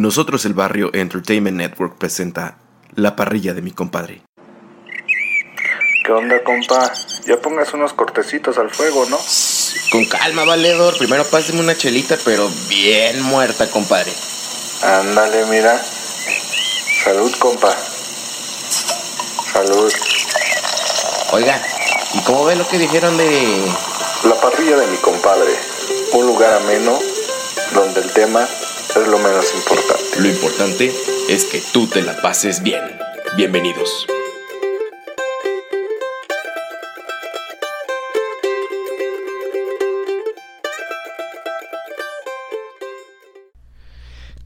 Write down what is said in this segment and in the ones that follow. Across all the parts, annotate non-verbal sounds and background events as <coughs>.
Nosotros el Barrio Entertainment Network presenta La parrilla de mi compadre. ¿Qué onda, compa? Ya pongas unos cortecitos al fuego, ¿no? Con calma, valedor. Primero páseme una chelita, pero bien muerta, compadre. Ándale, mira. Salud, compa. Salud. Oiga, ¿y cómo ve lo que dijeron de... La parrilla de mi compadre. Un lugar ameno donde el tema es lo menos importante. Lo importante es que tú te la pases bien. Bienvenidos.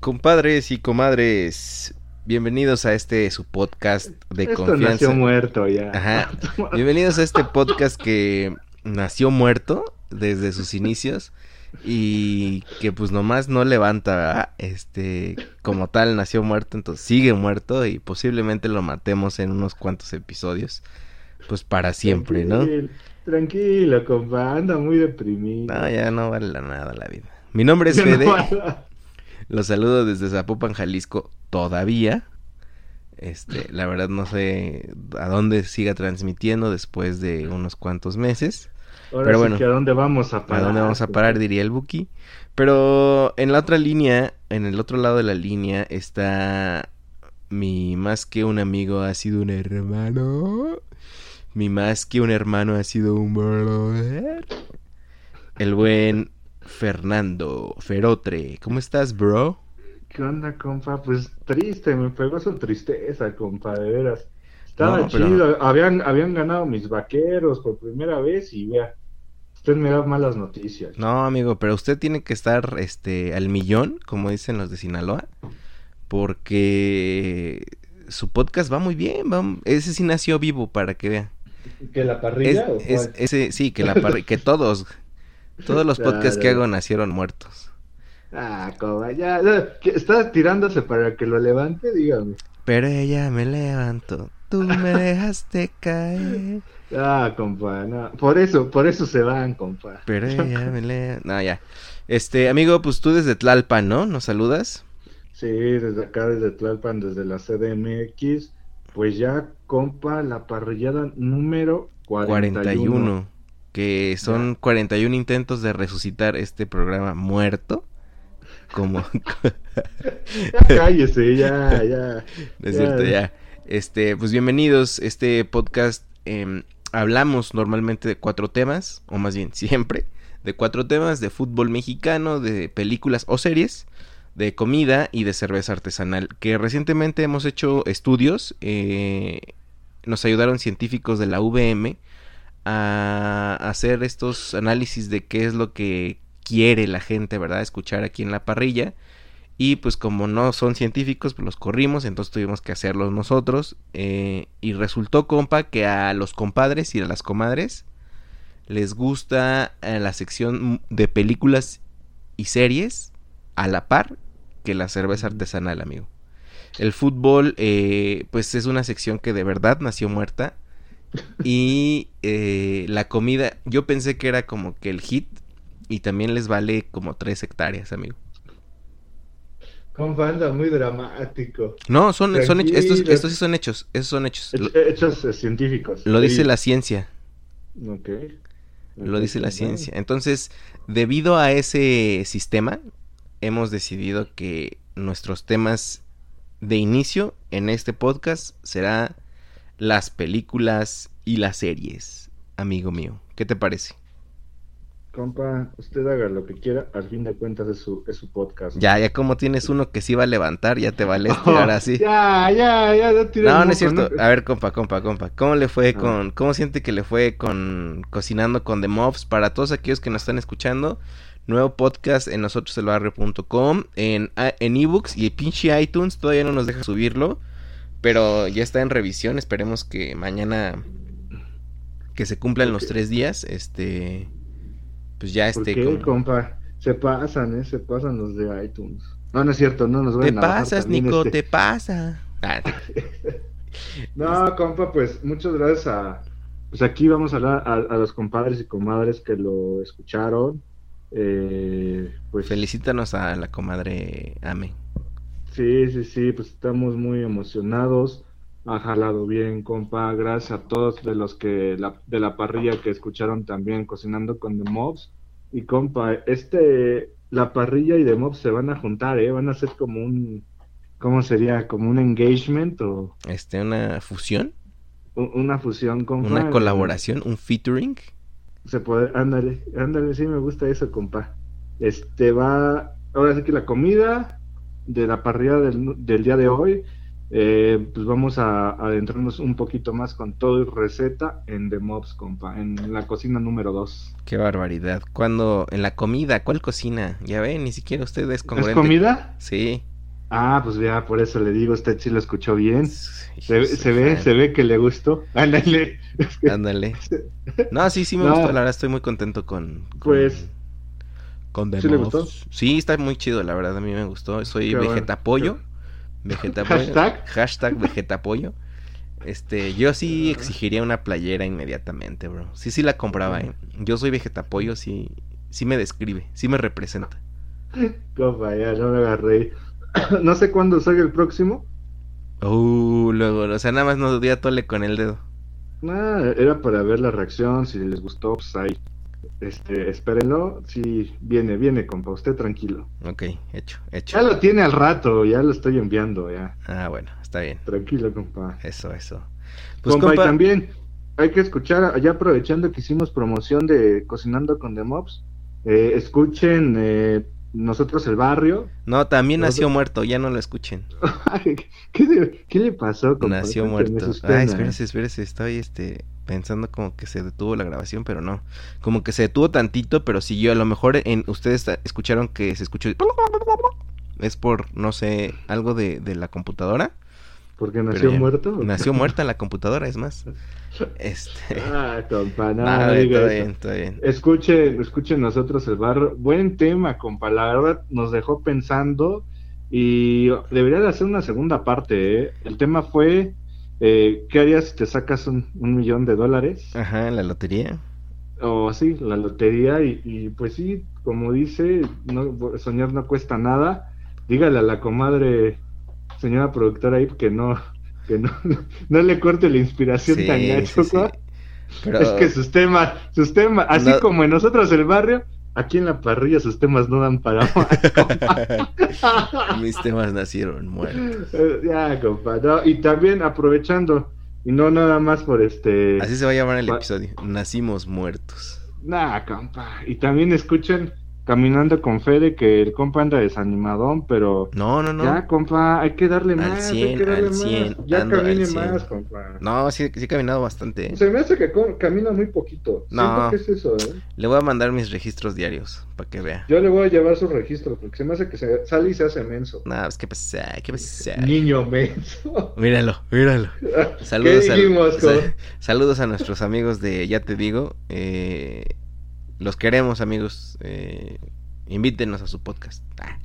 Compadres y comadres, bienvenidos a este su podcast de Esto confianza. nació muerto ya. Ajá. Bienvenidos a este podcast que nació muerto desde sus inicios y que pues nomás no levanta, ¿verdad? este, como tal nació muerto, entonces sigue muerto y posiblemente lo matemos en unos cuantos episodios, pues para siempre, ¿no? Tranquilo, Tranquilo, compa, anda muy deprimido. No, ya no vale la nada la vida. Mi nombre es no Fede. va- Los saludo desde Zapopan, Jalisco, todavía. Este, la verdad no sé a dónde siga transmitiendo después de unos cuantos meses. Ahora Pero sí bueno. que a dónde vamos a ¿A parar. dónde vamos a parar? Diría el Buki. Pero en la otra línea, en el otro lado de la línea, está mi más que un amigo ha sido un hermano. Mi más que un hermano ha sido un brother. El buen Fernando Ferotre. ¿Cómo estás, bro? ¿Qué onda, compa? Pues triste, me pegó su tristeza, compa, de veras. Estaba No, pero- chido, habían, habían ganado mis vaqueros por primera vez y vea, usted me da malas noticias. No, amigo, pero usted tiene que estar este al millón, como dicen los de Sinaloa, porque su podcast va muy bien, va- ese sí nació vivo para que vea. ¿Que la Es, parrilla o es- ese sí, que la parri- que todos todos los <laughs> podcasts que hago nacieron muertos. Ah, compa, ya, ya, ¿que ¿está tirándose para que lo levante? Dígame. Pero ella me levantó, tú me dejaste caer. Ah, compa, no. Por eso, por eso se van, compa. Pero ella me levantó. No, ya. Este, amigo, pues tú desde Tlalpan, ¿no? ¿Nos saludas? Sí, desde acá, desde Tlalpan, desde la CDMX, pues ya, compa, la parrillada número 41. 41. Que son 41 intentos de resucitar este programa muerto. Como. <laughs> Ya cállese, ya, ya. <laughs> No es cierto, ya. Este, pues bienvenidos. Este podcast em, hablamos normalmente de cuatro temas, o más bien <laughs> siempre, de cuatro temas de fútbol mexicano, de películas o series, de comida y de cerveza artesanal. Que recientemente hemos hecho estudios. eh, nos ayudaron científicos de la VM a hacer estos análisis de qué es lo que quiere la gente, ¿verdad? Escuchar aquí en la parrilla. Y pues como no son científicos, pues los corrimos, entonces tuvimos que hacerlos nosotros. eh, y resultó, compa, que a los compadres y a las comadres les gusta eh, la sección de películas y series a la par que la cerveza artesanal, amigo. El fútbol, eh, pues es una sección que de verdad nació muerta. Y eh, la comida, yo pensé que era como que el hit. Y también les vale como tres hectáreas, amigo. Compa, anda muy dramático. No, son, son hechos, estos, estos sí son hechos, esos son hechos. Hechos eh, científicos. lo dice la ciencia, Ok. lo dice la ciencia. Entonces, debido a ese sistema, hemos decidido que nuestros temas de inicio en este podcast será las películas y las series, amigo mío. ¿Qué te parece? Compa, usted haga lo que quiera, al fin de cuentas es su, es su podcast. Ya, ya como tienes uno que sí va a levantar, ya te vale <laughs> este, ahora sí. Ya, ya, ya, no tires No, no es cierto. A ver, compa, compa, compa. ¿Cómo le fue Ah. con, cómo siente que le fue con cocinando con The Mobs? Para todos aquellos que nos están escuchando, nuevo podcast en nosotroselbarrio.com, en a- en ebooks y pinche iTunes todavía no nos deja subirlo, pero ya está en revisión. Esperemos que mañana que se cumplan los tres días, este, pues ya ¿Por esté como- compa? Se pasan, ¿eh? Se pasan los de iTunes. No, no es cierto, no nos Te vayan a bajar pasas, Nico, este- te pasa. Ah, <laughs> No, compa, pues muchas gracias a... Pues aquí vamos a hablar a, a los compadres y comadres que lo escucharon. Eh, pues felicítanos a la comadre Ame. Sí, sí, sí, pues estamos muy emocionados. Ha jalado bien, compa. Gracias a todos de los que la, de la parrilla que escucharon también cocinando con The Mobs. Y compa, este, la parrilla y The Mobs se van a juntar, ¿eh? Van a ser como un, ¿cómo sería? Como un engagement o Este, una fusión, u- una fusión, compa. una colaboración, un featuring. Se puede, ándale, ándale, sí me gusta eso, compa. Este va, ahora sí que la comida de la parrilla del, del día de hoy, eh, pues vamos a, adentrarnos un poquito más con todo y receta en The Mobs, compa, en la cocina número 2. Qué barbaridad. Cuando en la comida, ¿cuál cocina? Ya ven, ni siquiera usted es ¿Es comida? Sí. Ah, pues ya, por eso le digo, usted sí lo escuchó bien. Sí, Se, ve, se ve que le gustó. Ándale. Ándale. No, sí, sí me <laughs> No. gustó, la verdad estoy muy contento con... con- Pues, Con The ¿sí le gustó? Sí, está muy chido, la verdad, a mí me gustó. Soy Qué bueno. vegetapollo. Vegetapollo. Hashtag. Hashtag vegetapollo. Este, yo sí exigiría una playera inmediatamente, bro. Sí, sí la compraba, eh. Yo soy vegetapollo, sí, sí me describe, sí me representa. compa, ya no me agarré. <coughs> no sé cuándo salga el próximo. Uh, luego, o sea, nada más nos dio a tole con el dedo. Nada, era para ver la reacción, si les gustó, pues ahí. Este, espérenlo, sí, viene, viene, compa, usted tranquilo. Ok, hecho, hecho. Ya lo tiene al rato, ya lo estoy enviando, ya. Ah, bueno, está bien. Tranquilo, compa. Eso, eso. Pues compa, compa, y también hay que escuchar, ya aprovechando que hicimos promoción de Cocinando con The Mobs, eh, escuchen eh, Nosotros el Barrio. no, también nació muerto, ya no lo escuchen. ¿Qué, le- qué le pasó? Nació muerto. Ay, penas. espérese, espérese, estoy este pensando como que se detuvo la grabación, pero no. Como que se detuvo tantito, pero siguió. A lo mejor en ustedes escucharon que se escuchó es por no sé, algo de, de la computadora. ¿Porque nació ya- muerto? Nació <laughs> muerta la computadora, es más. Este, Ah, compa, no, nada, no bien, diga todo eso. bien, todo bien. Escuchen, escuchen nosotros el barrio. Buen tema, compa. La verdad nos dejó pensando y debería de hacer una segunda parte. ¿eh? El tema fue, eh, ¿qué harías si te sacas un, un millón de dólares? Ajá, la lotería. O sí, la lotería y, y pues sí, como dice, no, soñar no cuesta nada. Dígale a la comadre, señora productora ahí, que no, que no, <laughs> no le corte la inspiración Sí, tan gacho, sí. ¿cuá? Pero Es que sus temas, sus temas, así No. como en nosotros el barrio, aquí en la parrilla sus temas no dan para más, <laughs> mis temas nacieron muertos. Eh, ya, compa, no, y también aprovechando, y no nada más por este, Así se va a llamar el episodio. Nacimos muertos. nah, compa, y también escuchen Caminando con Fede que el compa anda desanimadón, pero No, no, no. ya, compa, hay que darle Al más, hay 100, que darle al más, 100, ya ando al camine 100. más, compa. No, sí, sí he caminado bastante. Se me hace que camina muy poquito. No. Que es eso, ¿eh? Le voy a mandar mis registros diarios para que vea. Yo le voy a llevar su registro porque se me hace que se sale y se hace menso. No, pues qué pasa, qué pasa. <laughs> Niño menso. <laughs> Míralo, míralo. <laughs> Saludos, ¿Qué a, dijimos, co? saludos a nuestros amigos de Ya Te Digo. eh, los queremos, amigos. eh, invítenos a su podcast. Ah,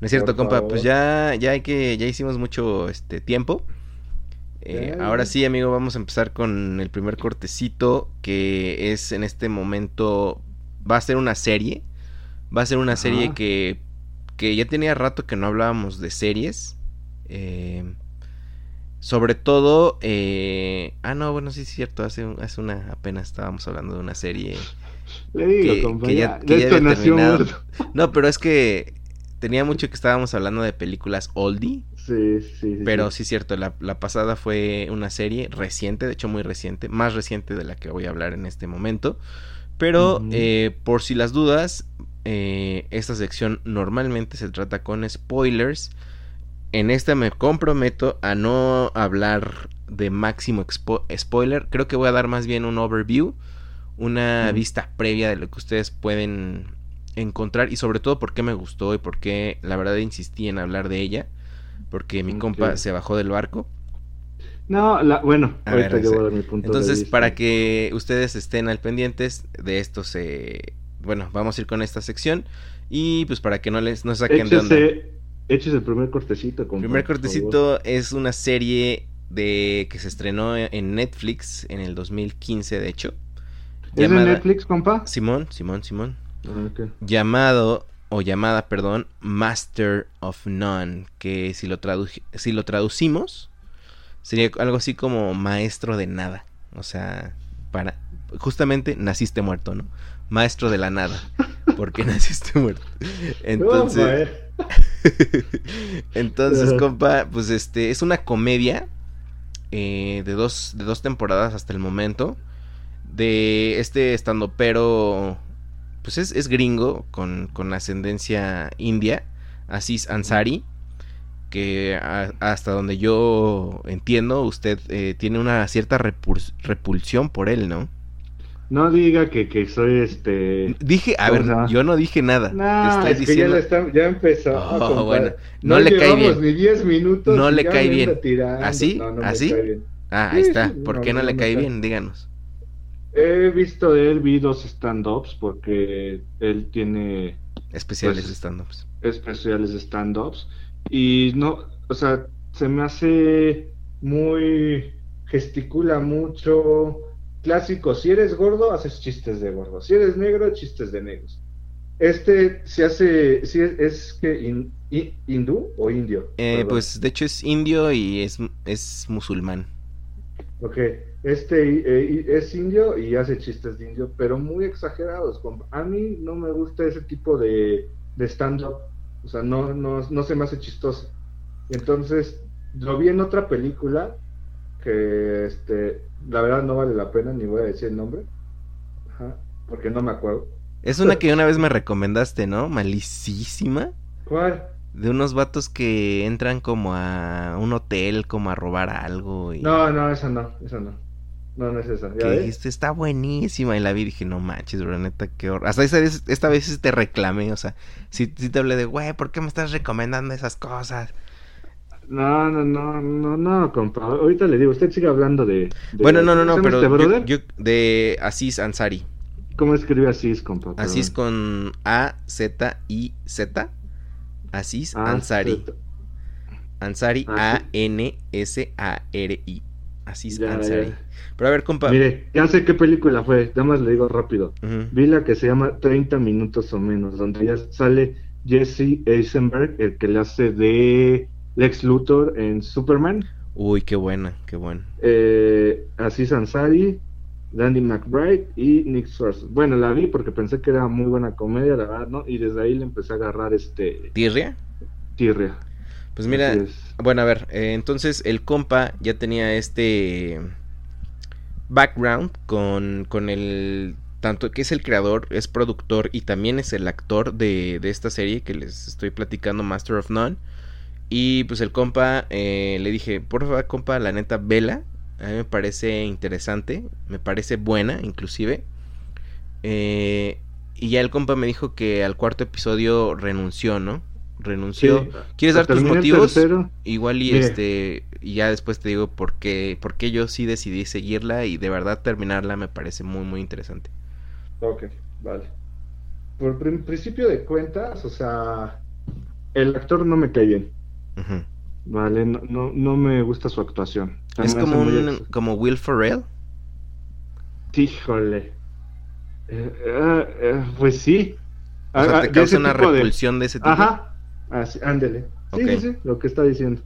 no es cierto, Por compa. favor. Pues ya, ya hay que, ya hicimos mucho este tiempo. Eh, ahora sí, amigo, vamos a empezar con el primer cortecito que es en este momento va a ser una serie. Va a ser una Ajá. serie que, que ya tenía rato que no hablábamos de series. Eh, sobre todo, eh, ah no, bueno sí es cierto, hace, hace una apenas estábamos hablando de una serie. Le digo, Que- compa, que ya- ya, que ya esto había nació terminado. muerto. No, pero es que tenía mucho que estábamos hablando de películas oldie. Sí, sí, sí. Pero sí. es cierto, la, la pasada fue una serie reciente, de hecho muy reciente, más reciente de la que voy a hablar en este momento. Pero eh, por si las dudas, eh, esta sección normalmente se trata con spoilers. En esta me comprometo a no hablar de máximo spoiler. Creo que voy a dar más bien un overview, una vista previa de lo que ustedes pueden encontrar y sobre todo por qué me gustó y por qué la verdad insistí en hablar de ella. Porque mi compa se bajó del barco. No, la, bueno, A ahorita ver, yo ese- voy a dar mi punto de Entonces, vista. para que ustedes estén al pendientes de esto, se... bueno, vamos a ir con esta sección. Y pues para que no les no saquen de onda. Échese, échese el primer cortecito, El primer cortecito es una serie de que se estrenó en Netflix en el 2015, de hecho. ¿Es de Netflix, compa? Simón, Simón, Simón. Ah. Llamado o llamada, perdón, Master of None, que si lo, si lo traducimos sería algo así como maestro de nada. O sea, para justamente naciste muerto, ¿no? Maestro de la nada, porque <laughs> naciste muerto. <laughs> Entonces, <laughs> entonces, compa, pues este es una comedia eh, de dos de dos temporadas hasta el momento de este estando pero pues es, es gringo con, con, ascendencia india, Aziz Ansari, que hasta donde yo entiendo, usted eh, tiene una cierta repulsión por él, ¿no? No diga que, que soy este. Dije, a ver, yo no dije nada. No, es diciendo... que ya, ya empezó. Oh, bueno, no, le cae bien. Ni 10 minutos no le cae bien. ¿Así? ¿Así? Ah, ahí está. ¿Por qué no, le cae bien? Díganos. He visto de él, vi dos stand-ups porque él tiene... Especiales pues, stand-ups. Especiales stand-ups. Y no, o sea, se me hace muy... gesticula mucho. Clásico, si eres gordo, haces chistes de gordo. Si eres negro, chistes de negros. Este se hace, si es, que hindú o indio. Eh, pues de hecho es indio y es, es musulmán. Ok, este eh, es indio y hace chistes de indio, pero muy exagerados. A mí no me gusta ese tipo de, de stand-up, o sea, no, no, no se me hace chistoso. Entonces, lo vi en otra película que, este, la verdad no vale la pena, ni voy a decir el nombre, porque no me acuerdo. Es una que una vez me recomendaste, ¿no? Malicísima. ¿Cuál? de unos vatos que entran como a un hotel, como a robar algo. Y... No, no, esa no, esa no. No, no es esa. Que dijiste, está buenísima. Y la vi y dije, no manches, bro, neta, qué horror. Hasta esta vez, esta vez te reclamé, o sea, si te hablé de, güey, ¿por qué me estás recomendando esas cosas? No, no, no, no, no, compa. Ahorita le digo, usted sigue hablando de. bueno, no, no, no, pero. Este yo, de Aziz Ansari. ¿Cómo escribe Aziz, compa? Aziz con A-Z-I-Z. Aziz ah, Ansari. Ansari, ah, A-N-S-A-R-I. Aziz Ansari. Pero a ver, compa. Mire, ya sé qué película fue, nada más le digo rápido. Vi la que se llama 30 minutos o menos, donde ya sale Jesse Eisenberg, el que le hace de Lex Luthor en Superman. Uy, qué buena, qué buena. Eh, Aziz Ansari, Dandy McBride y Nick Swartz. Bueno, la vi porque pensé que era muy buena comedia, la verdad, ¿no? Y desde ahí le empecé a agarrar este... ¿Tirria? Tirria. Pues mira, bueno, a ver, eh, entonces el compa ya tenía este background con, con el... Tanto que es el creador, es productor y también es el actor de, de esta serie que les estoy platicando, Master of None. Y pues el compa eh, le dije, por favor, compa, la neta, vela. A mí me parece interesante, me parece buena inclusive. Eh, y ya el compa me dijo que al cuarto episodio renunció, ¿no? Renunció. ¿Quieres dar tus motivos? Igual y este y ya después te digo por qué, por qué yo sí decidí seguirla y de verdad terminarla me parece muy muy interesante. Ok, vale. Por principio de cuentas, o sea, el actor no me cae bien. Vale, no, no, no me gusta su actuación. ¿Es como, un, como Will Ferrell? Híjole. Eh, eh, eh, pues sí. O sea, ah, te causa una repulsión de... ese tipo. Ajá. Ándele. Sí, sí, sí, lo que está diciendo.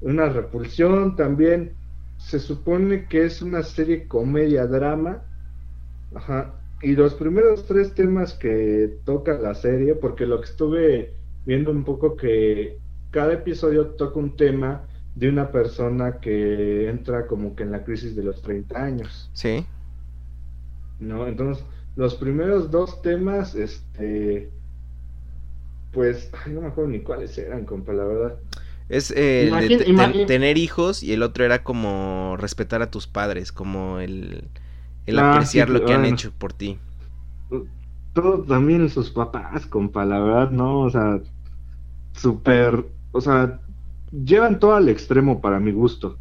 Una repulsión también. Se supone que es una serie comedia-drama. Ajá. Y los primeros tres temas que toca la serie, porque lo que estuve viendo un poco que cada episodio toca un tema de una persona que entra como que en la crisis de los 30 años. Sí. ¿No? Entonces, los primeros dos temas, este, pues, ay, no me acuerdo ni cuáles eran, compa, la verdad. Es eh, de tener hijos y el otro era como respetar a tus padres, como el, el ah, apreciar lo que han hecho por ti. Todo también sus papás, compa, la verdad, ¿no? O sea, súper, o sea, llevan todo al extremo para mi gusto.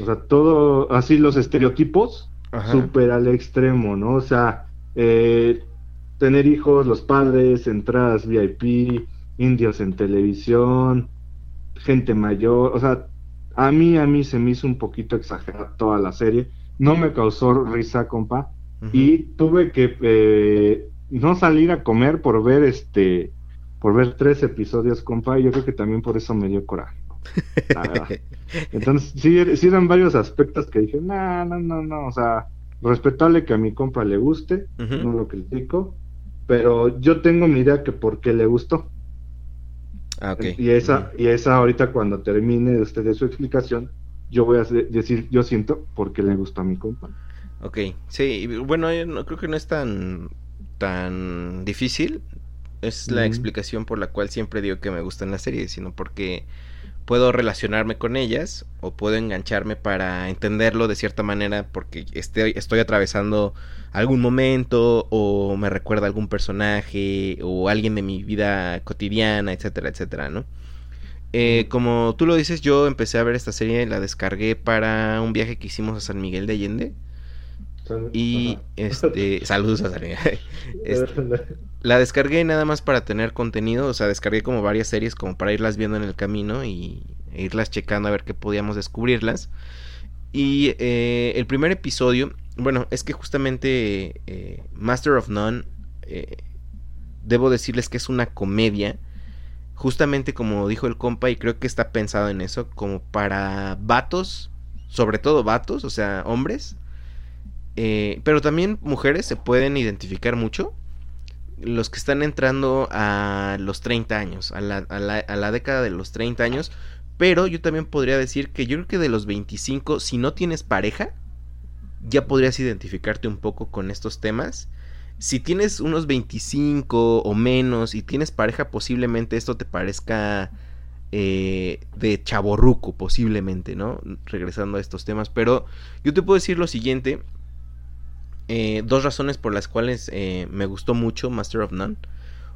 O sea, todo, así los estereotipos, súper al extremo, ¿no? O sea, eh, tener hijos, los padres, entradas VIP, indios en televisión, gente mayor, o sea, a mí, a mí se me hizo un poquito exagerada toda la serie, no me causó risa, compa, y tuve que eh, no salir a comer por ver este por ver tres episodios, compa, y yo creo que también por eso me dio coraje. <laughs> Entonces, sí, sí eran varios aspectos que dije, no, no, no, no, o sea, respetable que a mi compa le guste, no lo critico, pero yo tengo mi idea que por qué le gustó. Ah, y esa, y esa ahorita cuando termine usted de su explicación, yo voy a decir, yo siento por qué le gustó a mi compa. Ok, sí, bueno, yo no, creo que no es tan, tan difícil. Es la explicación por la cual siempre digo que me gustan las series, sino porque puedo relacionarme con ellas o puedo engancharme para entenderlo de cierta manera porque estoy, estoy atravesando algún momento o me recuerda algún personaje o alguien de mi vida cotidiana, etcétera, etcétera, ¿no? Eh, como tú lo dices, yo empecé a ver esta serie, la descargué para un viaje que hicimos a San Miguel de Allende. Y este, <laughs> saludos a San Miguel. La descargué nada más para tener contenido, o sea, descargué como varias series como para irlas viendo en el camino y e irlas checando a ver qué podíamos descubrirlas. Y eh, el primer episodio, bueno, es que justamente eh, Master of None, eh, debo decirles que es una comedia, justamente como dijo el compa, y creo que está pensado en eso, como para vatos, sobre todo vatos, o sea, hombres, pero también mujeres se pueden identificar mucho los que están entrando a los 30 años, a la, a la, a la década de los 30 años, pero yo también podría decir que yo creo que de los 25, si no tienes pareja, ya podrías identificarte un poco con estos temas. Si tienes unos 25 o menos y tienes pareja, posiblemente esto te parezca eh, de chaborruco, posiblemente, ¿no? Regresando a estos temas. Pero yo te puedo decir lo siguiente. Eh, dos razones por las cuales eh, me gustó mucho Master of None.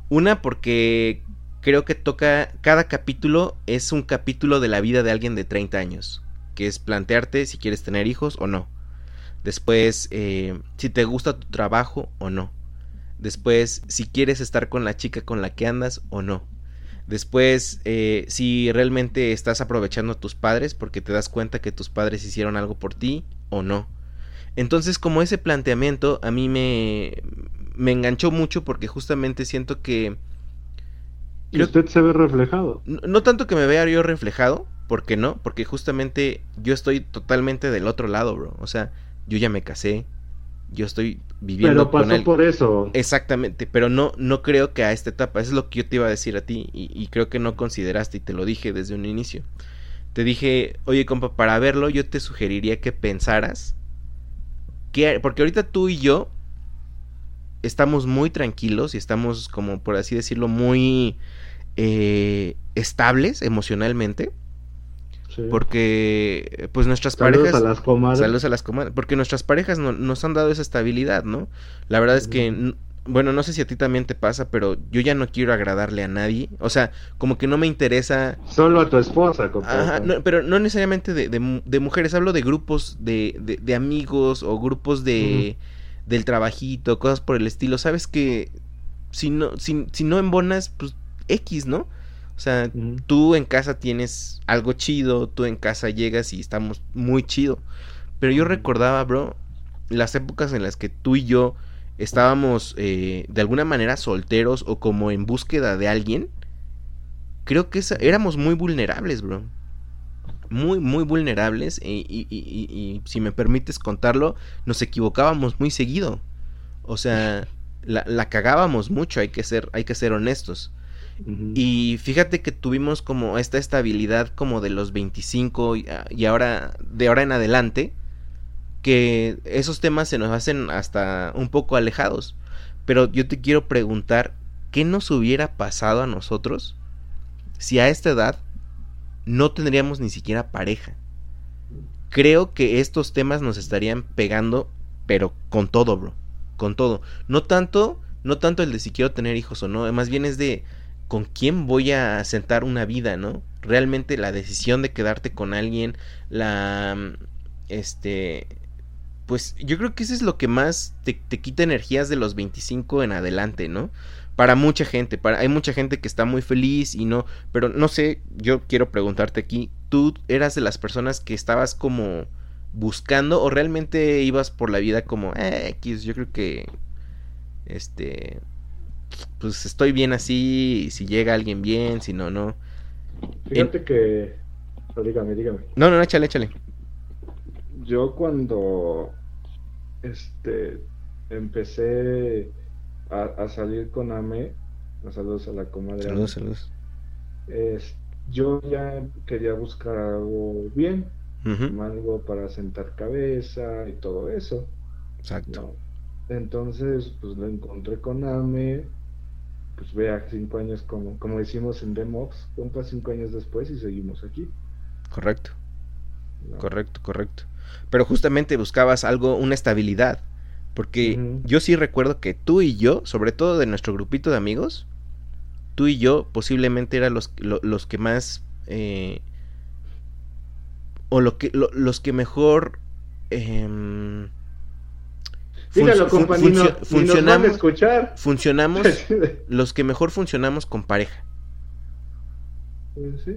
Una porque creo que toca cada capítulo es un capítulo de la vida de alguien de 30 años, que es plantearte si quieres tener hijos o no. Después, eh, si te gusta tu trabajo o no. Después, si quieres estar con la chica con la que andas o no. Después, si realmente estás aprovechando a tus padres porque te das cuenta que tus padres hicieron algo por ti o no. Entonces, como ese planteamiento a mí me, me enganchó mucho porque justamente siento que... ¿Y usted se ve reflejado? No, tanto que me vea yo reflejado, porque no, porque justamente yo estoy totalmente del otro lado, bro. O sea, yo ya me casé, yo estoy viviendo pero pasó por eso. Exactamente, pero no, no creo que a esta etapa, eso es lo que yo te iba a decir a ti y, y, creo que no consideraste y te lo dije desde un inicio. Te dije, oye compa, para verlo yo te sugeriría que pensaras porque ahorita tú y yo estamos muy tranquilos y estamos como por así decirlo muy eh, estables emocionalmente. Porque pues nuestras parejas... A las comadres. Saludos a las comadres. Porque nuestras parejas no, nos han dado esa estabilidad, ¿no? La verdad es que bueno, no sé si a ti también te pasa, pero yo ya no quiero agradarle a nadie. O sea, como que no me interesa. Solo a tu esposa, Ajá, pero no necesariamente de, de, mujeres, hablo de grupos de, de, amigos o grupos de del trabajito, cosas por el estilo. Sabes que si no, si, si no embonas, pues X, ¿no? O sea, tú en casa tienes algo chido, tú en casa llegas y estamos muy chido. Pero yo recordaba, bro, las épocas en las que tú y yo estábamos eh, de alguna manera solteros o como en búsqueda de alguien, creo que éramos muy vulnerables, bro. Muy, muy vulnerables y, y, si me permites contarlo, nos equivocábamos muy seguido. O sea, <laughs> la, la cagábamos mucho, hay que ser, hay que ser honestos. Y fíjate que tuvimos como esta estabilidad como de los 25 y ahora, de ahora en adelante, que esos temas se nos hacen hasta un poco alejados. Pero yo te quiero preguntar, ¿qué nos hubiera pasado a nosotros si a esta edad no tendríamos ni siquiera pareja? Creo que estos temas nos estarían pegando, pero con todo, bro. Con todo. No tanto, no tanto el de si quiero tener hijos o no, más bien es de con quién voy a sentar una vida, ¿no? Realmente la decisión de quedarte con alguien, la este pues yo creo que eso es lo que más te, quita energías de los 25 en adelante, ¿no? Para mucha gente, para, hay mucha gente que está muy feliz y no, pero no sé, yo quiero preguntarte aquí, ¿tú eras de las personas que estabas como buscando o realmente ibas por la vida como, eh, X, yo creo que, este, pues estoy bien así, si llega alguien bien, si no, no. Fíjate que. dígame, dígame. No, no, no, échale, échale. Yo cuando este empecé a, a salir con Ame, saludos a la comadre. Saludos, saludos. es- yo ya quería buscar algo bien, algo para sentar cabeza y todo eso. Exacto. ¿no? Entonces, pues lo encontré con Ame, pues vea, cinco años como, como decimos en Demox, compa cinco años después y seguimos aquí. Correcto, ¿no? correcto, correcto. Pero justamente buscabas algo, una estabilidad. Porque yo sí recuerdo que tú y yo, sobre todo de nuestro grupito de amigos, tú y yo posiblemente eran los, lo- los que más... eh, o lo que, lo- los que mejor... em, Dígalo, func- fun- funcio- nos van a funcionamos, escuchar. funcionamos <laughs> los que mejor funcionamos con pareja. Sí.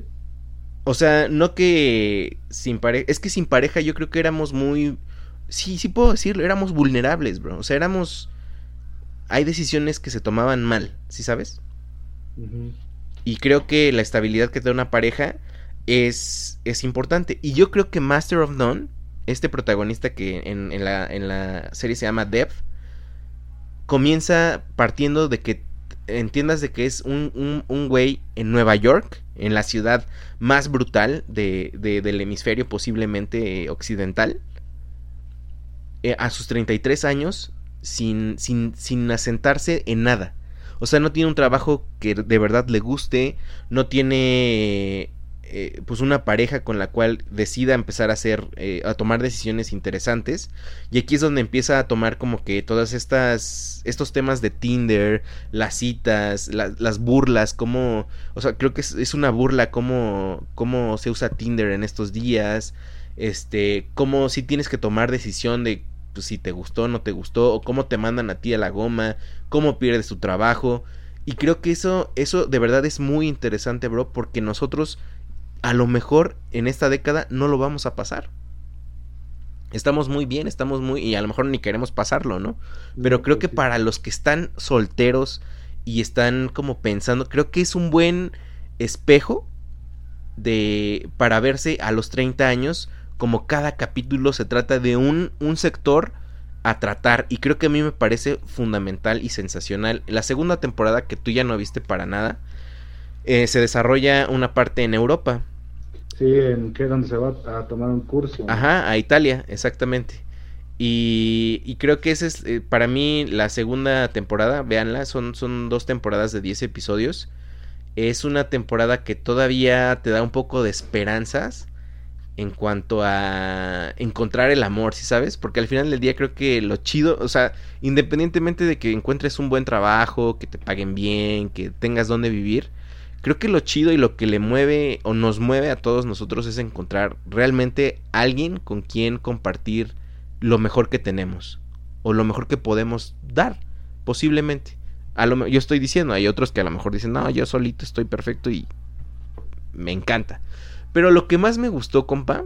O sea, no que sin pareja. Es que sin pareja yo creo que éramos muy. Sí, sí puedo decirlo. Éramos vulnerables, bro. O sea, éramos. Hay decisiones que se tomaban mal, ¿sí sabes? Y creo que la estabilidad que te da una pareja es, es importante. Y yo creo que Master of None, este protagonista que en, en la, en la serie se llama Dev, comienza partiendo de que entiendas de que es un, un, un güey en Nueva York, en la ciudad más brutal de, de- del hemisferio posiblemente eh, occidental, eh, a sus 33 años, sin, sin, sin asentarse en nada. O sea, no tiene un trabajo que de verdad le guste, no tiene eh, pues una pareja con la cual decida empezar a hacer, eh, a tomar decisiones interesantes. Y aquí es donde empieza a tomar como que todas estas, estos temas de Tinder, las citas, la- las burlas, como, o sea, creo que es, es una burla cómo, cómo se usa Tinder en estos días, este, cómo si tienes que tomar decisión de pues, si te gustó o no te gustó, o cómo te mandan a ti a la goma, cómo pierdes tu trabajo. Y creo que eso, eso de verdad es muy interesante, bro, porque nosotros a lo mejor en esta década no lo vamos a pasar. Estamos muy bien, estamos muy... y a lo mejor ni queremos pasarlo, ¿no? Pero No, creo pues que para los que están solteros y están como pensando, creo que es un buen espejo de para verse a los 30 años como cada capítulo se trata de un, un sector a tratar y creo que a mí me parece fundamental y sensacional. La segunda temporada que tú ya no viste para nada eh, se desarrolla una parte en Europa, Sí, en que donde se va a tomar un curso. Ajá, a Italia, exactamente. Y, y creo que esa es eh, para mí la segunda temporada, véanla, son, son dos temporadas de 10 episodios. Es una temporada que todavía te da un poco de esperanzas en cuanto a encontrar el amor, ¿sí sabes? Porque al final del día creo que lo chido, o sea, independientemente de que encuentres un buen trabajo, que te paguen bien, que tengas donde vivir, creo que lo chido y lo que le mueve o nos mueve a todos nosotros es encontrar realmente alguien con quien compartir lo mejor que tenemos o lo mejor que podemos dar, posiblemente. A lo, yo estoy diciendo, hay otros que a lo mejor dicen, no, yo solito estoy perfecto y me encanta. Pero lo que más me gustó, compa,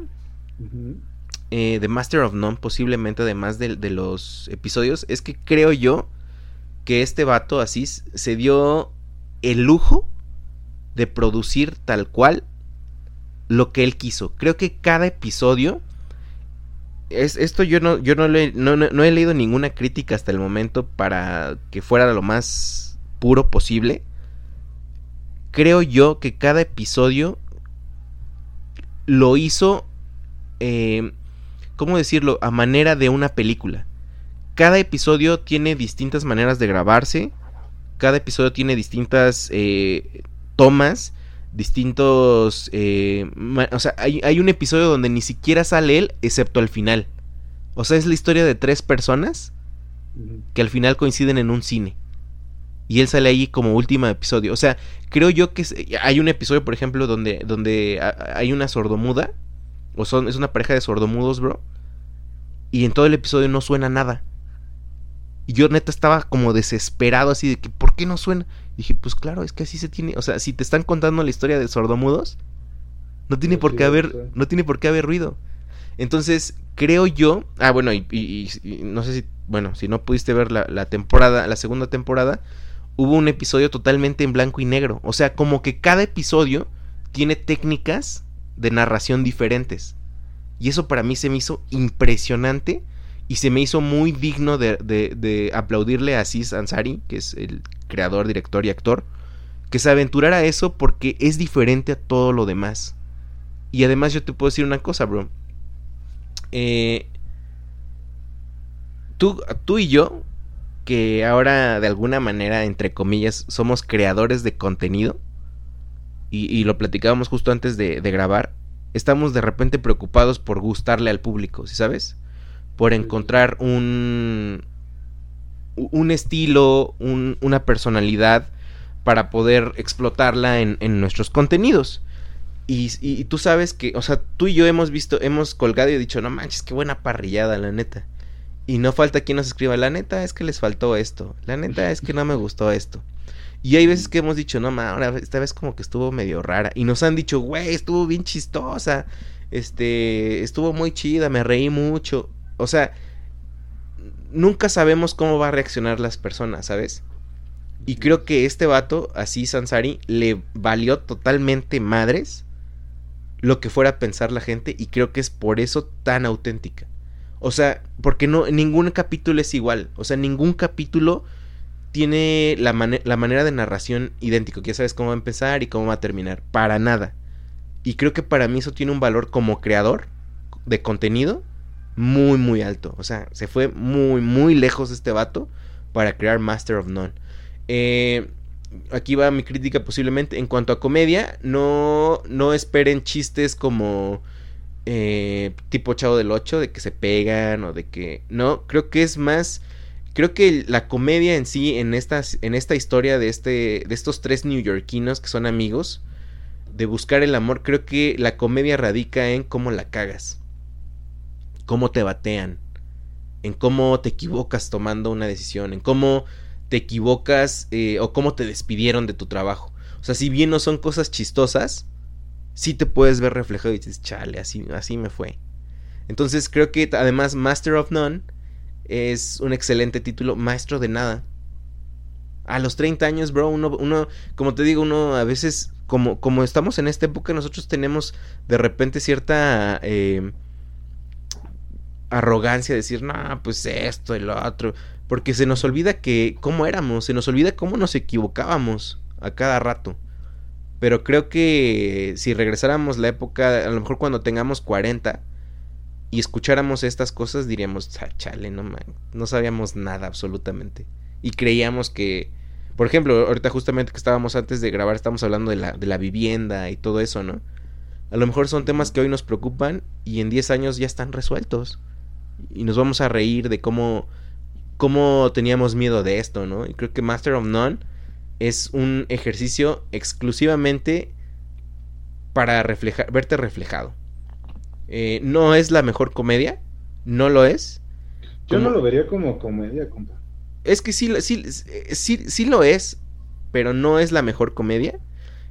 eh, de Master of None, posiblemente además de, de los episodios, es que creo yo que este vato así se dio el lujo de producir tal cual lo que él quiso. Creo que cada episodio es esto yo no yo no, no- no he leído ninguna crítica hasta el momento para que fuera lo más puro posible. Creo yo que cada episodio lo hizo eh, ¿cómo decirlo? A manera de una película. Cada episodio tiene distintas maneras de grabarse. Cada episodio tiene distintas eh, tomas. Distintos... eh, o sea, hay, hay un episodio donde ni siquiera sale él, excepto al final. O sea, es la historia de tres personas que al final coinciden en un cine. Y él sale ahí como último episodio. O sea, creo yo que es- hay un episodio, por ejemplo, donde, donde hay una sordomuda. O son, es una pareja de sordomudos, bro. Y en todo el episodio no suena nada. Y yo neta estaba como desesperado así de que, ¿por qué no suena? dije, pues claro, es que así se tiene. O sea, si te están contando la historia de sordomudos, no tiene por qué haber, no tiene por qué haber ruido. Entonces, creo yo. Ah, bueno, y, y- y- y no sé si. Bueno, si no pudiste ver la, la temporada, la segunda temporada. hubo un episodio totalmente en blanco y negro. O sea, como que cada episodio tiene técnicas de narración diferentes. Y eso para mí se me hizo impresionante y se me hizo muy digno de, de, aplaudirle a Aziz Ansari, que es el creador, director y actor, que se aventurara a eso porque es diferente a todo lo demás. Y además yo te puedo decir una cosa, bro. Eh, tú, tú y yo, que ahora de alguna manera, entre comillas, somos creadores de contenido, y, lo platicábamos justo antes de, grabar, estamos de repente preocupados por gustarle al público, ¿sí sabes? Por encontrar un, un estilo, una personalidad para poder explotarla en, en nuestros contenidos. Y, y, tú sabes que, o sea, tú y yo hemos visto, hemos colgado y dicho, no manches, qué buena parrillada, la neta. Y no falta quien nos escriba, la neta es que les faltó esto, la neta es que no me gustó esto. Y hay veces que hemos dicho, no, ma, ahora esta vez como que estuvo medio rara. Y nos han dicho, güey, estuvo bien chistosa. Este, estuvo muy chida, me reí mucho. O sea, nunca sabemos cómo va a reaccionar las personas, ¿sabes? Y creo que este vato, así Sansari, le valió totalmente madres lo que fuera a pensar la gente. Y creo que es por eso tan auténtica. O sea, porque no, ningún capítulo es igual. O sea, ningún capítulo tiene la, la manera de narración idéntico, que ya sabes cómo va a empezar y cómo va a terminar, para nada. Y creo que para mí eso tiene un valor como creador de contenido muy, muy alto. O sea, se fue muy, muy lejos este vato para crear Master of None. Eh, aquí va mi crítica posiblemente. En cuanto a comedia, no, no esperen chistes como eh, tipo Chavo del 8, de que se pegan o de que... No, creo que es más creo que la comedia en sí, en, estas, en esta historia de, este, de estos tres neoyorquinos que son amigos, de buscar el amor, creo que la comedia radica en cómo la cagas, cómo te batean, en cómo te equivocas tomando una decisión, en cómo te equivocas eh, o cómo te despidieron de tu trabajo. O sea, si bien no son cosas chistosas, sí te puedes ver reflejado y dices, chale, así, así me fue. Entonces creo que además Master of None es un excelente título, Maestro de Nada. A los 30 años, bro, uno, uno como te digo, uno a veces, como, como estamos en esta época, nosotros tenemos de repente cierta eh, arrogancia de decir, no, pues esto y lo otro, porque se nos olvida que cómo éramos, se nos olvida cómo nos equivocábamos a cada rato. Pero creo que si regresáramos la época, a lo mejor cuando tengamos 40, y escucháramos estas cosas, diríamos, ah, chale, no, man, no sabíamos nada absolutamente. Y creíamos que, por ejemplo, ahorita justamente que estábamos antes de grabar, estamos hablando de la, de la vivienda y todo eso, ¿no? A lo mejor son temas que hoy nos preocupan y en 10 años ya están resueltos. Y nos vamos a reír de cómo, cómo teníamos miedo de esto, ¿no? Y creo que Master of None es un ejercicio exclusivamente para reflejar, verte reflejado. Eh, no es la mejor comedia, no lo es. Yo no lo vería como comedia, compa. Es que sí, sí, sí, sí lo es, pero no es la mejor comedia.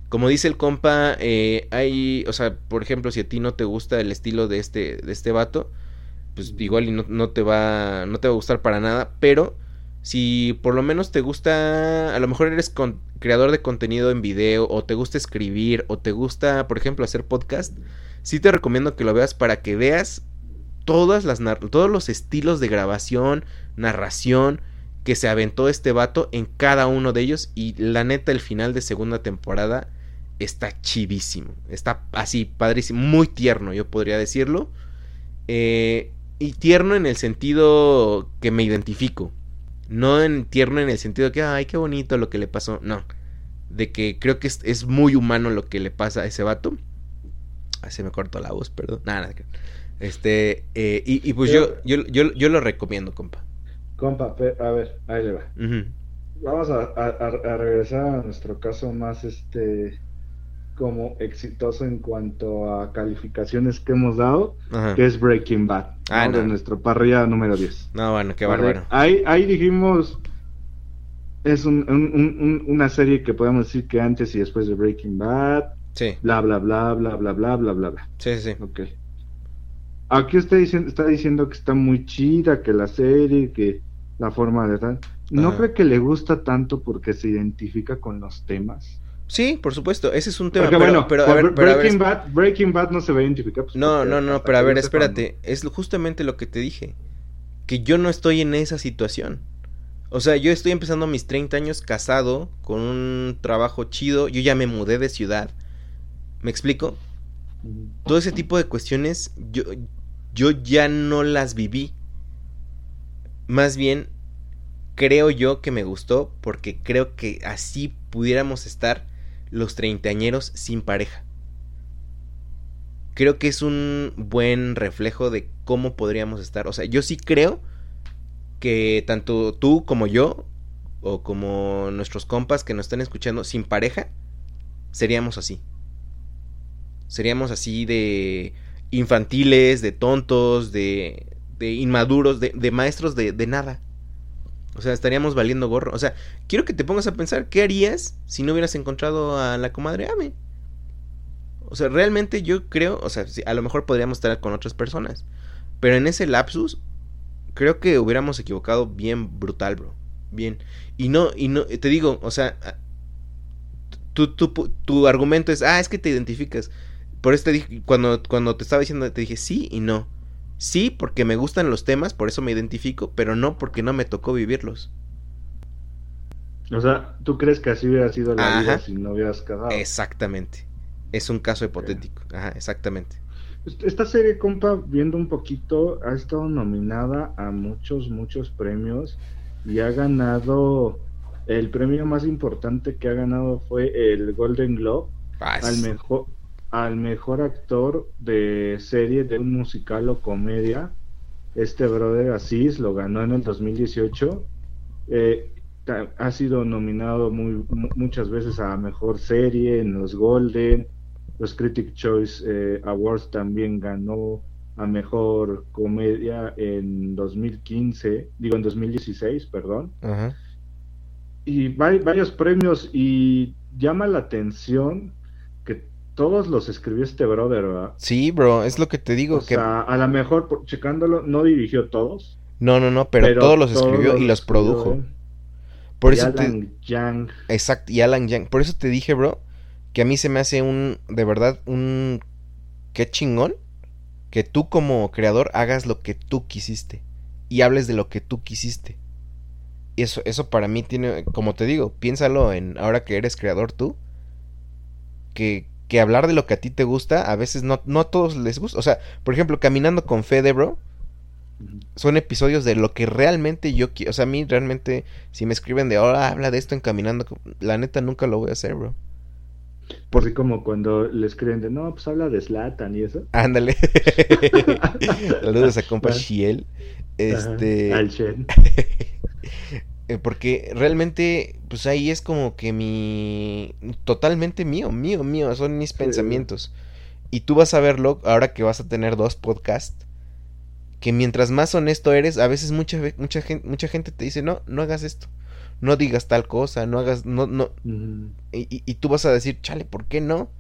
Como dice el compa, eh, hay, o sea, por ejemplo, si a ti no te gusta el estilo de este, de este vato, pues igual y no, te va, no te va a gustar para nada, pero si por lo menos te gusta, a lo mejor eres creador de contenido en video, o te gusta escribir, o te gusta, por ejemplo, hacer podcast, sí te recomiendo que lo veas para que veas todas las todos los estilos de grabación, narración que se aventó este vato en cada uno de ellos y la neta el final de segunda temporada está chivísimo, está así padrísimo, muy tierno yo podría decirlo. Eh, y tierno en el sentido que me identifico, no en tierno en el sentido de que ay qué bonito lo que le pasó, no, de que creo que es, es muy humano lo que le pasa a ese vato Así me cortó la voz, perdón. Nada, nada. Este, eh, y, pues yo, yo, yo, yo, lo recomiendo, compa. Compa, a ver, ahí le va. Vamos a, regresar a nuestro caso más, este, como exitoso en cuanto a calificaciones que hemos dado, que es Breaking Bad, ah, de nuestro parrilla número 10. No, bueno, qué bárbaro. Ahí, ahí dijimos, es una serie que podemos decir que antes y después de Breaking Bad, Sí. Bla, bla, bla, bla, bla, bla, bla, bla, bla. Sí, sí. Ok. Aquí está diciendo, está diciendo que está muy chida, que la serie, que la forma de tal. ¿No Ajá. cree que le gusta tanto porque se identifica con los temas? Sí, por supuesto, ese es un tema. Porque pero, bueno, pero, a ver, pero a ver, Breaking, Bad, Breaking Bad no se va a identificar. pues, No, no, no, pero a ver, espérate. Es justamente lo que te dije. Que yo no estoy en esa situación. O sea, yo estoy empezando mis 30 años casado, con un trabajo chido. Yo ya me mudé de ciudad. ¿Me explico? Todo ese tipo de cuestiones yo, yo ya no las viví. Más bien, creo yo que me gustó porque creo que así pudiéramos estar los treintañeros sin pareja. Creo que es un buen reflejo de cómo podríamos estar. O sea, yo sí creo que tanto tú como yo, o como nuestros compas que nos están escuchando sin pareja, seríamos así. Seríamos así de infantiles, de tontos, de, de inmaduros, de, de maestros de, de nada. O sea, estaríamos valiendo gorro. O sea, quiero que te pongas a pensar, ¿qué harías si no hubieras encontrado a la comadre Ame? O sea, realmente yo creo, o sea, a lo mejor podríamos estar con otras personas. Pero en ese lapsus, creo que hubiéramos equivocado bien brutal, bro. Bien. Y no, y no, te digo, o sea, tu, tu, tu argumento es, ah, es que te identificas. Por eso te dije, cuando, cuando te estaba diciendo, te dije sí y no. Sí, porque me gustan los temas, por eso me identifico, pero no porque no me tocó vivirlos. O sea, ¿tú crees que así hubiera sido la vida si no hubieras casado? Exactamente. Es un caso hipotético. Ajá, exactamente. Esta serie, compa, viendo un poquito, ha estado nominada a muchos, muchos premios y ha ganado. El premio más importante que ha ganado fue el Golden Globe Ah, al mejor, al mejor actor de serie de un musical o comedia. Este brother Asís lo ganó en el 2018. Eh, ha sido nominado muy, mu- muchas veces a mejor serie en los Golden. Los Critic Choice eh, Awards también ganó a mejor comedia en 2015, digo en 2016, perdón Ajá. y va- varios premios y llama la atención todos los escribió este brother, ¿verdad? Sí, bro, es lo que te digo. O que... sea, a lo mejor por- checándolo no dirigió todos, No, no, no, pero, todos los escribió y los produjo. él. Por Y eso te... Alan Yang, Exacto, y Alan Yang. Por eso te dije, bro, que a mí se me hace un, de verdad, un... Qué chingón que tú como creador hagas lo que tú quisiste y hables de lo que tú quisiste. Y eso, eso para mí tiene, como te digo, piénsalo en ahora que eres creador tú, que, que hablar de lo que a ti te gusta, a veces no, no a todos les gusta. O sea, por ejemplo, caminando con Fede, bro, son episodios de lo que realmente yo quiero. O sea, a mí realmente, si me escriben de ahora habla de esto en caminando, con-", la neta nunca lo voy a hacer, bro. por así como cuando le escriben de no, pues habla de Slatan y eso. Ándale. <laughs> Saludos a compa. Shiel. Este. Al Shen. <laughs> eh, porque realmente, pues ahí es como que mi. Totalmente mío, mío, mío. Son mis pensamientos. Y tú vas a verlo ahora que vas a tener dos podcasts. Que mientras más honesto eres, a veces mucha, mucha, gente, mucha gente te dice: No, no hagas esto. No digas tal cosa. No hagas. No, no. Y tú vas a decir, chale, ¿por qué no?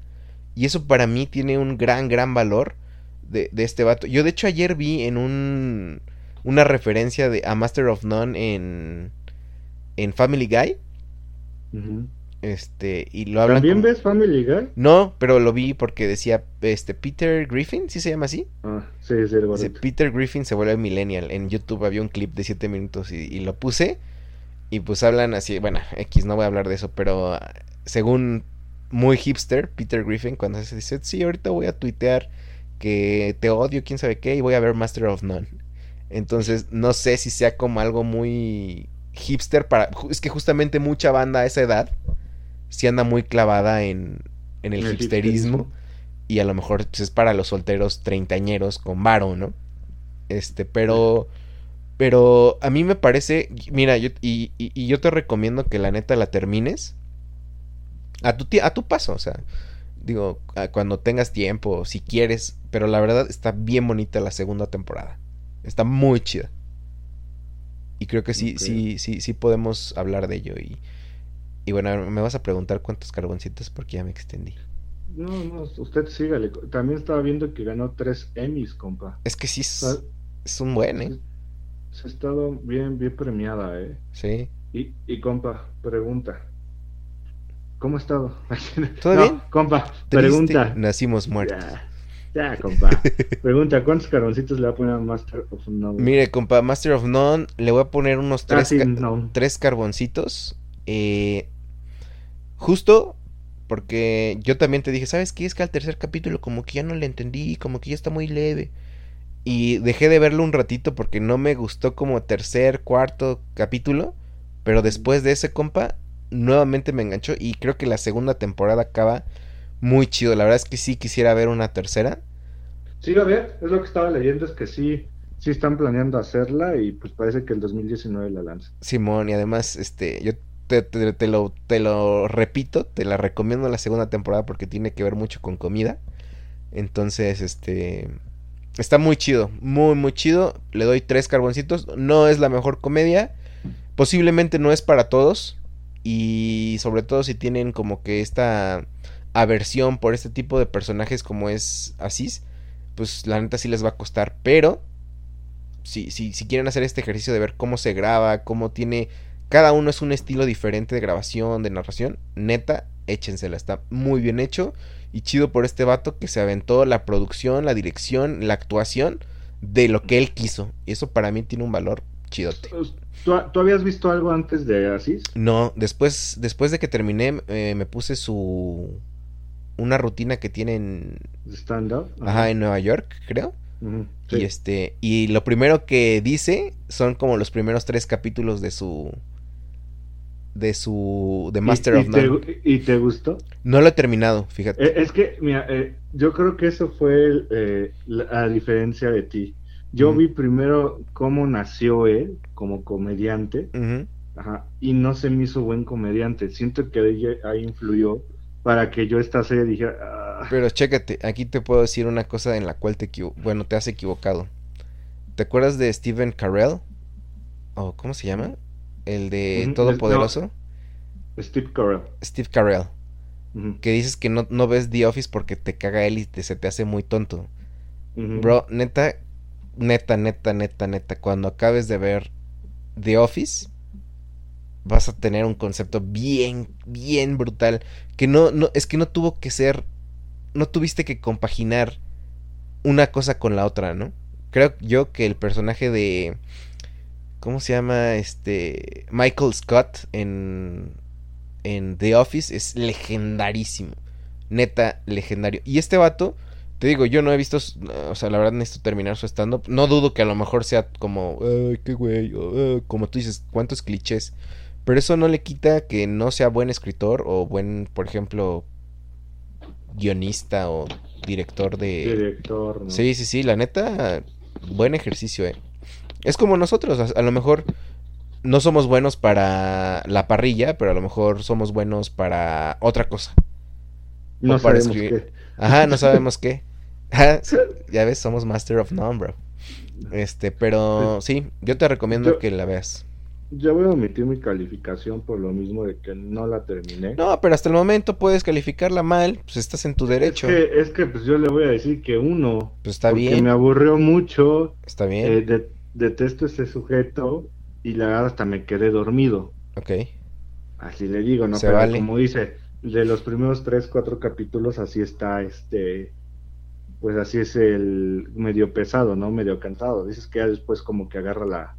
Y eso para mí tiene un gran, gran valor de, de este vato. Yo de hecho ayer vi en un una referencia de a Master of None en en Family Guy, este y lo hablan ¿También como- ves Family Guy? No, pero lo vi porque decía este Peter Griffin, ¿sí se llama así? Ah, sí, sí, el Dice. Peter Griffin se vuelve millennial. En YouTube había un clip de 7 minutos y, y lo puse. Y pues hablan así, bueno, X, no voy a hablar de eso, pero según muy hipster, Peter Griffin, cuando se dice, sí, ahorita voy a tuitear que te odio, quién sabe qué, y voy a ver Master of None. Entonces, no sé si sea como algo muy hipster para... Es que justamente mucha banda a esa edad sí anda muy clavada en, en el El hipsterismo. hipsterismo. Y a lo mejor pues, es para los solteros treintañeros con varo, ¿no? Este, pero... Pero a mí me parece... Mira, yo, y, y- y yo te recomiendo que la neta la termines. A tu, a tu paso, o sea... Digo, cuando tengas tiempo, si quieres. Pero la verdad está bien bonita la segunda temporada. Está muy chida. Y creo que sí, sí, sí, sí podemos hablar de ello. Y, y bueno, me vas a preguntar cuántos carboncitos porque ya me extendí. No, no, usted sígale. También estaba viendo que ganó tres Emmys, compa. Es que sí es, es un buen, ¿eh? Se ha estado bien, bien premiada, ¿eh? Sí. Y, y compa, pregunta. ¿Cómo ha estado? <laughs> ¿Todo No, bien? Compa, Triste, pregunta. Nacimos muertos. Ya, compa. pregunta, ¿cuántos carboncitos le va a poner a Master of None? Mire, compa, Master of None, le voy a poner unos Ah, tres, sí, ca- no. tres carboncitos. eh, justo porque yo también te dije, ¿sabes qué? Es que al tercer capítulo como que ya no le entendí, como que ya está muy leve. Y dejé de verlo un ratito porque no me gustó como tercer, cuarto capítulo. Pero después de ese, compa, nuevamente me enganchó. Y creo que la segunda temporada acaba muy chido. La verdad es que sí quisiera ver una tercera. Sí, a ver, es lo que estaba leyendo, es que sí, sí están planeando hacerla y pues parece que el 2019 la lanza. Simón, y además, este, yo te, te- te lo, te lo repito, te la recomiendo la segunda temporada porque tiene que ver mucho con comida. Entonces, este, está muy chido, muy, muy chido. Le doy tres carboncitos. No es la mejor comedia. Posiblemente no es para todos. Y sobre todo si tienen como que esta aversión por este tipo de personajes como es Asís, pues la neta sí les va a costar. Pero si, si, si quieren hacer este ejercicio de ver cómo se graba, cómo tiene... Cada uno es un estilo diferente de grabación, de narración. Neta, échensela. Está muy bien hecho. Y chido por este vato que se aventó la producción, la dirección, la actuación de lo que él quiso. Y eso para mí tiene un valor chidote. ¿Tú, tú habías visto algo antes de Asís? No, después, después de que terminé, eh, me puse su... Una rutina que tiene en... ¿De stand-up? Ajá, en Nueva York, creo. Y sí. este, y lo primero que dice son como los primeros tres capítulos de su de su de Master ¿Y, of te, None. ¿Y te gustó? No lo he terminado, fíjate. Eh, es que, mira, eh, yo creo que eso fue eh, la, a diferencia de ti. Yo vi primero cómo nació él como comediante, ajá, y no se me hizo buen comediante. Siento que ahí, ahí influyó para que yo esta serie dijera, "Ah". Pero chécate, aquí te puedo decir una cosa en la cual te bueno, te has equivocado. ¿Te acuerdas de Steven Carell? ¿O cómo se llama? El de Todopoderoso. Steve Carell. Steve Carell. Que dices que no, no ves The Office porque te caga él y te, se te hace muy tonto. Bro, neta, neta, neta, neta, neta, cuando acabes de ver The Office, vas a tener un concepto bien, bien brutal. Que no, no, es que no tuvo que ser, no tuviste que compaginar una cosa con la otra, ¿no? Creo yo que el personaje de, ¿cómo se llama? Este, Michael Scott en, en The Office es legendarísimo. Neta, legendario. Y este vato, te digo, yo no he visto, o sea, la verdad necesito terminar su stand-up. No dudo que a lo mejor sea como, ay, qué güey, como tú dices, cuántos clichés. Pero eso no le quita que no sea buen escritor o buen, por ejemplo, guionista o director de... Director, ¿no? Sí, sí, sí, la neta, buen ejercicio, eh. Es como nosotros, a, a lo mejor no somos buenos para la parrilla, pero a lo mejor somos buenos para otra cosa. No o para sabemos escribir. qué. Ajá, no <laughs> sabemos qué. Ya ves, somos Master of None, bro. Este, pero sí, yo te recomiendo Yo- que la veas. Yo voy a omitir mi calificación por lo mismo de que no la terminé. No, pero hasta el momento puedes calificarla mal, pues estás en tu derecho. Es que, es que pues yo le voy a decir que uno, Pues está porque bien, me aburrió mucho, está bien. eh, de- detesto ese sujeto y la verdad hasta me quedé dormido. Ok. Así le digo, ¿no? Se Pero vale. como dice, de los primeros tres, cuatro capítulos así está este, pues así es el medio pesado, ¿no? Medio cansado. Dices que ya después como que agarra la,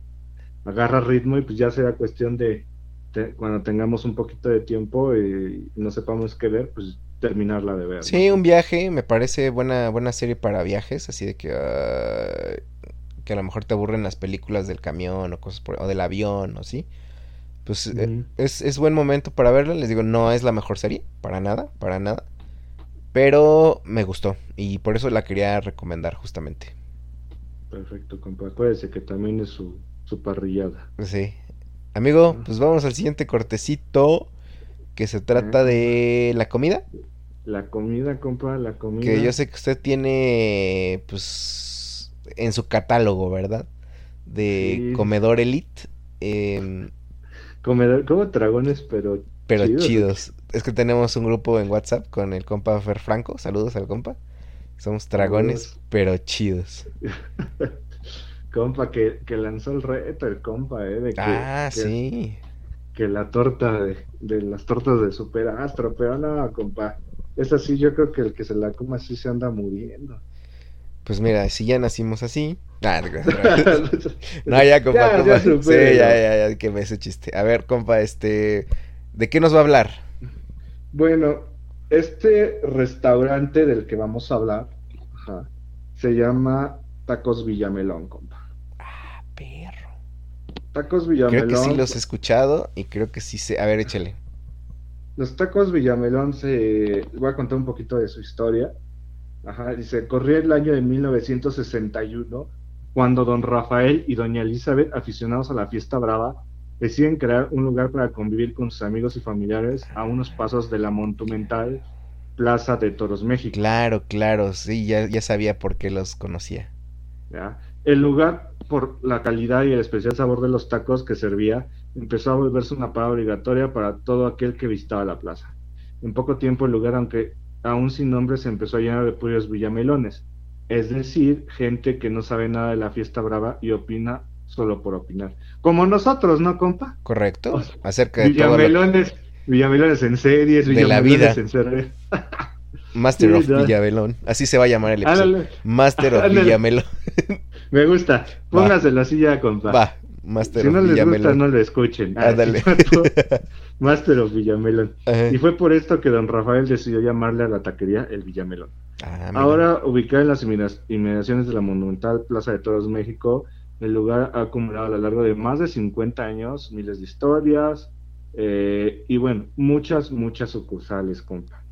agarra ritmo y pues ya será cuestión de, te- cuando tengamos un poquito de tiempo y no sepamos qué ver, pues terminarla de ver. Sí, ¿no? un viaje, me parece buena, buena serie para viajes, así de que, ah, que a lo mejor te aburren las películas del camión o cosas por, o del avión o así. Pues eh, es, es buen momento para verla, les digo, no es la mejor serie, para nada, para nada. Pero me gustó y por eso la quería recomendar justamente. Perfecto, compa. Acuérdese que también es su, su parrillada. Sí. Amigo, pues vamos al siguiente cortecito que se trata de la comida. La comida, compa, la comida. Que yo sé que usted tiene, pues, en su catálogo, ¿verdad? De Sí. comedor elite, em, Comedor, como dragones, pero pero Chidos. chidos. Es que tenemos un grupo en WhatsApp con el compa Fer Franco. Saludos al compa. Somos dragones, Saludos. pero chidos. <laughs> Compa, que, que lanzó el reto, el compa, ¿eh? De que, Ah, que- sí. que la torta de, de las tortas de Superastro, pero no, compa. Es así, yo creo que el que se la coma así se anda muriendo. Pues mira, si ya nacimos así. <laughs> Ah, <laughs> no, ya, compa, Ya, compa. ya sí, ya, ya, ya, que me ese chiste. A ver, compa, este. ¿De qué nos va a hablar? Bueno, este restaurante del que vamos a hablar ajá, se llama Tacos Villamelón, compa. Tacos Creo Villamelón. que sí los he escuchado y creo que sí sé. A ver, échale. Los tacos Villamelón se... Voy a contar un poquito de su historia. Ajá, dice, corría el año de 1961 cuando don Rafael y doña Elizabeth, aficionados a la fiesta brava, deciden crear un lugar para convivir con sus amigos y familiares a unos pasos de la monumental Plaza de Toros México. Claro, claro, sí, ya, ya sabía por qué los conocía. ¿ya? El lugar, por la calidad y el especial sabor de los tacos que servía, empezó a volverse una parada obligatoria para todo aquel que visitaba la plaza. En poco tiempo el lugar, aunque aún sin nombre, se empezó a llenar de puros villamelones, es decir, gente que no sabe nada de la fiesta brava y opina solo por opinar. Como nosotros, ¿no, compa? ¿Correcto? O sea, Acerca de todo lo Villamelones, villamelones en series, De la villamelones vida. en series. <laughs> Master of. Villamelón. Así se va a llamar el episodio. Master of. Villamelón. <laughs> me gusta. Póngaselo así ya, compa. Va, Master Si of no les gusta, Villamelón. no lo escuchen. Ah, Ándale. <laughs> Master of Villamelón. Ajá. Y fue por esto que don Rafael decidió llamarle a la taquería el Villamelón. Ah. Ahora, ubicada en las inmediaciones de la monumental Plaza de Toros México, el lugar ha acumulado a lo largo de más de 50 años miles de historias eh, y bueno, muchas, muchas sucursales, compa.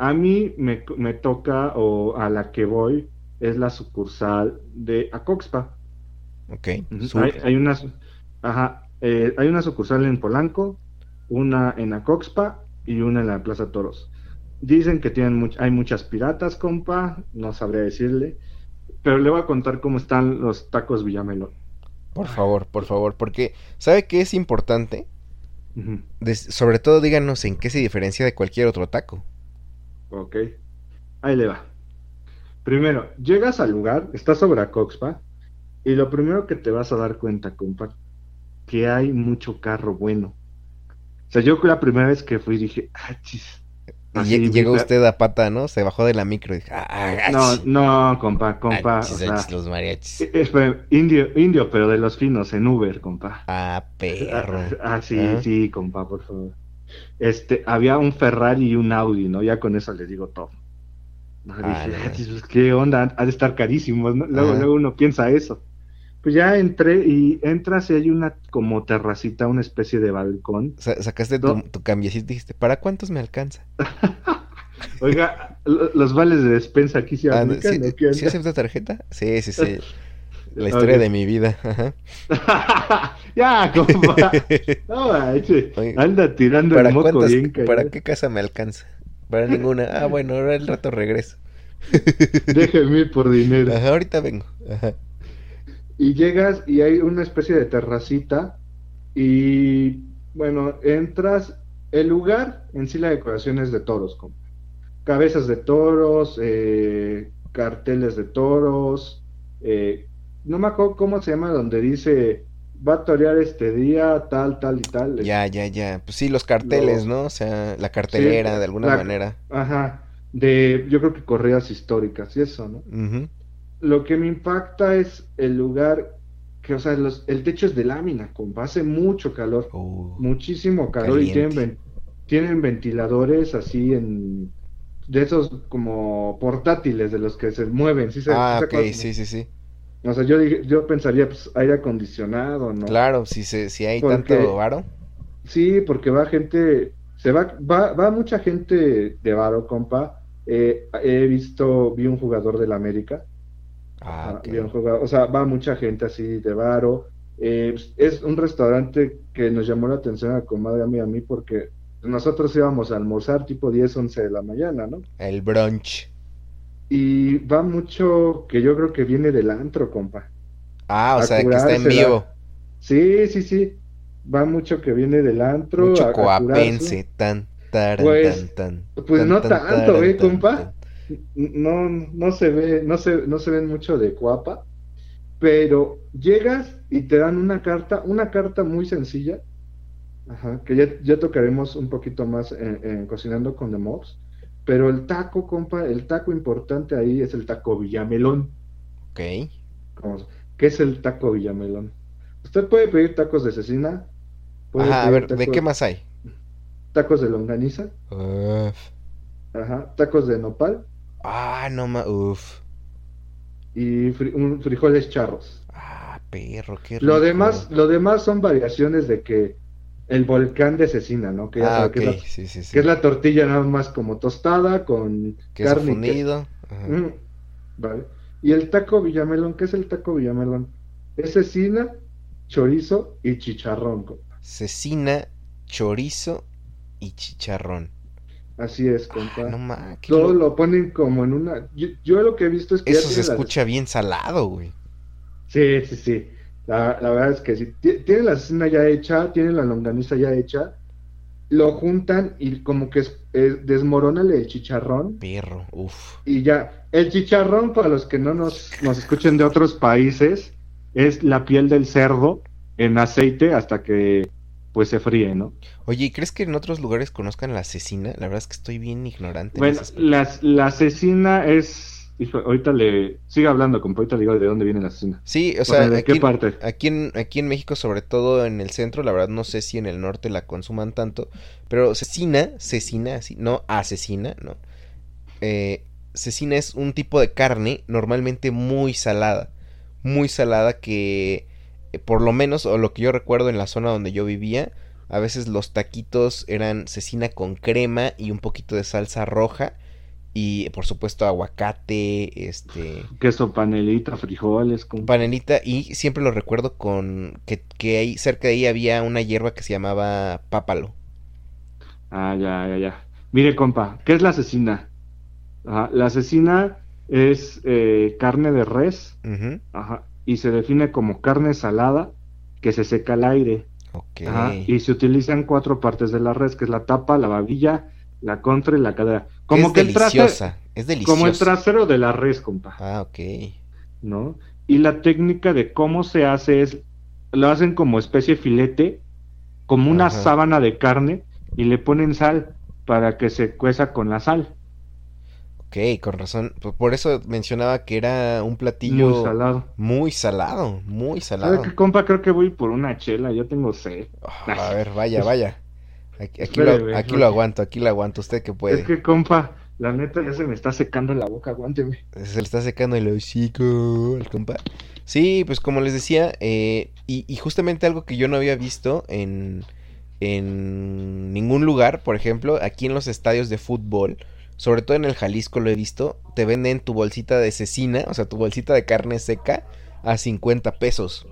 A mí me, me toca, o a la que voy, es la sucursal de Acoxpa. Ok. Hay, hay una, ajá, eh, hay una sucursal en Polanco, una en Acoxpa y una en la Plaza Toros. Dicen que tienen much- hay muchas piratas, compa, no sabría decirle, pero le voy a contar cómo están los tacos Villamelón. Por favor, por favor, porque ¿sabe qué es importante? Sobre todo díganos en qué se diferencia de cualquier otro taco. Ok, ahí le va. Primero, llegas al lugar, estás sobre Acoxpa, y lo primero que te vas a dar cuenta, compa, que hay mucho carro bueno. O sea, yo la primera vez que fui dije, ah, chis. Así, llegó usted a pata, ¿no? Se bajó de la micro y dijo, ah, ah, No, ch- no, compa, compa. achis, o sea, achis, los mariachis. eh, espera, indio, indio, pero de los finos, en Uber, compa. Ah, perro. Ah, ah, sí, Ah. sí, compa, por favor. Este, había un Ferrari y un Audi, ¿no? Ya con eso les digo todo. No, Ah, no. "Ah, pues, ¿qué onda? Ha de estar carísimos, ¿no? Luego, luego uno piensa eso. Pues ya entré y entras y hay una como terracita, una especie de balcón. Sa- sacaste tu, tu cambiecito y dijiste, ¿para cuántos me alcanza? <laughs> Oiga, lo- los vales de despensa aquí se Ah, aplican, ¿sí, ¿no? ¿Qué ¿sí acepta tarjeta? Sí, sí, sí. <laughs> La historia de mi vida. Ajá. <laughs> ya, compa. <laughs> No, manches, anda tirando ¿Para el moco cuántas, bien para qué casa me alcanza? Para ninguna. Ah, <laughs> bueno, ahora el rato regreso. Déjeme ir por dinero. Ajá, ahorita vengo. Ajá. Y llegas y hay una especie de terracita y bueno, entras, el lugar en sí la decoración es de toros, compa. Cabezas de toros, eh, carteles de toros, eh, no me acuerdo cómo se llama donde dice va a torear este día, tal, tal y tal. Ya, ya, ya. Pues sí, los carteles, ¿no? O sea, la cartelera, Sí, de alguna la- manera. Ajá, de yo creo que correas históricas y eso, ¿no? Lo que me impacta es el lugar que, o sea, los- el techo es de lámina, compa, hace mucho calor. Uh, muchísimo calor y tienen, tienen ventiladores así en de esos como portátiles de los que se mueven, ¿sí se- ah, sí ok, sí, sí, sí. O sea, yo yo pensaría pues aire acondicionado, ¿no? Claro, si, se, si hay Porque- tanto varo. Sí, porque va gente, se va, va, va mucha gente de varo, compa. Eh, he visto, vi un jugador del América, Ah, Ajá, ok. vi un jugador- o sea, va mucha gente así de varo. Eh, es un restaurante que nos llamó la atención a la comadre a mí, a mí porque nosotros íbamos a almorzar tipo 10, 11 de la mañana, ¿no? El brunch. Y va mucho que yo creo que viene del antro, compa. Ah, o A sea, que está en vivo. Sí, sí, sí. Va mucho que viene del antro. Mucho a coapense. Tan, taran, Pues- tan, tan. pues tan, no tan, tanto, taran, ¿eh, compa? No, no se ve, no se, no se ven mucho de cuapa, pero llegas y te dan una carta, una carta muy sencilla, ajá, que ya, ya tocaremos un poquito más en, en Cocinando con The Mobs, pero el taco, compa, el taco importante ahí es el taco Villamelón. Ok. ¿Cómo- ¿Qué es el taco Villamelón? Usted puede pedir tacos de cecina, Ajá, a ver, ¿de qué más hay? Tacos de longaniza, Uf. ajá, tacos de nopal Ah, no ma... Uf. y fri- un- frijoles charros. Ah, perro, qué Lo rico. demás, lo demás son variaciones de que el volcán de cecina, ¿no? Que Ah, sabe ok, que, es la, sí, sí, sí. que es la tortilla nada más como tostada con Queso carne que- fundido. Ajá. Mm, vale. Y el taco Villamelón, ¿qué es el taco Villamelón? Es cecina, chorizo y chicharrón. compa. Cecina, chorizo y chicharrón. Así es, Ah, compa. no ma, Todo lo- lo ponen como en una. Yo, yo lo que he visto es que. Eso se las- escucha bien salado, güey. Sí, sí, sí. La, la verdad es que sí. Ti- Tienen la cecina ya hecha, tienen la longaniza ya hecha. Lo juntan y como que es, es- desmorónale el chicharrón Perro, uf. y ya. El chicharrón, para los que no nos, nos escuchen de otros países, es la piel del cerdo en aceite hasta que pues se fríe, ¿no? Oye, ¿y crees que en otros lugares conozcan la cecina? La verdad es que estoy bien ignorante en Bueno, ese la, la cecina es. Hijo, ahorita le. Sigue hablando, compa, ahorita le digo de dónde viene la cecina. Sí, o sea, ¿de aquí, qué parte? aquí en, aquí en México, sobre todo en el centro, la verdad no sé si en el norte la consuman tanto, pero cecina, cecina, así, no asesina, no. Eh, cecina es un tipo de carne normalmente muy salada, muy salada que eh, por lo menos, o lo que yo recuerdo en la zona donde yo vivía, a veces los taquitos eran cecina con crema y un poquito de salsa roja y por supuesto aguacate, este Queso panelita, frijoles, compa. panelita y siempre lo recuerdo con que, que ahí cerca de ahí había una hierba que se llamaba pápalo. Ah, ya, ya, ya. Mire, compa, ¿qué es la cecina? Ajá, la cecina es eh, carne de res, ajá, y se define como carne salada que se seca al aire. Ok. Ajá, y se utilizan cuatro partes de la res, que es la tapa, la babilla, la contra y la cadera. Como es que el trasero, es deliciosa. como el trasero de la res, compa, Ah, ok. ¿no? Y la técnica de cómo se hace es, lo hacen como especie filete, como una Ajá. sábana de carne, y le ponen sal para que se cueza con la sal. Ok, con razón. Por, eso mencionaba que era un platillo Muy salado. muy salado, muy ¿Sabe salado. qué, compa? Creo que voy por una chela, yo tengo sed. Ah, a ver, vaya, vaya. Aquí, aquí lo, aquí aguanto, aquí lo aguanto. Usted que puede. Es que, compa, la neta ya se me está secando la boca, aguánteme. Se le está secando el hocico al compa. Sí, pues como les decía, eh, y, y justamente algo que yo no había visto en, en ningún lugar, por ejemplo, aquí en los estadios de fútbol, sobre todo en el Jalisco lo he visto, te venden tu bolsita de cecina, o sea, tu bolsita de carne seca a 50 pesos.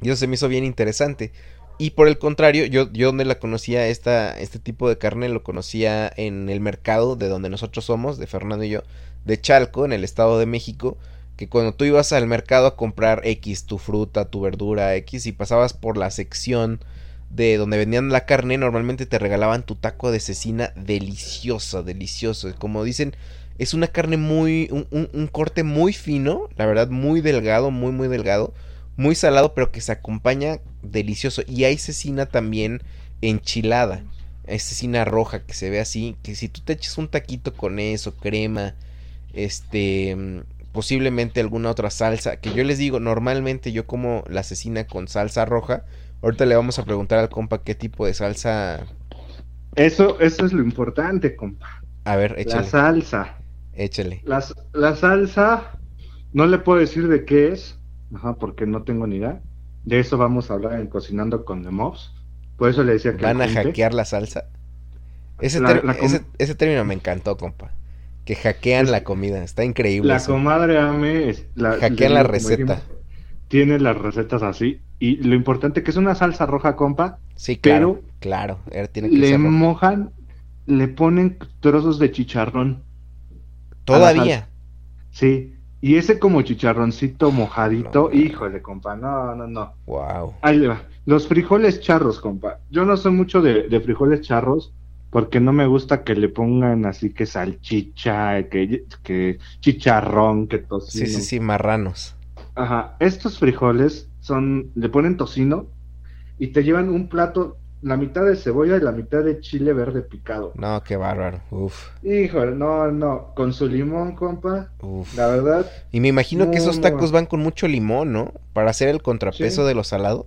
Y eso se me hizo bien interesante. Y por el contrario, yo, yo donde la conocía, esta, este tipo de carne lo conocía en el mercado de donde nosotros somos, de Fernando y yo, de Chalco, en el Estado de México, que cuando tú ibas al mercado a comprar X, tu fruta, tu verdura, X, y pasabas por la sección de donde vendían la carne, normalmente te regalaban tu taco de cecina deliciosa, delicioso. Como dicen, es una carne muy, un, un- un corte muy fino, la verdad, muy delgado, muy, muy delgado, muy salado, pero que se acompaña delicioso. Y hay cecina también enchilada, cecina roja que se ve así, que si tú te echas un taquito con eso, crema, este, mm, posiblemente alguna otra salsa, que yo les digo, normalmente yo como la cecina con salsa roja. Ahorita le vamos a preguntar al compa qué tipo de salsa. Eso, eso es lo importante, compa. A ver, La échale, salsa. échale. La, la salsa, no le puedo decir de qué es, ajá, porque no tengo ni idea. De eso vamos a hablar en Cocinando con The Mobs. Por eso le decía que ¿Van a hackear la salsa? Ese, La- la ese, ese término me encantó, compa. Que hackean Es- la comida, está increíble. La eso. comadre Ame es- la, Hackean la receta. tiene las recetas así. Y lo importante que es una salsa roja, compa. Sí, claro, pero claro. Tiene que Le ser mojan, le ponen trozos de chicharrón. Todavía. Sí. Y ese como chicharroncito mojadito, No. híjole, compa, no, no, no. Wow. Ahí le va. Los frijoles charros, compa. Yo no soy mucho de, de frijoles charros porque no me gusta que le pongan así que salchicha, que, que chicharrón, que Sí, tocino. sí, sí, marranos. Ajá, estos frijoles son, le ponen tocino y te llevan un plato, la mitad de cebolla y la mitad de chile verde picado. No, qué bárbaro. Uf, Híjole, no, no, con su limón, compa, uf. la verdad, Y me imagino que esos no. tacos van con mucho limón, ¿no? Para hacer el contrapeso Sí. de lo salado.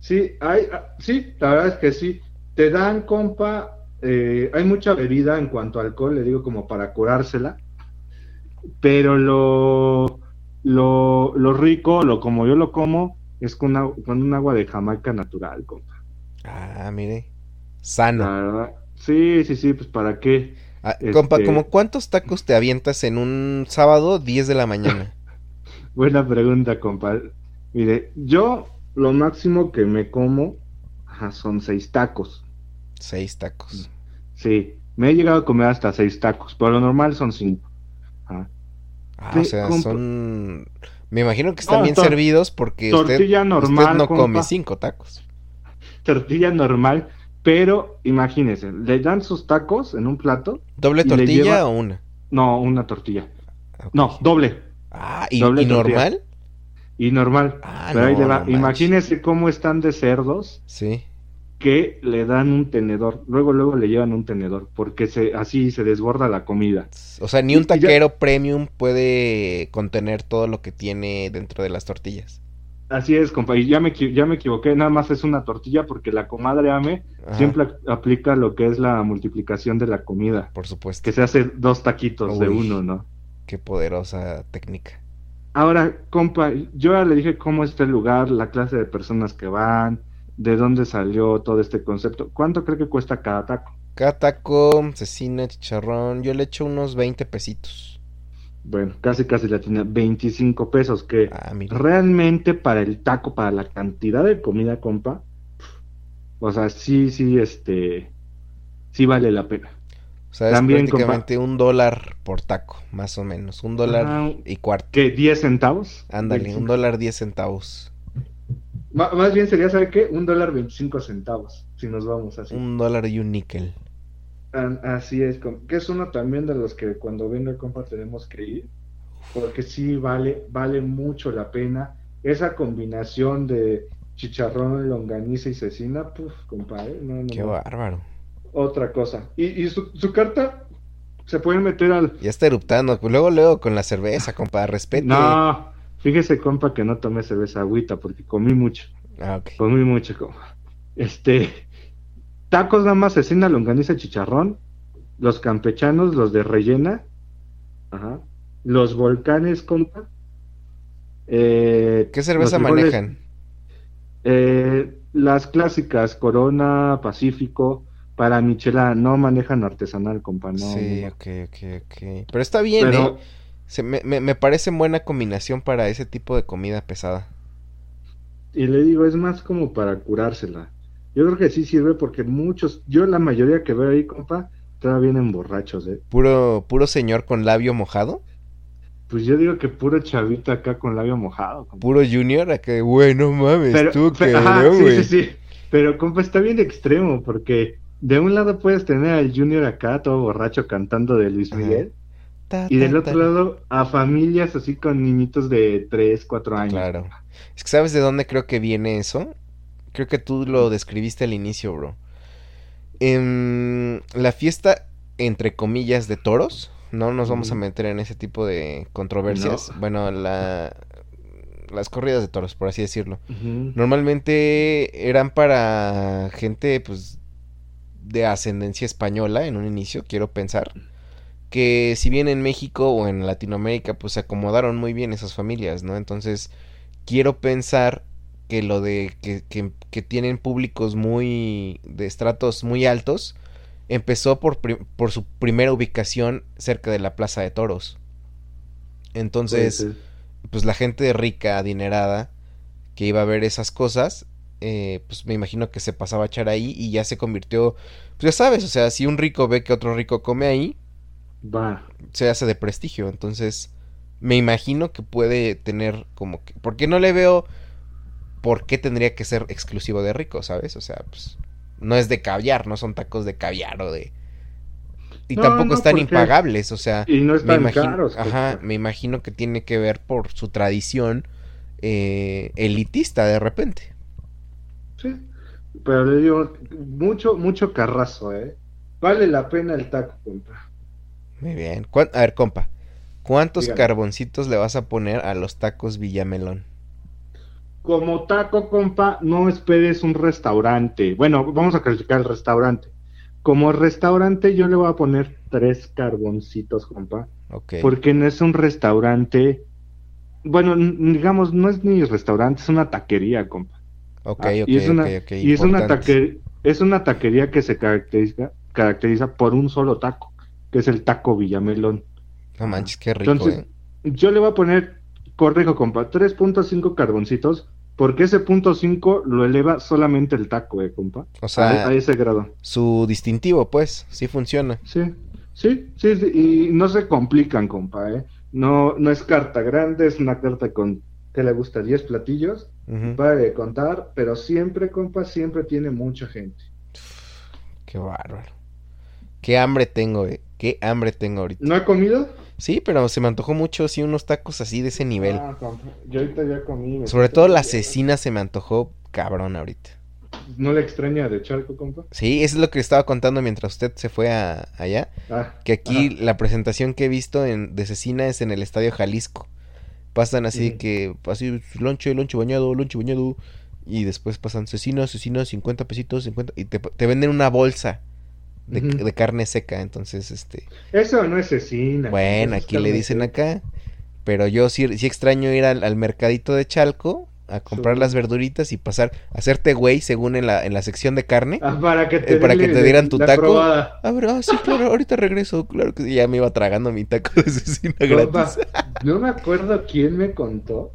sí, hay, ah, sí, la verdad es que sí. Te dan, compa, eh, hay mucha bebida en cuanto a alcohol, le digo como para curársela, pero lo, lo, lo rico, lo como yo lo como, es con, agua- con un agua de Jamaica natural, compa. Ah, mire. Sano. La verdad, sí, sí, sí, pues para qué. Ah, este- Compa, ¿como cuántos tacos te avientas en un sábado 10 de la mañana? <laughs> Buena pregunta, compa. Mire, yo lo máximo que me como ajá, son seis tacos. Seis tacos. Sí, me he llegado a comer hasta seis tacos, pero lo normal son cinco. Ajá. Ah, o sea, compa. son... Me imagino que están No, bien servidos porque usted, Tortilla normal, usted no compa. come cinco tacos. Tortilla normal, pero imagínese, le dan sus tacos en un plato. ¿Doble tortilla lleva- o una? No, una tortilla. Ok. No, doble Ah, ¿y, doble y normal? y normal. Ah, pero ahí le va. no manches. Imagínese cómo están de cerdos Sí. que le dan un tenedor. Luego, luego le llevan un tenedor, porque se, así se desborda la comida. O sea, ni un ya- taquero premium puede contener todo lo que tiene dentro de las tortillas. Así es, compa. Y ya me, ya me equivoqué, nada más es una tortilla porque la comadre Ame Ajá, siempre ap- aplica lo que es la multiplicación de la comida, Por supuesto. que se hace dos taquitos de uno, ¿no? Qué poderosa técnica. Ahora, compa, yo ya le dije cómo está el lugar, la clase de personas que van, de dónde salió todo este concepto. ¿Cuánto cree que cuesta cada taco? Cada taco, cecina, chicharrón, yo le echo unos 20 pesitos. Bueno, casi casi la tiene 25 pesos, que Ah, realmente para el taco, para la cantidad de comida, compa, o sea, sí, sí, este, sí vale la pena. O sea, es también, prácticamente un dólar por taco, más o menos. Un dólar y cuarto. ¿Qué? ¿10 centavos? Ándale, un 25. dólar 10 centavos. Más bien sería, ¿sabe qué? Un dólar 25 centavos, si nos vamos así. Un dólar y un níquel. Así es, que es uno también de los que cuando venga compa tenemos que ir, porque sí vale, vale mucho la pena. Esa combinación de chicharrón, longaniza y cecina, puf, compa, ¿eh? No, no, Qué no. bárbaro. Otra cosa. Y, y su, su carta se pueden meter al... Ya está eruptando. Luego, luego con la cerveza, compa, respete. No, fíjese, compa, que no tomé cerveza agüita porque comí mucho. Ah, ok. Comí mucho, compa. Este, tacos nada más, cecina, longaniza, chicharrón. Los campechanos, los de rellena. Ajá. Los volcanes, compa. Eh, ¿Qué cerveza manejan? Eh, las clásicas, Corona, Pacífico. Para Michela no manejan artesanal, compa. No, sí, ok, ok, ok. Pero está bien, Pero, ¿eh? Se me, me, me parece buena combinación para ese tipo de comida pesada. y le digo, es más como para curársela. Yo creo que sí sirve porque muchos, yo la mayoría que veo ahí, compa, todavía vienen borrachos, ¿eh? Puro, puro señor con labio mojado. Pues yo digo que puro chavito acá con labio mojado. compa. Puro junior, a que, güey, no mames, Pero, tú que, ajá, ¿no, sí, sí, sí. Pero, compa, está bien extremo porque de un lado puedes tener al Junior acá todo borracho cantando de Luis. Miguel Ta, y del otro ta. lado a familias así con niñitos de 3, 4 años. Claro. Es que ¿sabes de dónde creo que viene eso? Creo que tú lo describiste al inicio, bro. En la fiesta, entre comillas, de toros, no nos vamos a meter en ese tipo de controversias. No. Bueno, la... las corridas de toros, por así decirlo. Normalmente eran para gente, pues, de ascendencia española en un inicio, quiero pensar. Que si bien en México o en Latinoamérica, pues se acomodaron muy bien esas familias, ¿no? Entonces, quiero pensar que lo de que, que- que tienen públicos muy de estratos muy altos empezó por, por su primera ubicación cerca de la Plaza de Toros. Entonces, pues la gente rica, adinerada, que iba a ver esas cosas, eh, pues me imagino que se pasaba a echar ahí y ya se convirtió, pues ya sabes, o sea, si un rico ve que otro rico come ahí, Va. se hace de prestigio, entonces me imagino que puede tener como que, porque no le veo por qué tendría que ser exclusivo de rico, ¿sabes? O sea, pues no es de caviar, no son tacos de caviar o de... Y No, tampoco no, están impagables, o sea... Y no Me están imagino, caros. ajá, compa. me imagino que tiene que ver por su tradición eh, elitista de repente. Sí, pero le digo, mucho, mucho carrazo, ¿eh? Vale la pena el taco, compa. Muy bien. ¿Cuán- A ver, compa, ¿cuántos Dígame. carboncitos le vas a poner a los tacos Villamelón? Como taco, compa, no esperes un restaurante. Bueno, vamos a calificar el restaurante. Como restaurante, yo le voy a poner tres carboncitos, compa. Ok. Porque no es un restaurante. Bueno, digamos, no es ni restaurante, es una taquería, compa. Ok, Ah, ok, y es una, y es una, importante. taque- es una taquería que se caracteriza, caracteriza por un solo taco, que es el taco Villamelón. No manches, qué rico, Entonces, eh. yo le voy a poner, corrijo, compa, 3.5 carboncitos, porque ese punto 5 lo eleva solamente el taco, eh, compa. O sea, a, a ese grado. su distintivo, pues, sí funciona. Sí, sí, sí, sí, y no se complican, compa, eh. No, no es carta grande, es una carta con, ¿qué le gusta? 10 platillos, Ujú. para contar, pero siempre, compa, siempre tiene mucha gente. Qué bárbaro. Qué hambre tengo, eh. Qué hambre tengo ahorita. ¿No ha comido? Sí, pero se me antojó mucho, sí, unos tacos así de ese nivel. Ah, yo ahorita ya comí. Sobre todo la cecina se me antojó cabrón ahorita. ¿No le extraña de charco, compa? Sí, eso es lo que estaba contando mientras usted se fue a, allá. Ah, Que aquí ajá. la presentación que he visto en, de cecina es en el Estadio Jalisco. Pasan así que, así, lonche, lonche bañado, lonche bañado. Y después pasan cecina, cecina, 50 pesitos, 50. Y te, te venden una bolsa de, carne seca. Entonces, este. Eso no es cecina. Bueno, aquí le dicen acá. Pero yo sí, sí extraño ir al, al mercadito de Chalco a comprar Sí. las verduritas y pasar, hacerte güey según en la, en la sección de carne. Ah, para que te, Eh, para den que te dieran tu taco. probada. A ver, ah, sí, claro, ahorita regreso. Claro que sí, ya me iba tragando mi taco de cecina gratis. no me acuerdo quién me contó.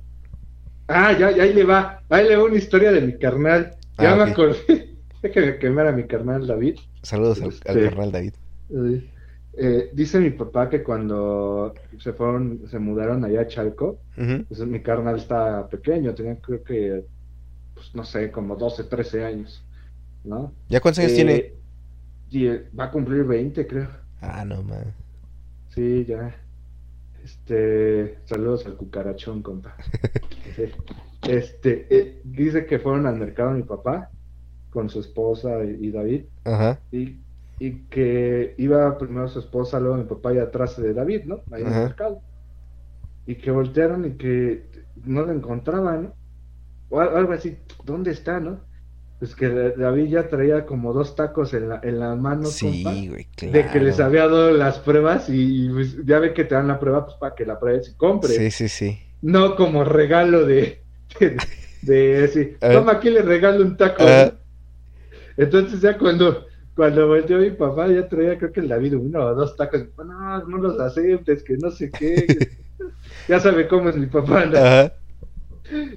Ah, ya, ya ahí le va. Ahí le va una historia de mi carnal. Ya Ah, me ok. acordé. <laughs> Déjame quemar a mi carnal David. Saludos al, al carnal David. Eh, eh, dice mi papá que cuando se fueron, se mudaron allá a Chalco, pues mi carnal estaba pequeño, tenía creo que, pues no sé, como 12, 13 años, ¿no? ¿Ya cuántos años Eh, tiene? Y eh, va a cumplir 20, creo. Ah, no, man. Sí, ya. Este, saludos al cucarachón, compa. <laughs> Este, eh, dice que fueron al mercado mi papá con su esposa y, y David Ajá. y, y que iba primero su esposa, luego mi papá y atrás de David, ¿no? Ahí en el Ajá. mercado. Y que voltearon y que no lo encontraban, ¿no? O al- algo así, ¿dónde está, no? Pues que David ya traía como dos tacos en la, en manos, compa. Sí, güey, claro. de que les había dado las pruebas y, y, pues, ya ve que te dan la prueba pues para que la pruebes y compres. Sí, sí, sí. No como regalo de, de, de decir, Ah. toma aquí le regalo un taco. Ah. Entonces ya cuando, cuando volteó mi papá ya traía creo que el David uno o dos tacos. No, no los aceptes, que no sé qué. <laughs> ya sabe cómo es mi papá. ¿no? Ajá.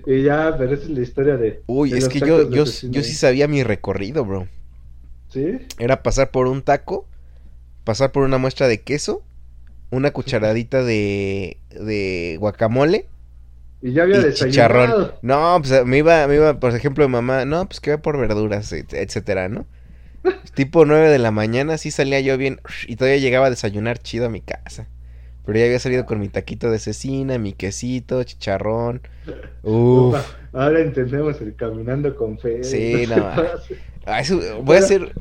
Y ya, pero esa es la historia de... Uy, de es que yo, yo, yo sí sabía mi recorrido, bro. ¿Sí? Era pasar por un taco, pasar por una muestra de queso, una <laughs> cucharadita de, de guacamole Y ya había y desayunado. chicharrón. No, pues me iba, me iba, por ejemplo, mi mamá, no, pues que voy por verduras, et- etcétera, ¿no? <laughs> Tipo nueve de la mañana, sí salía yo bien y todavía llegaba a desayunar chido a mi casa. Pero ya había salido con mi taquito de cecina, mi quesito, chicharrón. <laughs> Uf. Ahora entendemos el caminando con fe. Sí, no. <laughs> Ah, eso- voy a hacer.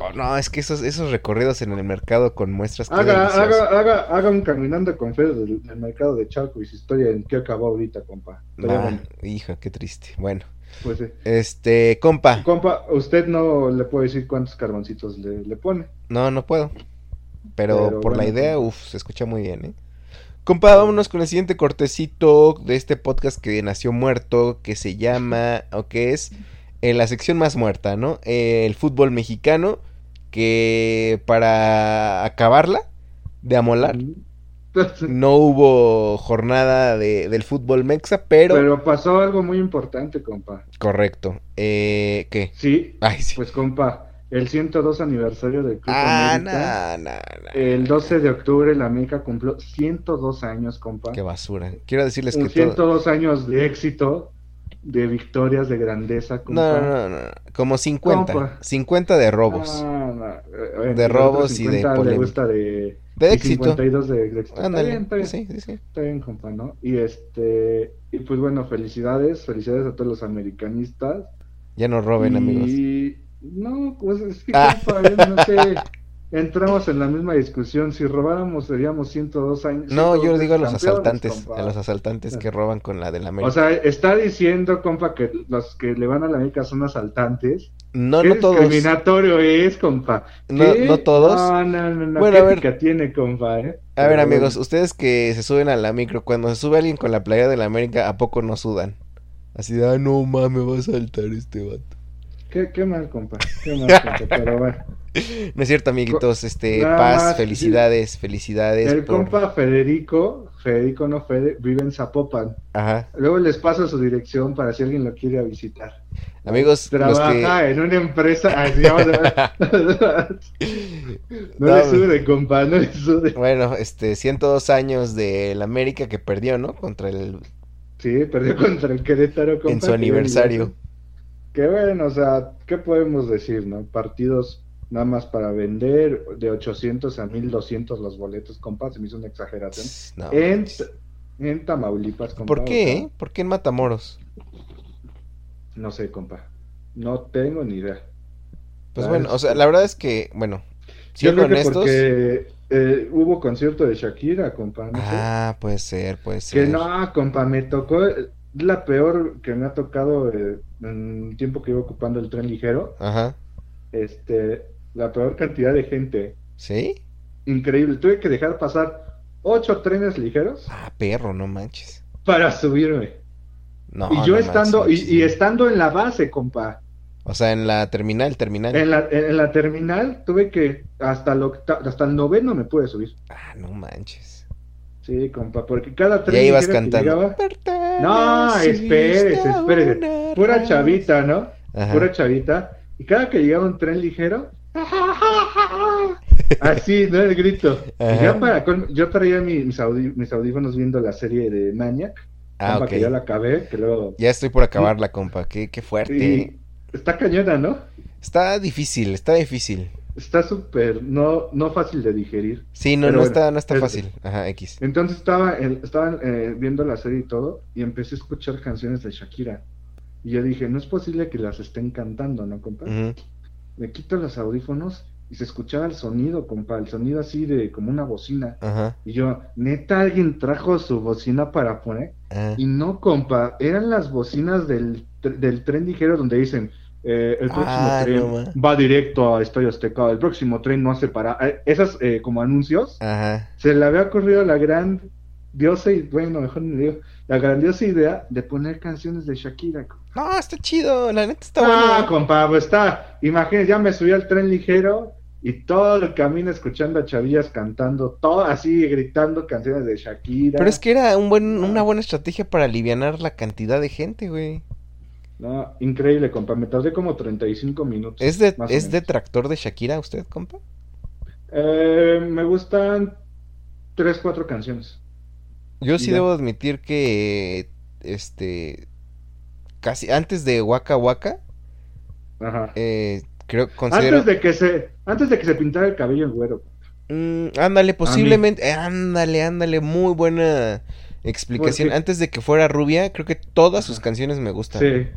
Oh, no, es que esos, esos recorridos en el mercado con muestras. Haga, haga, haga, haga un caminando con fe del, del mercado de Chalco y su historia en qué acabó ahorita, compa. Ah, bueno. hija, qué triste. Bueno, Pues sí. este, compa. Compa, usted no le puede decir cuántos carboncitos le, le pone. No, no puedo. Pero, Pero por la idea, compa. uff, se escucha muy bien, ¿eh? Compa, vámonos con el siguiente cortecito de este podcast que nació muerto, que se llama, o que es en la sección más muerta, ¿no? Eh, el fútbol mexicano, que para acabarla de amolar, <laughs> no hubo jornada de, del fútbol mexa, pero... pero pasó algo muy importante, compa. Correcto. Eh, ¿Qué? Sí, Ay, sí. pues compa, el 102 aniversario del Club ah, América. no, no, no. El 12 de octubre la América cumplió 102 años, compa. Qué basura. Quiero decirles Un que todo... 102 años de éxito, de victorias, de grandeza. No, no, no, no. Como 50. Compa. 50 de robos. Ah, no, bueno, De robos y de 50 le gusta de, De y éxito. 52 de, de éxito. Está Ándale. bien, está bien. Sí, sí, sí. Está bien, compa, ¿no? Y este, y pues bueno, felicidades, felicidades a todos los americanistas. Ya no roben, amigos. Y no, pues es que, Ah. compa, yo no sé, <laughs> entramos en la misma discusión, si robáramos seríamos 102 años. No, 102 yo digo a los asaltantes, compa. a los asaltantes que roban con la del América. O sea, está diciendo, compa, que los que le van a la América son asaltantes. no, ¿Qué no todos. discriminatorio es, compa? No- no todos. No, no, no, no. Bueno, ¿Qué a ver. tiene, compa, eh? A ver, amigos, bueno. ustedes que se suben a la micro, cuando se sube alguien con la playa de la América, ¿a poco no sudan? Así de, ah, no mames, va a saltar este vato. Qué, qué mal, compa. Qué mal, compa, pero bueno. <laughs> No es cierto, amiguitos, este, Nada paz, más, felicidades, felicidades. El por- compa Federico, Federico no Fede, vive en Zapopan. Ajá. Luego les paso su dirección para si alguien lo quiere visitar. Amigos, los Trabaja que... en una empresa. Ay, sí, vamos a ver. no, <laughs> No, le sube, compa, no le sube. Bueno, este, 102 años del América que perdió, ¿no? Contra el... Sí, perdió contra el Querétaro, compa. En su aniversario. Que bueno, o sea, ¿qué podemos decir, no? Partidos nada más para vender de 800 a 1200 los boletos, compa, se me hizo una exageración. No, en, en Tamaulipas, compa. ¿Por qué? eh? ¿Por qué en Matamoros? No sé, compa. No tengo ni idea. Pues bueno, o sea, la verdad es que, bueno, Yo creo que porque eh, hubo concierto de Shakira, compa. No. Ah, puede ser, puede Que ser. no, compa, me tocó eh, la peor que me ha tocado eh, en el tiempo que iba ocupando el tren ligero. Ajá. Este, la peor cantidad de gente. ¿Sí? Increíble. Tuve que dejar pasar ocho trenes ligeros Ah, perro, no manches. para subirme. No, y yo no estando, manches, y, y estando en la base, compa. O sea, en la terminal, terminal. En la, en la terminal tuve que hasta el, hasta el noveno me pude subir. Ah, no manches. Sí, compa, porque cada tren Ya ibas ligero que cantando. llegaba- No, espérese, espérese. Pura chavita, ¿no? Ajá. Pura chavita. Y cada que llegaba un tren ligero, así, ¿no? El grito. Y Ajá. ya para, yo traía mi- mis, audífonos viendo la serie de Maniac. Ah, compa, ok. que ya la acabé, que luego... Ya estoy por acabarla, compa. Qué, qué fuerte. Y está cañona, ¿no? Está difícil, está difícil. Está súper, no, no fácil de digerir. Sí, no, no bueno, está, no está es- fácil. Ajá, X. Entonces estaba, en- estaba eh, viendo la serie y todo, y empecé a escuchar canciones de Shakira. Y yo dije, no es posible que las estén cantando, ¿no, compa? Ujú. Me quito los audífonos y se escuchaba el sonido, compa, el sonido así de como una bocina. Ajá. Y yo, neta, alguien trajo su bocina para poner. ajá. Y no, compa, eran las bocinas del, del tren ligero donde dicen, eh, el próximo Ah, tren no va directo a Estadio Azteca, el próximo tren no hace para... eh, esas eh, como anuncios, Ajá. se le había ocurrido la gran diosa, y bueno, mejor no digo, la grandiosa idea de poner canciones de Shakira. No, está chido, la neta está Ah, bueno. compa, pues está, imagínate, ya me subí al tren ligero y todo el camino escuchando a chavillas cantando, todo así, gritando canciones de Shakira. Pero es que era un buen, una buena estrategia para alivianar la cantidad de gente, güey. No, increíble, compa, me tardé como 35 minutos. ¿Es de, es detractor de Shakira usted, compa? Eh, me gustan tres, cuatro canciones. Yo sí Ya. debo admitir que, este, casi antes de Waka Waka, Ajá. eh, creo, considero... Antes de que se, antes de que se pintara el cabello en güero. Mm, ándale, posiblemente, ándale, ándale, muy buena explicación. Antes de que fuera rubia, creo que todas sus canciones me gustan. Sí.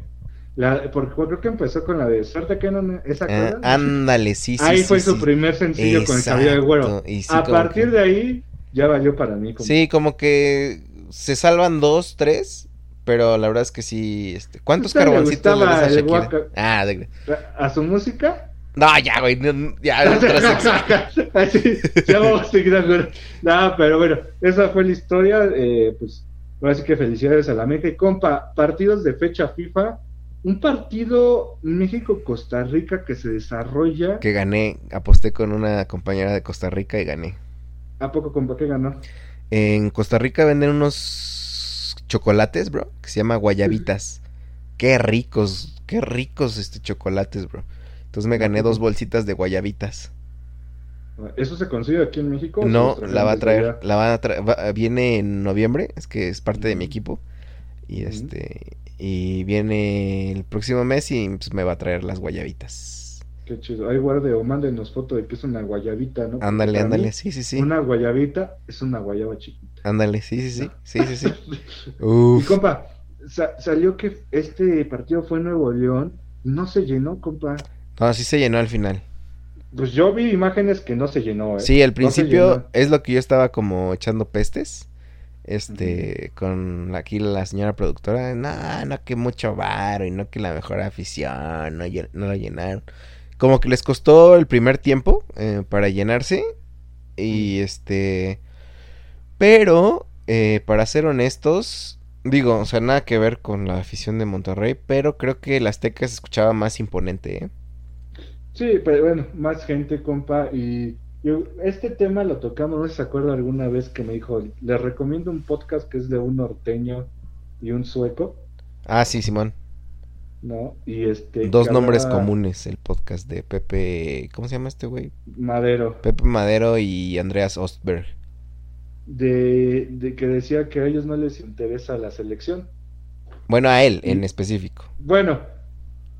La, porque creo que empezó con la de Suerte que no, esa Ah, cosa. ándale, sí, sí, Ahí sí, fue su primer sencillo con el cabello de güero. A partir que- de ahí, ya valió para mí. compa. Sí, como que se salvan dos, tres, pero la verdad es que sí, este, ¿cuántos ¿Usted le carboncitos le gustaba das a el Shakira? Waka- Ah, de... A, su música. No, ya, güey, no, ya, <laughs> Así, ya vamos a seguir hablando. No, pero bueno, esa fue la historia. Eh, pues, ahora sí que felicidades a la. Y compa, partidos de fecha FIFA. Un partido México-Costa Rica que se desarrolla. que gané, aposté con una compañera de Costa Rica y gané. ¿A poco, compa, qué ganó? En Costa Rica venden unos chocolates, bro, que se llama guayabitas. Qué ricos, qué ricos este chocolates, bro. Entonces me gané dos bolsitas de guayabitas. ¿Eso se consigue aquí en México? No, la va a traer, allá? la van a traer, va- viene en noviembre, es que es parte de mi Ujú. equipo. Y este, y viene el próximo mes y pues, me va a traer las guayabitas. Qué chido. Ahí guarde o mándenos foto de que es una guayabita, ¿no? Ándale, para ándale, mí, sí, sí, sí. Una guayabita es una guayaba chiquita. Ándale, sí, sí, sí. Sí, sí, sí. <laughs> Y Uf. compa, sa- salió que este partido fue en Nuevo León. No se llenó, compa. No, sí se llenó al final. Pues yo vi imágenes que no se llenó, ¿eh? Sí, al principio es lo que yo estaba como echando pestes. Este, con aquí la señora productora. No, no que mucho varo y no que la mejor afición. No, no lo llenaron. Como que les costó el primer tiempo eh, para llenarse. Y este. Pero, eh, para ser honestos, digo, o sea, nada que ver con la afición de Monterrey. Pero creo que el Azteca se escuchaba más imponente, ¿eh? Sí, pero bueno, más gente, compa. Y yo, este tema lo tocamos, no sé si se acuerda alguna vez que me dijo, les recomiendo un podcast que es de un norteño y un sueco, Ah, sí, Simón. ¿No? Y este... Dos nombres comunes, el podcast de Pepe, ¿cómo se llama este güey? Madero, Pepe Madero y Andreas Ostberg. de, de que decía que a ellos no les interesa la selección. Bueno, a él en específico. Bueno,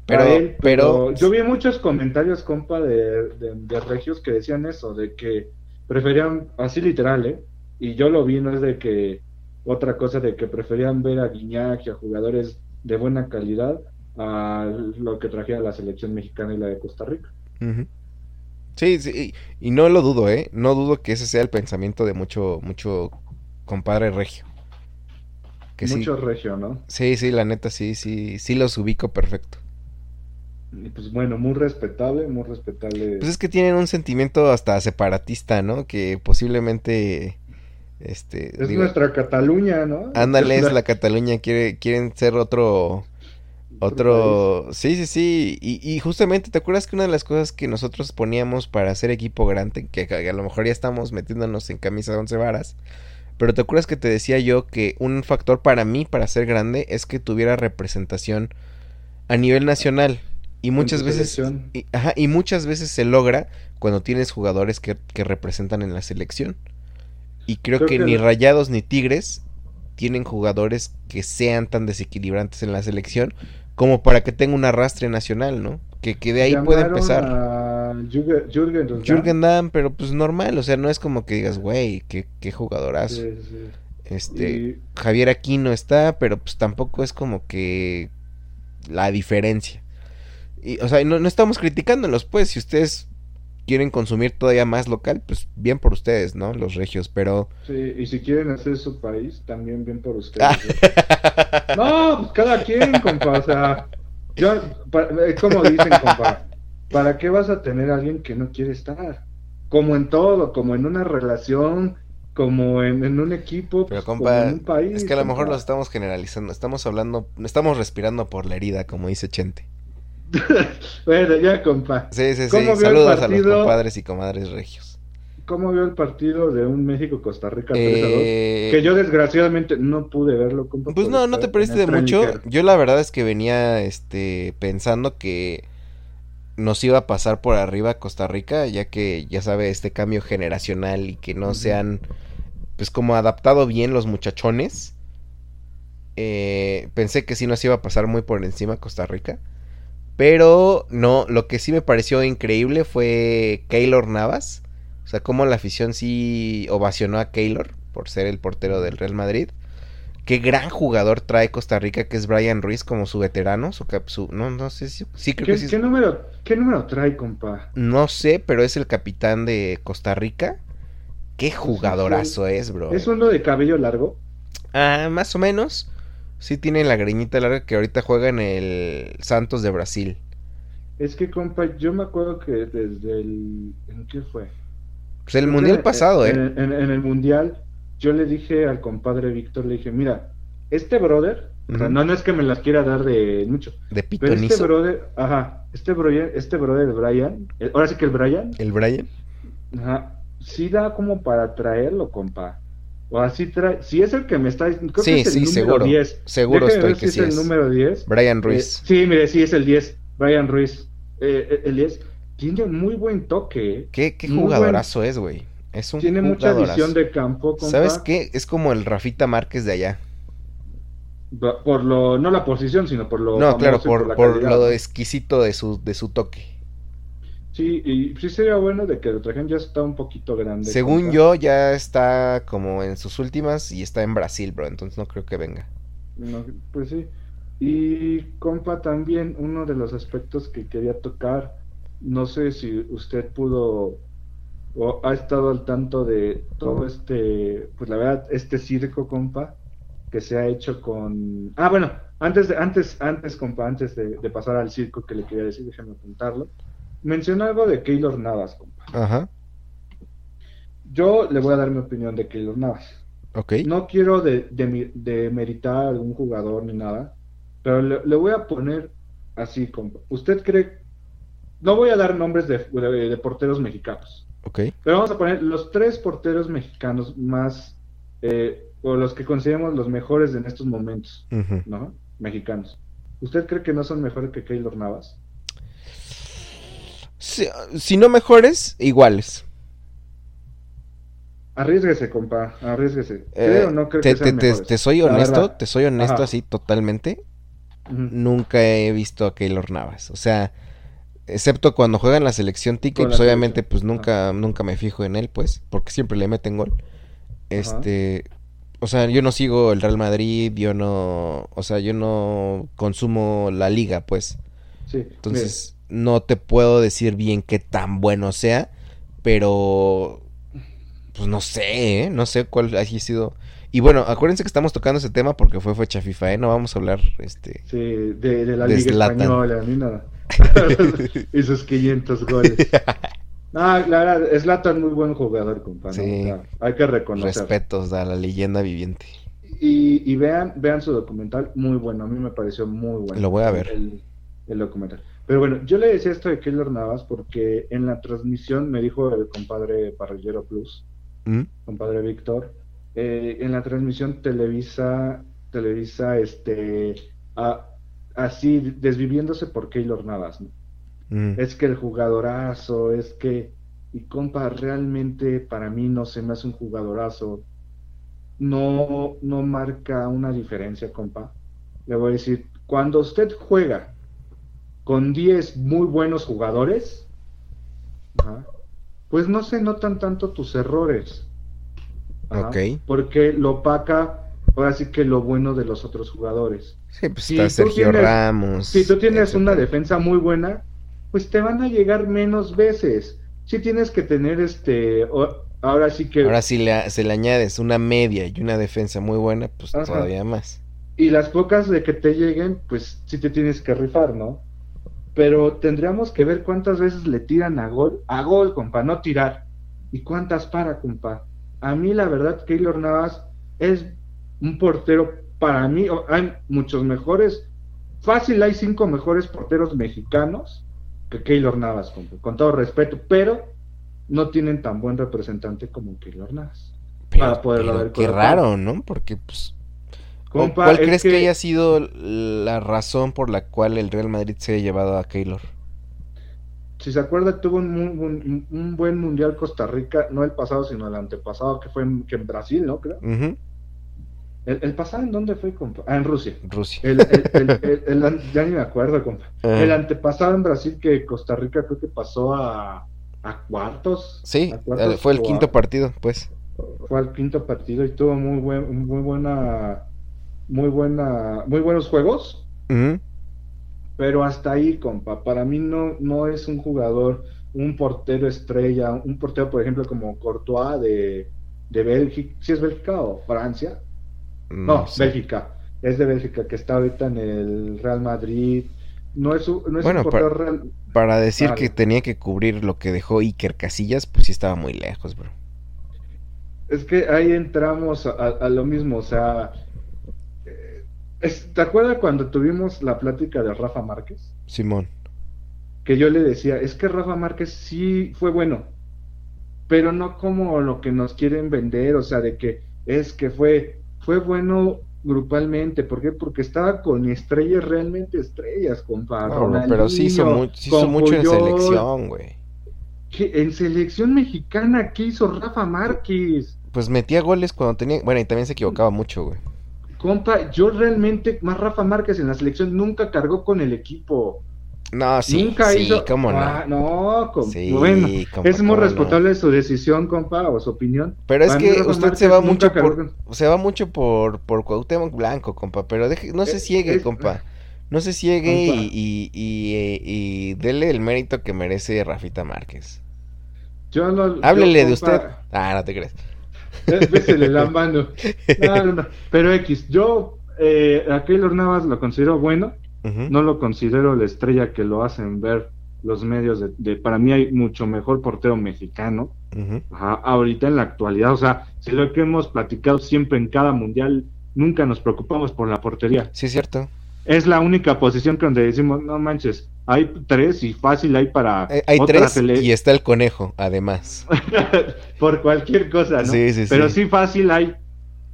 Pero, él, pero, yo vi muchos comentarios, compa, de, de, de regios que decían eso, de que preferían, así literal, ¿eh? Y yo lo vi, no es de que otra cosa, de que preferían ver a Guiñac y a jugadores de buena calidad a lo que trajera la selección mexicana y la de Costa Rica. Sí, sí, y no lo dudo, ¿eh? No dudo que ese sea el pensamiento de mucho, mucho compadre regio. Que sí, Mucho regio, ¿no? sí, sí, la neta, sí, sí, sí los ubico perfecto. Y pues bueno, muy respetable, muy respetable. Pues es que tienen un sentimiento hasta separatista, ¿no? Que posiblemente, este, es digo, nuestra Cataluña, ¿no? ándale, es <laughs> la Cataluña, quiere, quieren ser otro, Otro, sí, sí, sí, y, y justamente, ¿te acuerdas que una de las cosas que nosotros poníamos para hacer equipo grande, que, que a lo mejor ya estamos metiéndonos en camisa de once varas, pero ¿te acuerdas que te decía yo que un factor para mí, para ser grande, es que tuviera representación a nivel nacional? Y muchas veces, y, ajá, y muchas veces se logra cuando tienes jugadores que, que representan en la selección. Y creo, Creo que, que ni Rayados ni Tigres tienen jugadores que sean tan desequilibrantes en la selección como para que tenga un arrastre nacional, ¿no? Que, que de ahí puede Llamaron empezar. a Jürgen, Jürgen Damm. Jürgen Damm, pero pues normal, o sea, no es como que digas, güey, qué, qué jugadorazo. Sí, sí. Este, Y- Javier Aquino está, pero pues tampoco es como que la diferencia. Y, o sea, no, no estamos criticándolos, pues, si ustedes quieren consumir todavía más local, pues bien por ustedes, ¿no? Los regios, pero... Sí, y si quieren hacer su país, también bien por ustedes. ¿eh? No, pues cada quien, compa, o sea, yo, eh, como dicen, compa, ¿para qué vas a tener a alguien que no quiere estar? Como en todo, como en una relación, como en, en un equipo, Pero pues, como en un país. es que a lo mejor compa. lo estamos generalizando, estamos hablando, estamos respirando por la herida, como dice Chente. <laughs> Bueno, ya, compa, Sí, sí, sí, ¿Cómo vio el saludos a los compadres y comadres regios. ¿cómo vio el partido de un México-Costa Rica 3 a 2? Eh, Que yo desgraciadamente no pude verlo, compa. Pues no, no te perdiste de mucho. Yo la verdad es que venía este pensando que nos iba a pasar por arriba Costa Rica, ya que ya sabe este cambio generacional y que no se han pues como adaptado bien los muchachones. Eh, pensé que sí nos iba a pasar muy por encima Costa Rica. Pero no, lo que sí me pareció increíble fue Keylor Navas. O sea, cómo la afición sí ovacionó a Keylor por ser el portero del Real Madrid. Qué gran jugador trae Costa Rica, que es Brian Ruiz como su veterano, su, cap- su- no, no sé si, sí creo ¿Qué, que sí. qué número, ¿Qué número trae, compa? no sé, pero es el capitán de Costa Rica. Qué jugadorazo es, bro. ¿Es uno de cabello largo? Ah, más o menos. Sí tiene la greñita larga que ahorita juega en el Santos de Brasil. Es que, compa, yo me acuerdo que desde el... ¿En qué fue? Pues el Creo mundial pasado, en, ¿eh? En, en el mundial, yo le dije al compadre Víctor, le dije, mira, este brother, no, no es que me las quiera dar de mucho, De pero este pitonizo. brother, ajá, este brother, este brother Brian, eh, ahora sí que el Brian, El Brian. ajá, sí da como para traerlo, compa. O así trae, si es el que me está creo Sí, que es el sí, número seguro. 10. Seguro Déjeme estoy ver que si sí es el es. número 10. Brian Eh, Ruiz. sí, mire, sí es el 10. Brian Ruiz. Eh, eh, el 10 tiene muy buen toque. eh. Qué, qué jugadorazo es, güey. Es un Tiene mucha visión de campo. compa. ¿Sabes qué? Es como el Rafita Márquez de allá. Por lo, no la posición, sino por lo. No, famoso claro, por, por calidad, lo exquisito de su, de su toque. Sí, y sí sería bueno de que trajeran ya está un poquito grande. Según yo, ya está como en sus últimas y está en Brasil, bro. Entonces no creo que venga. No, pues sí. Y compa, también uno de los aspectos que quería tocar, no sé si usted pudo o ha estado al tanto de todo este, pues la verdad, este circo, compa, que se ha hecho con... Ah, bueno, antes de, antes, antes, compa, antes de, de pasar al circo que le quería decir, déjeme apuntarlo. Menciona algo de Keylor Navas, compa. Ajá. Yo le voy a dar mi opinión de Keylor Navas. Ok. No quiero de, de, de a algún jugador ni nada, pero le, le voy a poner así, compa. ¿Usted cree? No voy a dar nombres de, porteros mexicanos, Ok. pero vamos a poner los tres porteros mexicanos más, eh, o los que consideramos los mejores en estos momentos. ¿no? Mexicanos. ¿Usted cree que no son mejores que Keylor Navas? Si, si no mejores, iguales. Arriesguese, compa, arriesguese. Eh, ¿Cree o no cree te, que sean te- te- soy honesto, te soy honesto Ajá. así totalmente. Nunca he visto a Keylor Navas. O sea, excepto cuando juega en la selección tica, y pues obviamente pues nunca, nunca me fijo en él, pues, porque siempre le meten gol. Este, o sea, yo no sigo el Real Madrid, yo no, o sea, yo no consumo la liga, pues. Sí. Entonces, no te puedo decir bien qué tan bueno sea, pero pues no sé, ¿eh? no sé cuál haya sido. Y bueno, acuérdense que estamos tocando ese tema porque fue fecha FIFA, ¿eh? No vamos a hablar, este... Sí, de, de la De Liga Zlatan. Española, ni nada. <laughs> y sus 500 goles. <laughs> Ah, la verdad, Zlatan muy buen jugador, compa. ¿no? Sí. O sea, hay que reconocer. Respetos a la leyenda viviente. Y, y vean, vean su documental, muy bueno. A mí me pareció muy bueno. Lo voy a ver. El, el documental. Pero bueno, yo le decía esto de Keylor Navas porque en la transmisión me dijo el compadre Parrillero Plus, ¿Mm? compadre Víctor, eh, en la transmisión Televisa, Televisa, este, a- así desviviéndose por Keylor Navas, ¿no? Mm. Es que el jugadorazo, es que, y compa, realmente para mí no se me hace un jugadorazo. No, no marca una diferencia, compa. Le voy a decir, cuando usted juega con 10 muy buenos jugadores, ajá, pues no se notan tanto tus errores. Ajá, Ok. Porque lo opaca, ahora sí que lo bueno de los otros jugadores. Sí, pues Si está Sergio tienes- Ramos. Si tú tienes una defensa muy buena, pues te van a llegar menos veces. Si tienes que tener este, o- ahora sí que, Ahora si le, se le añades una media y una defensa muy buena, pues Ajá. todavía más. y las pocas de que te lleguen, pues sí te tienes que rifar, ¿no? Pero tendríamos que ver cuántas veces le tiran a gol, a gol, compa, no tirar. Y cuántas para, compa. A mí la verdad, Keylor Navas es un portero, para mí, hay muchos mejores, fácil hay cinco mejores porteros mexicanos que Keylor Navas, compa, con todo respeto, pero no tienen tan buen representante como Keylor Navas. Pero, Para poderlo pero haber qué raro, ¿no? Porque, pues, ¿cu- Compa, ¿cuál es crees que... que- haya sido la razón por la cual el Real Madrid se haya llevado a Keylor? si se acuerda, tuvo un, buen- un buen mundial Costa Rica, no el pasado, sino el antepasado, que fue en, que en Brasil, ¿no? Creo. El, el pasado, ¿en dónde fue, compa? Ah, en Rusia. Rusia. El, el- ya ni me acuerdo, compa. Ah. El antepasado en Brasil, que Costa Rica creo que pasó a, a cuartos. Sí, a cuartos eh, fue el a- quinto partido, pues. Fue al quinto partido y tuvo muy buen, muy buena, muy buena, muy buenos juegos. Pero hasta ahí, compa, para mí no, no es un jugador, un portero estrella, un portero, por ejemplo, como Courtois de, de Bélgica, si es Bélgica o Francia? No, sé. Bélgica, es de Bélgica, que está ahorita en el Real Madrid. No es un, no es Bueno, un portero real. Para decir Vale. que tenía que cubrir lo que dejó Iker Casillas, pues sí estaba muy lejos, bro. Es que ahí entramos a, a lo mismo, o sea, ¿te acuerdas cuando tuvimos la plática de Rafa Márquez? Simón. que yo le decía, es que Rafa Márquez sí fue bueno, pero no como lo que nos quieren vender, o sea, de que es que fue, fue bueno grupalmente, ¿por qué? Porque estaba con estrellas, realmente estrellas, compa. No, pero sí hizo, Ronaldinho, mu- sí hizo con mucho en selección, güey. En selección mexicana, ¿qué hizo Rafa Márquez? Pues metía goles cuando tenía. Bueno, y también se equivocaba mucho, güey. Compa, yo realmente, más Rafa Márquez en la selección nunca cargó con el equipo. No, sí, Nunca sí, hizo. cómo no. Ah, no, com- Sí, bueno, compa, es muy cómo no. respetable su decisión, compa, o su opinión. Pero es Para que usted Márquez se va mucho por, se va mucho por, por Cuauhtémoc Blanco, compa, pero deje, no se ciegue, es- compa. <laughs> No se ciegue Compa. y, y, y, y dele el mérito que merece Rafita Márquez. Yo no, yo, Háblele de usted. Ah, no te crees. Eh, Bésele la mano. No, no, no. Pero X, yo eh, a Keylor Navas lo considero bueno, no lo considero la estrella que lo hacen ver los medios de, de- para mí hay mucho mejor portero mexicano ajá, ahorita en la actualidad, o sea, si lo que hemos platicado siempre en cada mundial, nunca nos preocupamos por la portería. Sí, es cierto. Es la única posición que donde decimos, no manches, hay tres y fácil hay para Eh, Hay tres y está el conejo, además. <laughs> por cualquier cosa, ¿no? Sí, sí, Pero sí. sí fácil hay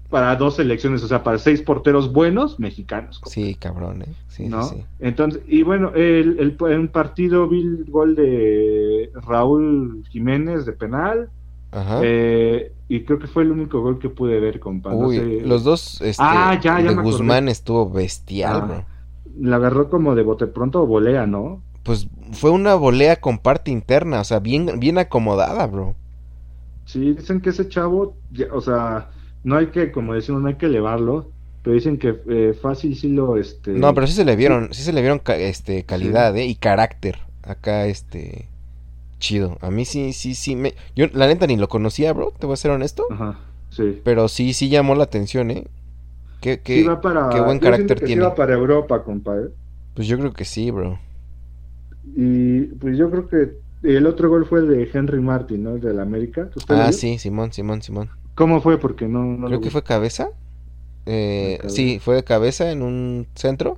para dos selecciones, o sea, para seis porteros buenos mexicanos. Sí, cabrón, ¿eh? Sí, ¿no? sí, sí. Entonces, y bueno, el, el, un partido vi el gol de Raúl Jiménez de penal, Ajá. eh, y creo que fue el único gol que pude ver, compa. no Uy, sé. los dos, este, Ah, ya, ya de acordé. Guzmán estuvo bestial, Ah. La agarró como de bote pronto o volea, ¿no? Pues fue una volea con parte interna, o sea, bien, bien acomodada, bro. Sí, dicen que ese chavo, ya- o sea, no hay que, como decimos, no hay que elevarlo, pero dicen que eh, fácil sí lo, este... No, pero sí se le vieron, sí se le vieron este calidad, eh, y carácter. Acá, este, chido. A mí sí, sí, sí me, yo la neta ni lo conocía, bro. Te voy a ser honesto, Ajá, sí. pero sí, sí llamó la atención, eh. Qué, qué, Sí para, qué buen carácter que sí tiene. va para Europa, compa, ¿eh? Pues yo creo que sí, bro. Y pues yo creo que el otro gol fue el de Henry Martin, ¿no? El del América. ¿Usted lo Ah, sí, Simón, Simón, Simón. ¿Cómo fue? Porque no, no Creo que fue cabeza. Eh, cabeza. sí, fue de cabeza en un centro.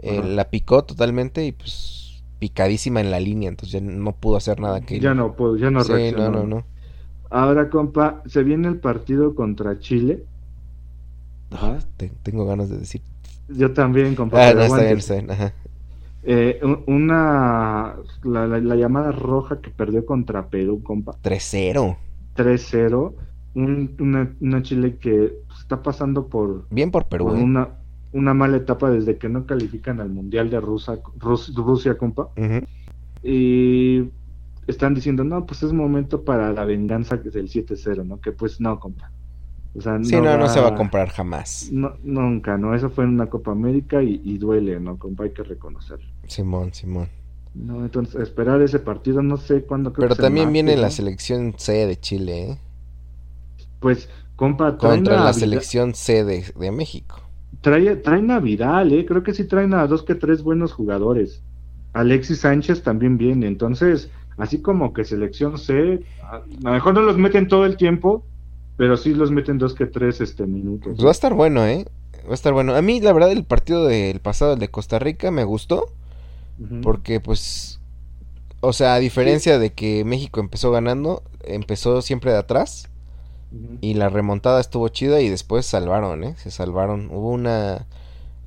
Eh, la picó totalmente y pues picadísima en la línea, entonces ya no pudo hacer nada que Ya no puedo, ya no Sí, no, no, no. Ahora, compa, se viene el partido contra Chile. Ajá. Te- tengo ganas de decir. Yo también, compa. Ah, no, está bien, está bien. Ajá. Eh, un- una la, la- la llamada roja que perdió contra Perú, compa. 3-0. 3-0. Un- una, una Chile que está pasando por, Bien por Perú, por ¿eh? una, una mala etapa desde que no califican al Mundial de Rusa- Rus- Rusia, compa. Ujú. Y están diciendo, no, pues es momento para la venganza del 7-0, ¿no? Que pues no, compa. O sea, Sí, no, no se va a comprar jamás. No, nunca, ¿no? Eso fue en una Copa América y, y duele, ¿no? Compa, hay que reconocerlo. Simón, Simón. No, entonces esperar ese partido, no sé cuándo. creo Pero que también viene la selección C de Chile, ¿eh? Pues, compa, Contra la selección C de, de México. Trae, trae Navidad, ¿eh? Creo que sí traen a dos que tres buenos jugadores. Alexis Sánchez también viene, entonces, así como que selección C, a, a lo mejor no los meten todo el tiempo, pero sí los meten dos que tres este, minutos. Pues va a estar bueno, ¿eh? Va a estar bueno. A mí, la verdad, el partido del pasado, el de Costa Rica, me gustó. Porque, pues, o sea, a diferencia de que México empezó ganando, empezó siempre de atrás. Y la remontada estuvo chida y después salvaron, ¿eh? Se salvaron. Hubo una...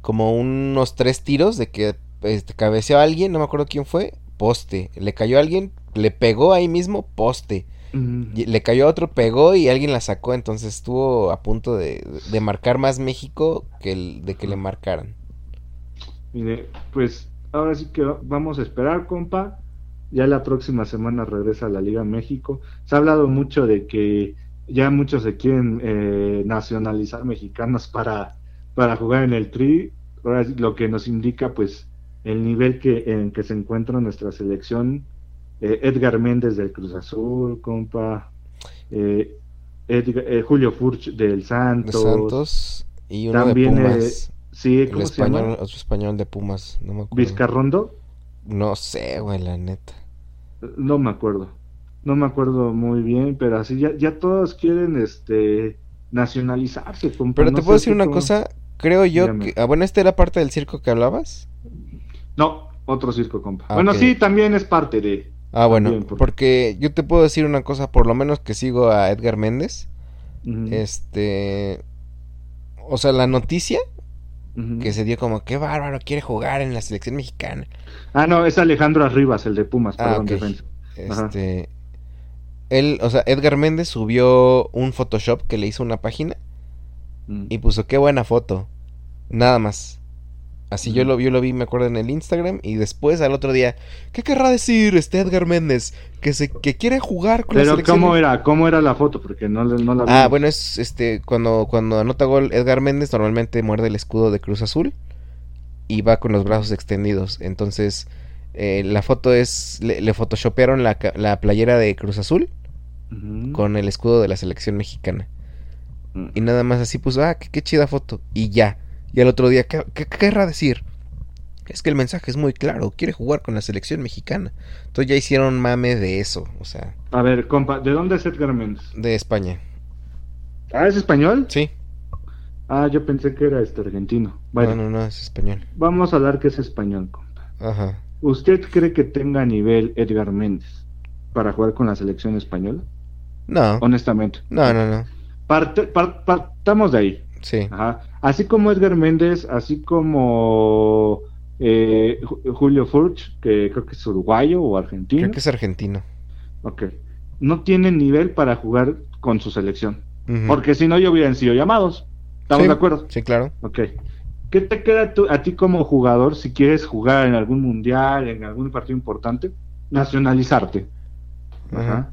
Como unos tres tiros de que este, cabeceó a alguien, no me acuerdo quién fue, poste. Le cayó a alguien, le pegó ahí mismo, poste. Le cayó a otro, pegó y alguien la sacó. Entonces estuvo a punto de, de marcar más México que el, de que le marcaran. Mire, pues ahora sí que vamos a esperar, compa. Ya la próxima semana regresa a la Liga México. Se ha hablado mucho de que ya muchos se quieren eh, nacionalizar mexicanos para, para jugar en el Tri. Ahora sí, lo que nos indica, pues, el nivel que, en que se encuentra nuestra selección. Eh, Edgar Méndez del Cruz Azul, compa. Eh, Edgar- eh, Julio Furch del De Santos. Santos y uno También, de eh, Pumas. Sí, el ¿cómo se español, llama? otro español de Pumas. No me acuerdo. Vizcarrondo. No sé, güey, la neta. No me acuerdo. No me acuerdo muy bien, pero así ya, ya todos quieren este nacionalizarse. compa, Pero no te puedo decir una cómo- cosa. Creo yo Dígame. que. Ah, bueno, esta era parte del circo que hablabas. No, otro circo, compa. Ah, bueno, sí, también es parte de. Ah, bueno, También, porque yo te puedo decir una cosa, por lo menos que sigo a Edgar Méndez. Este. O sea, la noticia que se dio como que bárbaro, quiere jugar en la selección mexicana. Ah, no, es Alejandro Arribas, el de Pumas, Ah, perdón, ok. defensa. Ajá. Este. Él, o sea, Edgar Méndez subió un Photoshop que le hizo una página Mm. y puso qué buena foto. Nada más. Así yo lo, yo lo vi, me acuerdo, en el Instagram. Y después, al otro día, ¿qué querrá decir este Edgar Méndez? Que se que quiere jugar con la Pero selección. ¿cómo era? ¿Cómo era la foto? Porque no, no la vi. Ah, bueno, es este cuando, cuando anota gol Edgar Méndez, normalmente muerde el escudo de Cruz Azul y va con los brazos extendidos. Entonces, eh, la foto es. Le, le photoshopearon la, la playera de Cruz Azul con el escudo de la selección mexicana. Mm. Y nada más así puso, ah, qué, qué chida foto. Y ya. Y al otro día, ¿qué, qué- qué querrá decir? Es que el mensaje es muy claro, quiere jugar con la selección mexicana. Entonces ya hicieron mame de eso, o sea, A ver, compa, ¿de dónde es Edgar Méndez? de España. Ah, ¿es español? Sí, Ah, yo pensé que era este argentino. Bueno, no, no, no, es español. vamos a hablar que es español, compa. Ajá. ¿Usted cree que tenga nivel Edgar Méndez para jugar con la selección española? No, Honestamente. no, no, no. Parte- par- partamos de ahí. Sí, Ajá. Así como Edgar Méndez, así como eh, Ju- Julio Furch, que creo que es uruguayo o argentino. creo que es argentino. Ok. No tienen nivel para jugar con su selección. Porque si no, ya hubieran sido llamados. ¿Estamos Sí, de acuerdo? Sí, claro. Ok. ¿Qué te queda tú- a ti como jugador si quieres jugar en algún mundial, en algún partido importante? Nacionalizarte. Ajá.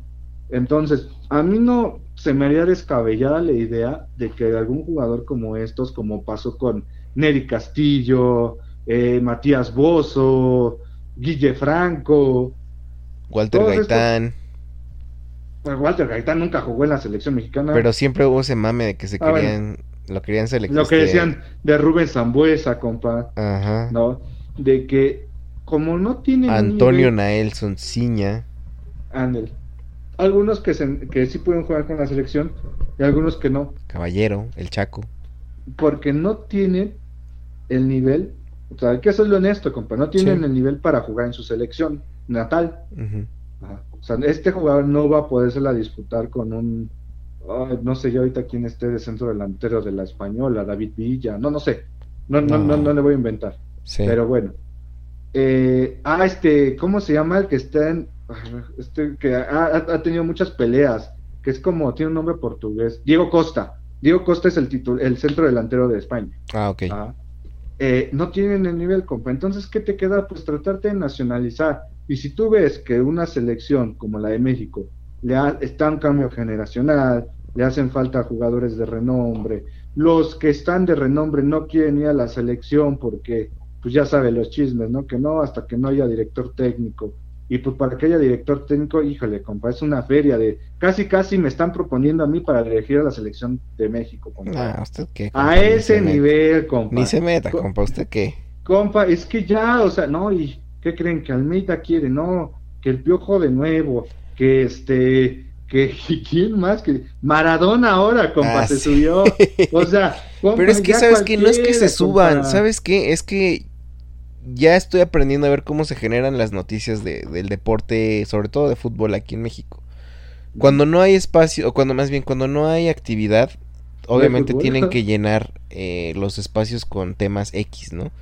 Entonces, a mí no se me haría descabellada la idea de que algún jugador como estos, como pasó con Neri Castillo, eh, Matías Bozo, Guille Franco, Walter estos- Gaitán. pues Walter Gaitán nunca jugó en la selección mexicana. Pero siempre hubo ese mame de que se Ah, bueno. querían, lo querían seleccionar. Lo que decían de Rubén Zambuesa, compa, Ajá. ¿no? De que como no tienen Antonio nivel- Naelson Ciña. Ándale. Algunos que, se- que sí pueden jugar con la selección y algunos que no, Caballero, el Chaco. porque no tienen el nivel, o sea, hay que serlo honesto, compa, no tienen Sí. el nivel para jugar en su selección natal. Ajá. O sea, este jugador no va a podérsela disputar con un, no sé yo ahorita quién esté de centro delantero de la española, David Villa, no, no sé, no, no, no, No. no le voy a inventar. Sí. Pero bueno. Eh, ah, este, ¿cómo se llama el que está en. Este, que ha, tenido muchas peleas, que es como, tiene un nombre portugués. Diego Costa. Diego Costa es el, el centro delantero de España. Ah, ok. Eh, no tienen el nivel, compa. Entonces, ¿qué te queda? Pues tratarte de nacionalizar. Y si tú ves que una selección como la de México le ha- está en cambio generacional, le hacen falta jugadores de renombre, los que están de renombre no quieren ir a la selección porque, pues ya sabe los chismes, ¿no? Que no, hasta que no haya director técnico. Y pues para que haya director técnico, híjole, compa, es una feria de... Casi, casi me están proponiendo a mí para dirigir a la selección de México, compa. Ah, ¿usted qué? a compa? Ese meta. nivel, compa. Ni se meta, Co- compa. ¿Usted qué? Compa, es que ya, o sea, no, y ¿qué creen? Que Almeida quiere, no, que el piojo de nuevo, que este, que <laughs> quién más, que Maradona ahora, compa, Ah, se sí. subió. O sea, <laughs> compa, Pero es que, ¿sabes que No es que se suban, compa. ¿sabes qué? Es que ya estoy aprendiendo a ver cómo se generan las noticias de, del deporte, sobre todo de fútbol aquí en México. Cuando no hay espacio, o cuando más bien, cuando no hay actividad, obviamente tienen que <laughs> llenar eh, los espacios con temas X, ¿no?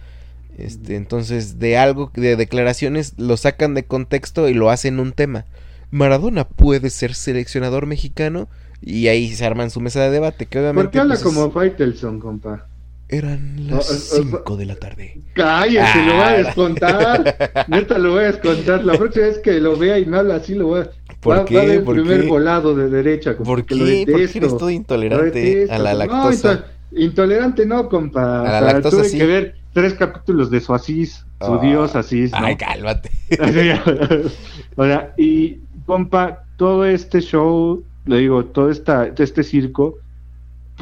Este, entonces, de algo, de declaraciones, lo sacan de contexto y lo hacen un tema. Maradona puede ser seleccionador mexicano y ahí se arman su mesa de debate, que obviamente... ¿Por qué habla pues, es- como Faitelson, compa? Eran No, las es- es- 5 de la tarde. Cállese, lo voy a Ah. descontar. <laughs> Neta, lo voy a descontar. La próxima vez que lo vea y me habla así, lo voy a. ¿Por va, qué? va a ver el ¿Por primer qué? volado de derecha. ¿Por que lo qué? ¿Por qué eres todo intolerante a la no, lactosa? into- intolerante no, compa. A la lactosa tuve sí. que ver tres capítulos de su Asís, su Ah. dios Asís, ¿no? Ay, cálmate. <laughs> o sea, y compa, todo este show, le digo, todo esta, este circo,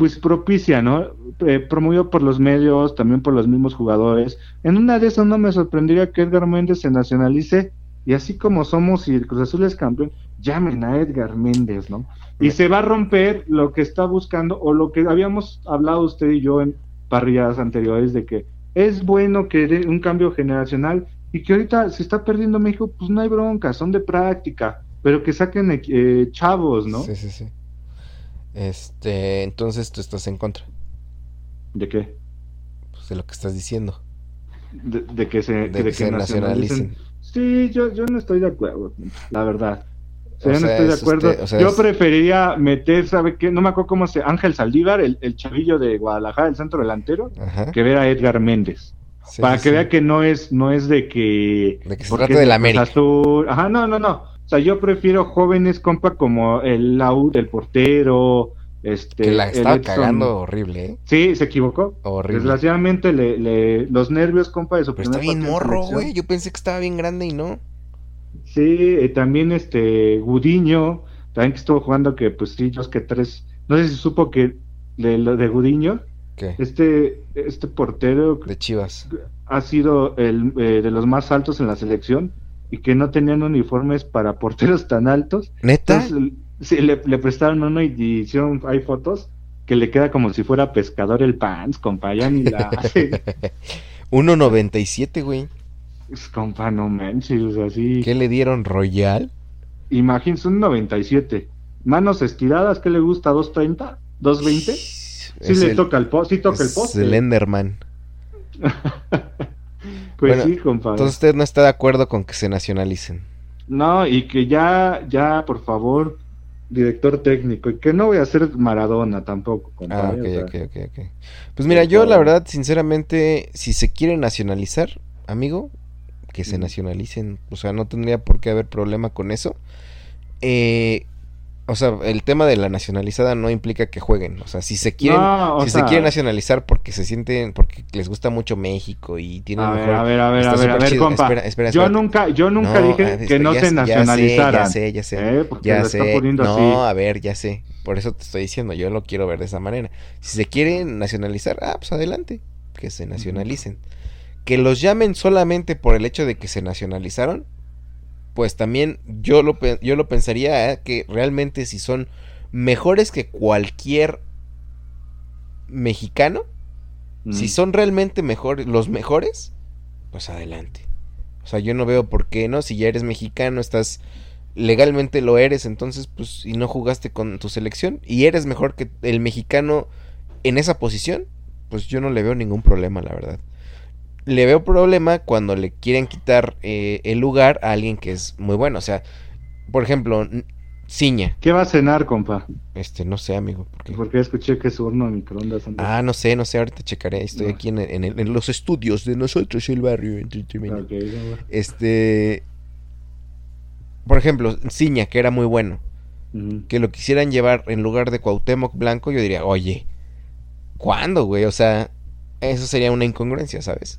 pues propicia, ¿no? Eh, promovido por los medios, también por los mismos jugadores. En una de esas no me sorprendería que Edgar Méndez se nacionalice y así como somos y el Cruz Azul es campeón, llamen a Edgar Méndez, ¿no? Y se va a romper lo que está buscando o lo que habíamos hablado usted y yo en parrilladas anteriores de que es bueno que dé un cambio generacional y que ahorita se está perdiendo México, pues no hay bronca, son de práctica, pero que saquen eh, chavos, ¿no? Sí, sí, sí. Este, entonces tú estás en contra ¿De qué? pues, de lo que estás diciendo. De, de que se, De que se nacionalicen. Sí, yo, yo no estoy de acuerdo, la verdad. O sea, O yo no sea, estoy de acuerdo. usted- o sea, yo es- preferiría meter, ¿sabe qué? No me acuerdo cómo se. Ángel Saldívar, el, el chavillo de Guadalajara, el centro delantero, Ajá. que ver a Edgar Méndez. Sí, para sí, que sí. vea que no es, no es de que... De que se porque trate del América. Azul. Ajá, no, no, no. O sea, yo prefiero jóvenes, compa, como el Laud, el portero, este... Que la estaba Edson. cagando horrible, ¿eh? Sí, se equivocó. Horrible. Desgraciadamente, le, le- los nervios, compa, de su Pero está bien morro, güey. Yo pensé que estaba bien grande y no. Sí, eh, también este Gudiño, también que estuvo jugando que pues sí, yo es que tres, no sé si supo que de lo de Gudiño, ¿Qué? este, este portero De Chivas. ha sido el eh, de los más altos en la selección y que no tenían uniformes para porteros tan altos. ¿Neta? Entonces, sí, le, le prestaron uno y, y hicieron, hay fotos que le queda como si fuera pescador el pants, compa, ya ni la hace. <laughs> 1.97, güey. Pues, compa, no manches, o sea, sí. ¿Qué le dieron? ¿Royal? Imagínense un 97. Manos estiradas, ¿qué le gusta? ¿230? ¿220? Sí Es le el- toca el poste, sí toca el es poste. Slenderman. <laughs> Pues Bueno, sí, compadre. Entonces usted no está de acuerdo con que se nacionalicen. No, y que ya, ya, por favor, director técnico, y que no voy a ser Maradona tampoco, Ah, compadre. ok, o sea, ok, ok, ok. Pues mira, yo la verdad, sinceramente, si se quiere nacionalizar, amigo, que se nacionalicen. O sea, no tendría por qué haber problema con eso. Eh, o sea, el tema de la nacionalizada no implica que jueguen. O sea, si se quieren, No, si sea, se quieren nacionalizar porque se sienten, porque les gusta mucho México y tienen A ver, mejor- a ver, a ver, a ver, a ver, compa. Espera, espera, yo nunca, yo nunca No, dije que no ya se sé, ya sé, nacionalizaran. Ya sé, ya sé. ¿eh? Porque Ya lo está sé. poniendo No, así. a ver, ya sé. Por eso te estoy diciendo, yo lo quiero ver de esa manera. Si se quieren nacionalizar, ah, pues adelante, que se nacionalicen. Que los llamen solamente por el hecho de que se nacionalizaron, pues también yo lo, yo lo pensaría eh, que realmente si son mejores que cualquier mexicano, Mm. si son realmente mejores, los mejores, pues adelante. O sea, yo no veo por qué no. Si ya eres mexicano, estás legalmente lo eres, entonces, pues, y no jugaste con tu selección y eres mejor que el mexicano en esa posición, pues yo no le veo ningún problema, la verdad. Le veo problema cuando le quieren quitar eh, el lugar a alguien que es muy bueno. O sea, por ejemplo, Ciña. ¿Qué va a cenar, compa? Este, no sé, amigo. porque- Porque escuché que su horno de microondas Ah, no sé, no sé, ahorita checaré. Estoy No. aquí en, en en los estudios de nosotros, el barrio entretenimiento. Ok, no, Este. Por ejemplo, Ciña, que era muy bueno. Que lo quisieran llevar en lugar de Cuauhtémoc Blanco, yo diría, oye, ¿cuándo, güey? O sea, eso sería una incongruencia, ¿sabes?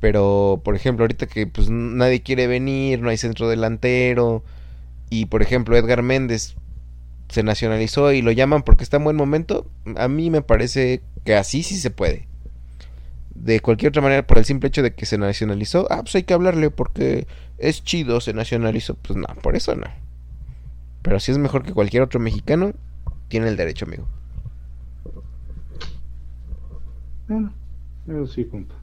Pero, por ejemplo, ahorita que pues nadie quiere venir, no hay centro delantero. Y por ejemplo, Edgar Méndez se nacionalizó y lo llaman porque está en buen momento. A mí me parece que así sí se puede. De cualquier otra manera, por el simple hecho de que se nacionalizó, ah, pues hay que hablarle porque es chido, se nacionalizó. Pues no, por eso no. Pero si es mejor que cualquier otro mexicano, tiene el derecho, amigo. Bueno, eso sí, compa.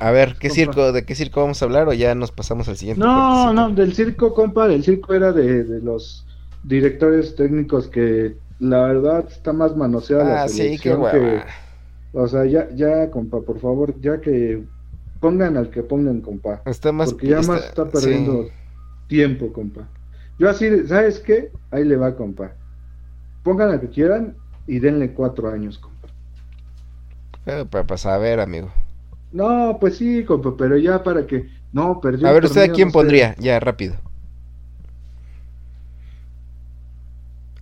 A ver, ¿qué Compa. circo, ¿de qué circo vamos a hablar o ya nos pasamos al siguiente? No, participo? no, del circo, compa, del circo era de, de los directores técnicos que la verdad está más manoseada la Ah, sí, qué selección hueva. que, o sea, ya, ya, compa, por favor, ya que pongan al que pongan, compa, Está más... porque ya más está perdiendo sí. tiempo, compa. Yo así, ¿sabes qué? Ahí le va, compa. Pongan al que quieran y denle cuatro años, compa. Eh, pa- Pues a ver, amigo. No, pues sí, compa, pero ya para que, no, perdió A ver, ¿usted a quién no sé. pondría? Ya, rápido.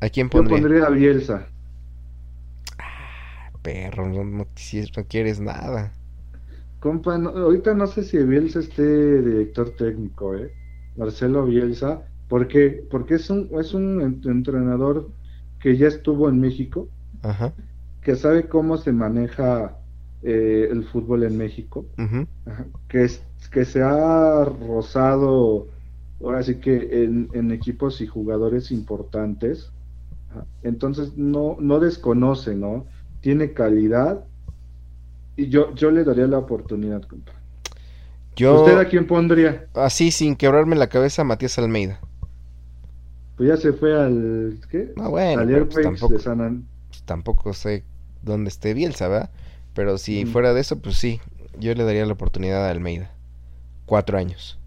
¿A quién Yo pondría? pondría a Bielsa. Perro, no, no no quieres nada. Compa, no- ahorita no sé si Bielsa esté director técnico, ¿eh? Marcelo Bielsa, porque, porque es un, es un ent- entrenador que ya estuvo en México, Ajá. que sabe cómo se maneja eh, el fútbol en México, que, es, que se ha rozado, ahora sí que en, en equipos y jugadores importantes, entonces no, no desconoce, ¿no? Tiene calidad y yo, yo le daría la oportunidad, compa. Yo, ¿Usted a quién pondría? así sin quebrarme la cabeza, Matías Almeida. Pues ya se fue al, ¿qué? No, bueno, al pero pues tampoco, de San An- pues tampoco sé dónde esté Bielsa, ¿verdad? Pero si Mm. fuera de eso, pues sí, yo le daría la oportunidad a Almeida. Cuatro años.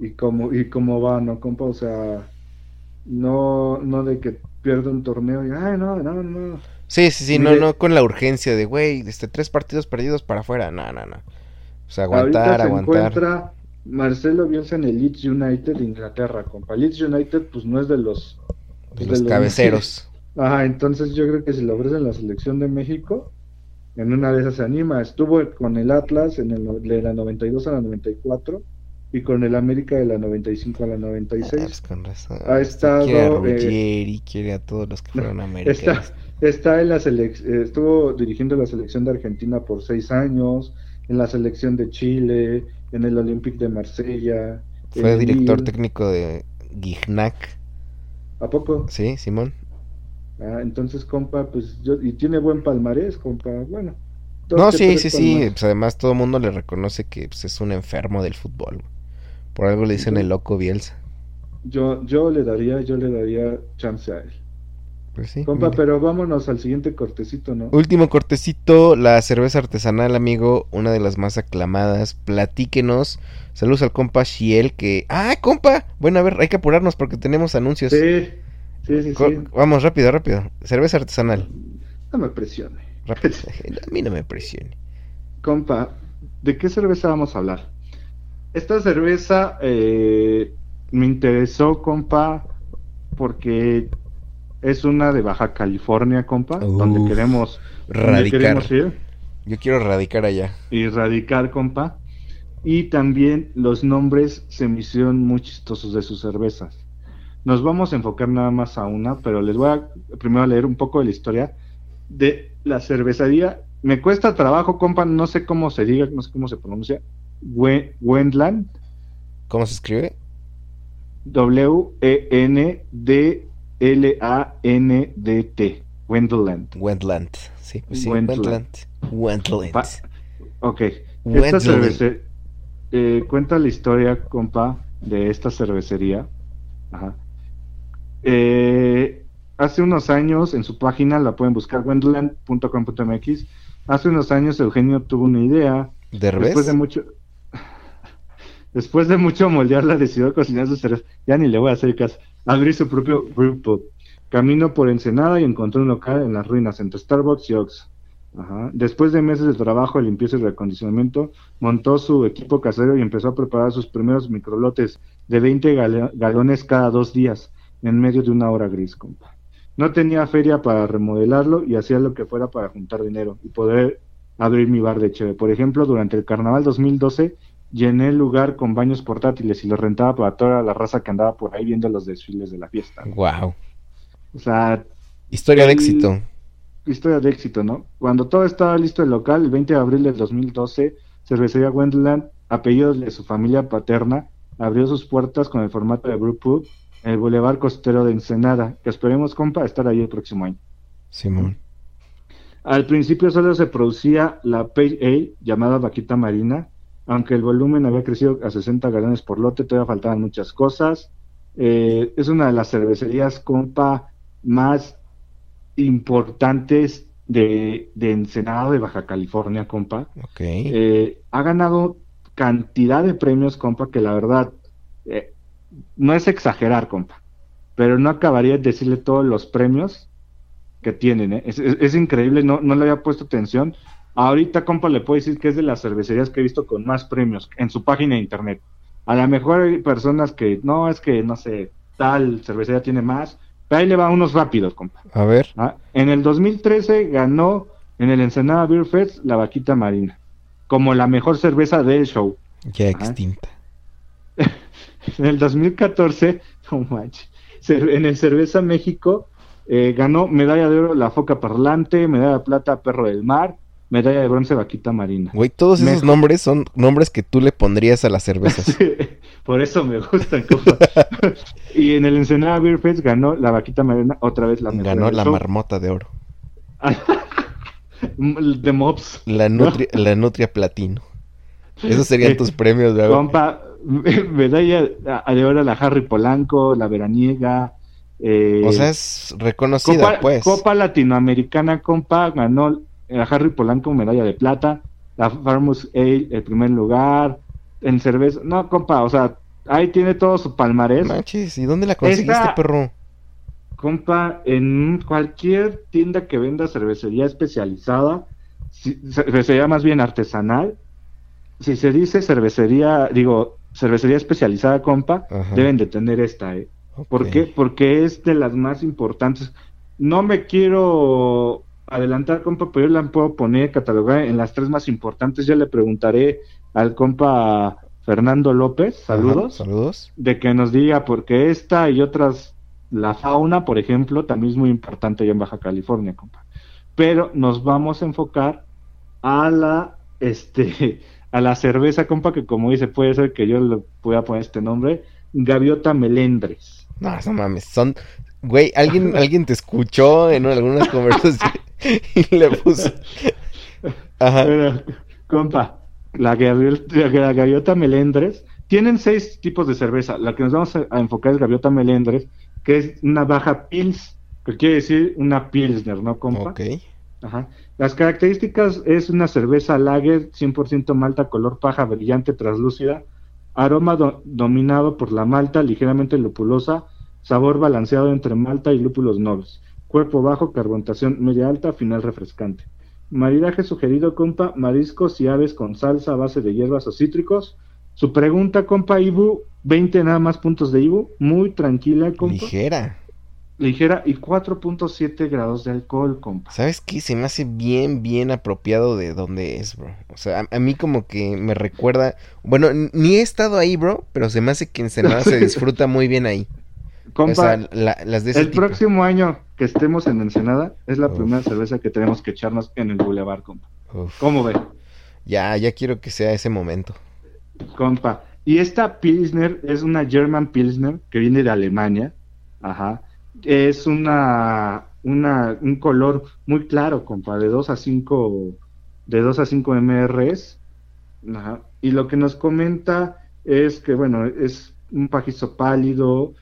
y cómo, y cómo va, ¿no, compa? O sea, no, no de que pierda un torneo y, ay, no, no, no. Sí, sí, sí, no, Mire- no con la urgencia de, güey, este, tres partidos perdidos para afuera. No, no, no. O sea, Ahorita aguantar, se aguantar. encuentra Marcelo Bielsa en el Leeds United de Inglaterra, compa. Leeds United, pues no es de los... De de los los- cabeceros. <laughs> Ajá, entonces yo creo que si le ofrecen la selección de México, en una de esas se anima. Estuvo con el Atlas en el, de la 92 a la 94 y con el América de la 95 a la Ah, 96. pues con razón. Ha estado, Quiere a eh, Ruggeri, quiere a todos los que fueron <laughs> Está, americanos. está en la selección, estuvo dirigiendo la selección de Argentina por seis años, en la selección de Chile, en el Olympique de Marsella. Fue director Lille. técnico de Gignac. ¿A poco? Sí, Simón. Ah, entonces, compa, pues yo, y tiene buen palmarés, compa, bueno. No, sí, sí, sí. Pues además todo el mundo le reconoce que pues, es un enfermo del fútbol. Por algo le dicen el loco Bielsa. Yo, yo le daría, yo le daría chance a él. Pues sí. Compa, mira. pero vámonos al siguiente cortecito, ¿no? Último cortecito, la cerveza artesanal, amigo, una de las más aclamadas. Platíquenos. Saludos al compa Shiel que... ¡Ah, compa! Bueno, a ver, hay que apurarnos porque tenemos anuncios. Sí, sí, sí, Co- sí. Vamos, rápido, rápido. Cerveza artesanal. No me presione. Rápido. <laughs> A mí no me presione. Compa, ¿de qué cerveza vamos a hablar? Esta cerveza eh, me interesó, compa, porque es una de Baja California, compa, donde queremos, donde Radicar. queremos ir Yo quiero radicar allá. y radicar, compa. Y también los nombres se me hicieron muy chistosos de sus cervezas. Nos vamos a enfocar nada más a una, pero les voy a primero leer un poco de la historia de la cervecería. Me cuesta trabajo, compa, no sé cómo se diga, no sé cómo se pronuncia. We- Wendland, ¿Cómo se escribe? W-E-N-D-L-A-N-D-T. Wendland. Wendland. Sí, pues sí, Wendland. Wendland. Pa- Ok. Esta cervecería eh, cuenta la historia, compa, de esta cervecería. Ajá. Eh, hace unos años, en su página la pueden buscar, wendland.com.mx. Hace unos años Eugenio tuvo una idea. ¿Derbez? Después de mucho. <laughs> Después de mucho moldearla, decidió cocinar su cerveza. Ya ni le voy a hacer caso. Abrir su propio brew pub. Caminó por Ensenada y encontró un local en las ruinas entre Starbucks y Ox. Ajá. Después de meses de trabajo, limpieza y reacondicionamiento, montó su equipo casero y empezó a preparar sus primeros microlotes de 20 gale- galones cada dos días, en medio de una hora gris, compa. No tenía feria para remodelarlo y hacía lo que fuera para juntar dinero y poder abrir mi bar de cheve. Por ejemplo, durante el carnaval 2012 llené el lugar con baños portátiles y los rentaba para toda la raza que andaba por ahí viendo los desfiles de la fiesta. Wow. O sea, Historia de éxito. historia de éxito, ¿no? Cuando todo estaba listo el local, el 20 de abril del 2012, Cervecería Wendland, apellido de su familia paterna, abrió sus puertas con el formato de Brew Pub el Boulevard Costero de Ensenada, que esperemos, compa, estar ahí el próximo año. Simón. Al principio solo se producía la Pale Ale llamada Vaquita Marina, aunque el volumen había crecido a 60 galones por lote, todavía faltaban muchas cosas. Eh, es una de las cervecerías, compa, más importantes de, de Ensenada de Baja California, compa. Ok. Eh, ha ganado cantidad de premios, compa, que la verdad eh, no es exagerar, compa, pero no acabaría de decirle todos los premios que tienen. ¿eh? Es, es- es increíble, no, no le había puesto atención. Ahorita, compa, le puedo decir que es de las cervecerías que he visto con más premios en su página de internet. A lo mejor hay personas que, no, es que, no sé, tal cervecería tiene más, pero ahí le va unos rápidos, compa. A ver. Ah, En el 2013 ganó en el Ensenada Beer Fest la Vaquita Marina, como la mejor cerveza del show. Ya Ajá. extinta. En el 2014, <laughs> no manches, en el Cerveza México eh, ganó medalla de oro la Foca Parlante, medalla de plata Perro del Mar, medalla de bronce Vaquita Marina. Güey, todos esos Mejor- nombres son nombres que tú le pondrías a las cervezas. <laughs> Por eso me gustan, <laughs> y en el Ensenada Beer Fest ganó la Vaquita Marina otra vez la mejor Ganó la show. marmota de oro. de Mops. La nutria, la nutria platino. Esos serían tus premios, güey. Compa, <laughs> medalla de oro a la Harry Polanco, la Veraniega. eh, O sea, es reconocida, Copa, pues. Copa Latinoamericana, compa, ganó la Harry Polanco medalla de plata, la Farmus Ale el primer lugar, en cerveza. No, compa, o sea, ahí tiene todo su palmarés. Manches, ¿y dónde la conseguiste, Esta- perro? compa, en cualquier tienda que venda cervecería especializada, cervecería más bien artesanal, si se dice cervecería, digo, cervecería especializada, compa, Ajá. deben de tener esta, ¿eh? ¿Por qué? Porque es de las más importantes. No me quiero adelantar, compa, pero yo la puedo poner, catalogar en las tres más importantes. Ya le preguntaré al compa Fernando López, Ajá, saludos, Saludos. de que nos diga, porque esta y otras, la fauna, por ejemplo, también es muy importante allá en Baja California, compa. Pero nos vamos a enfocar a la, este, a la cerveza, compa, que como dice, puede ser que yo le pueda poner este nombre, Gaviota Melendres. No, no mames, son... Güey, alguien, <laughs> alguien te escuchó en algunas <laughs> conversaciones y le puso... Ajá. Pero, compa, la gaviota, la gaviota melendres, tienen seis tipos de cerveza. La que nos vamos a, a enfocar es gaviota melendres, que es una baja pils, que quiere decir una pilsner, ¿no, compa? Ok. Ajá. Las características es una cerveza lager, 100% malta, color paja, brillante, translúcida, aroma do- dominado por la malta, ligeramente lupulosa, sabor balanceado entre malta y lúpulos nobles, cuerpo bajo, carbonatación media alta, final refrescante. Maridaje sugerido, compa, mariscos y aves con salsa a base de hierbas o cítricos. Su pregunta, compa, Ibu, 20 nada más puntos de Ibu, muy tranquila, compa, Ligera. Ligera y 4.7 grados de alcohol, compa. ¿Sabes qué? Se me hace bien, bien apropiado de dónde es, bro. O sea, a, a mí como que me recuerda... Bueno, ni he estado ahí, bro, pero se me hace que Ensenada se <laughs> disfruta muy bien ahí. Compa, o sea, la- las de ese el tipo. próximo año que estemos en Ensenada es la Uf. primera cerveza que tenemos que echarnos en el Boulevard, compa. Uf. ¿Cómo ve, Ya, ya quiero que sea ese momento. compa? Y esta Pilsner es una German Pilsner que viene de Alemania. Ajá. Es una, una un color muy claro, compa, de 2 a 5 de 2 a 5 MRs. Y lo que nos comenta es que, bueno, es un pajizo pálido,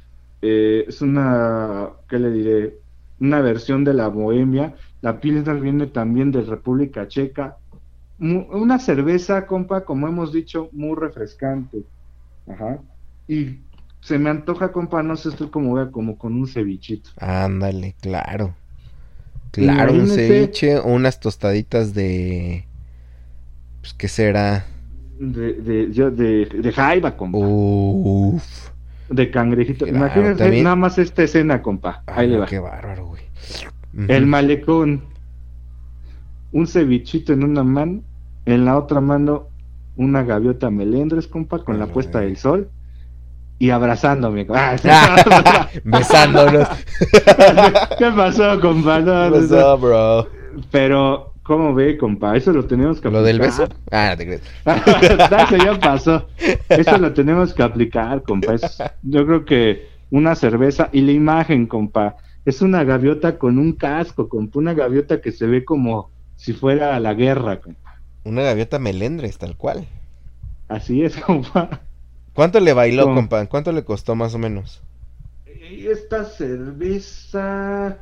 eh, es una, ¿qué le diré? Una versión de la Bohemia. La Pilsner viene también de República Checa. Una cerveza, compa, como hemos dicho, muy refrescante. Ajá. Y se me antoja, compa, no sé usted cómo vea, como con un cevichito. Ándale, claro. Claro, un ceviche o unas tostaditas de... Pues, ¿qué será? De, de, yo- de, de jaiba, compa. Uf. De cangrejito. Claro, Imagínense también- nada más esta escena, compa. Ay, Ahí le va. qué bárbaro, güey. El malecón. Un cevichito en una mano. En la otra mano, una gaviota melendres, compa, con la puesta del sol. Y abrazándome. <laughs> <laughs> Besándonos. <laughs> ¿Qué pasó, compa? No, no. up, bro? Pero, ¿cómo ve, compa? Eso lo tenemos que ¿Lo del beso? aplicar. Ah, no te crees. Eso ya pasó. Eso lo tenemos que aplicar, compa. Es- yo creo que una cerveza y la imagen, compa. Es una gaviota con un casco, compa. Una gaviota que se ve como si fuera a la guerra, compa. Una gaviota melendres, tal cual. Así es, compa. ¿Cuánto le bailó, compa? ¿Cuánto le costó más o menos? Y esta cerveza,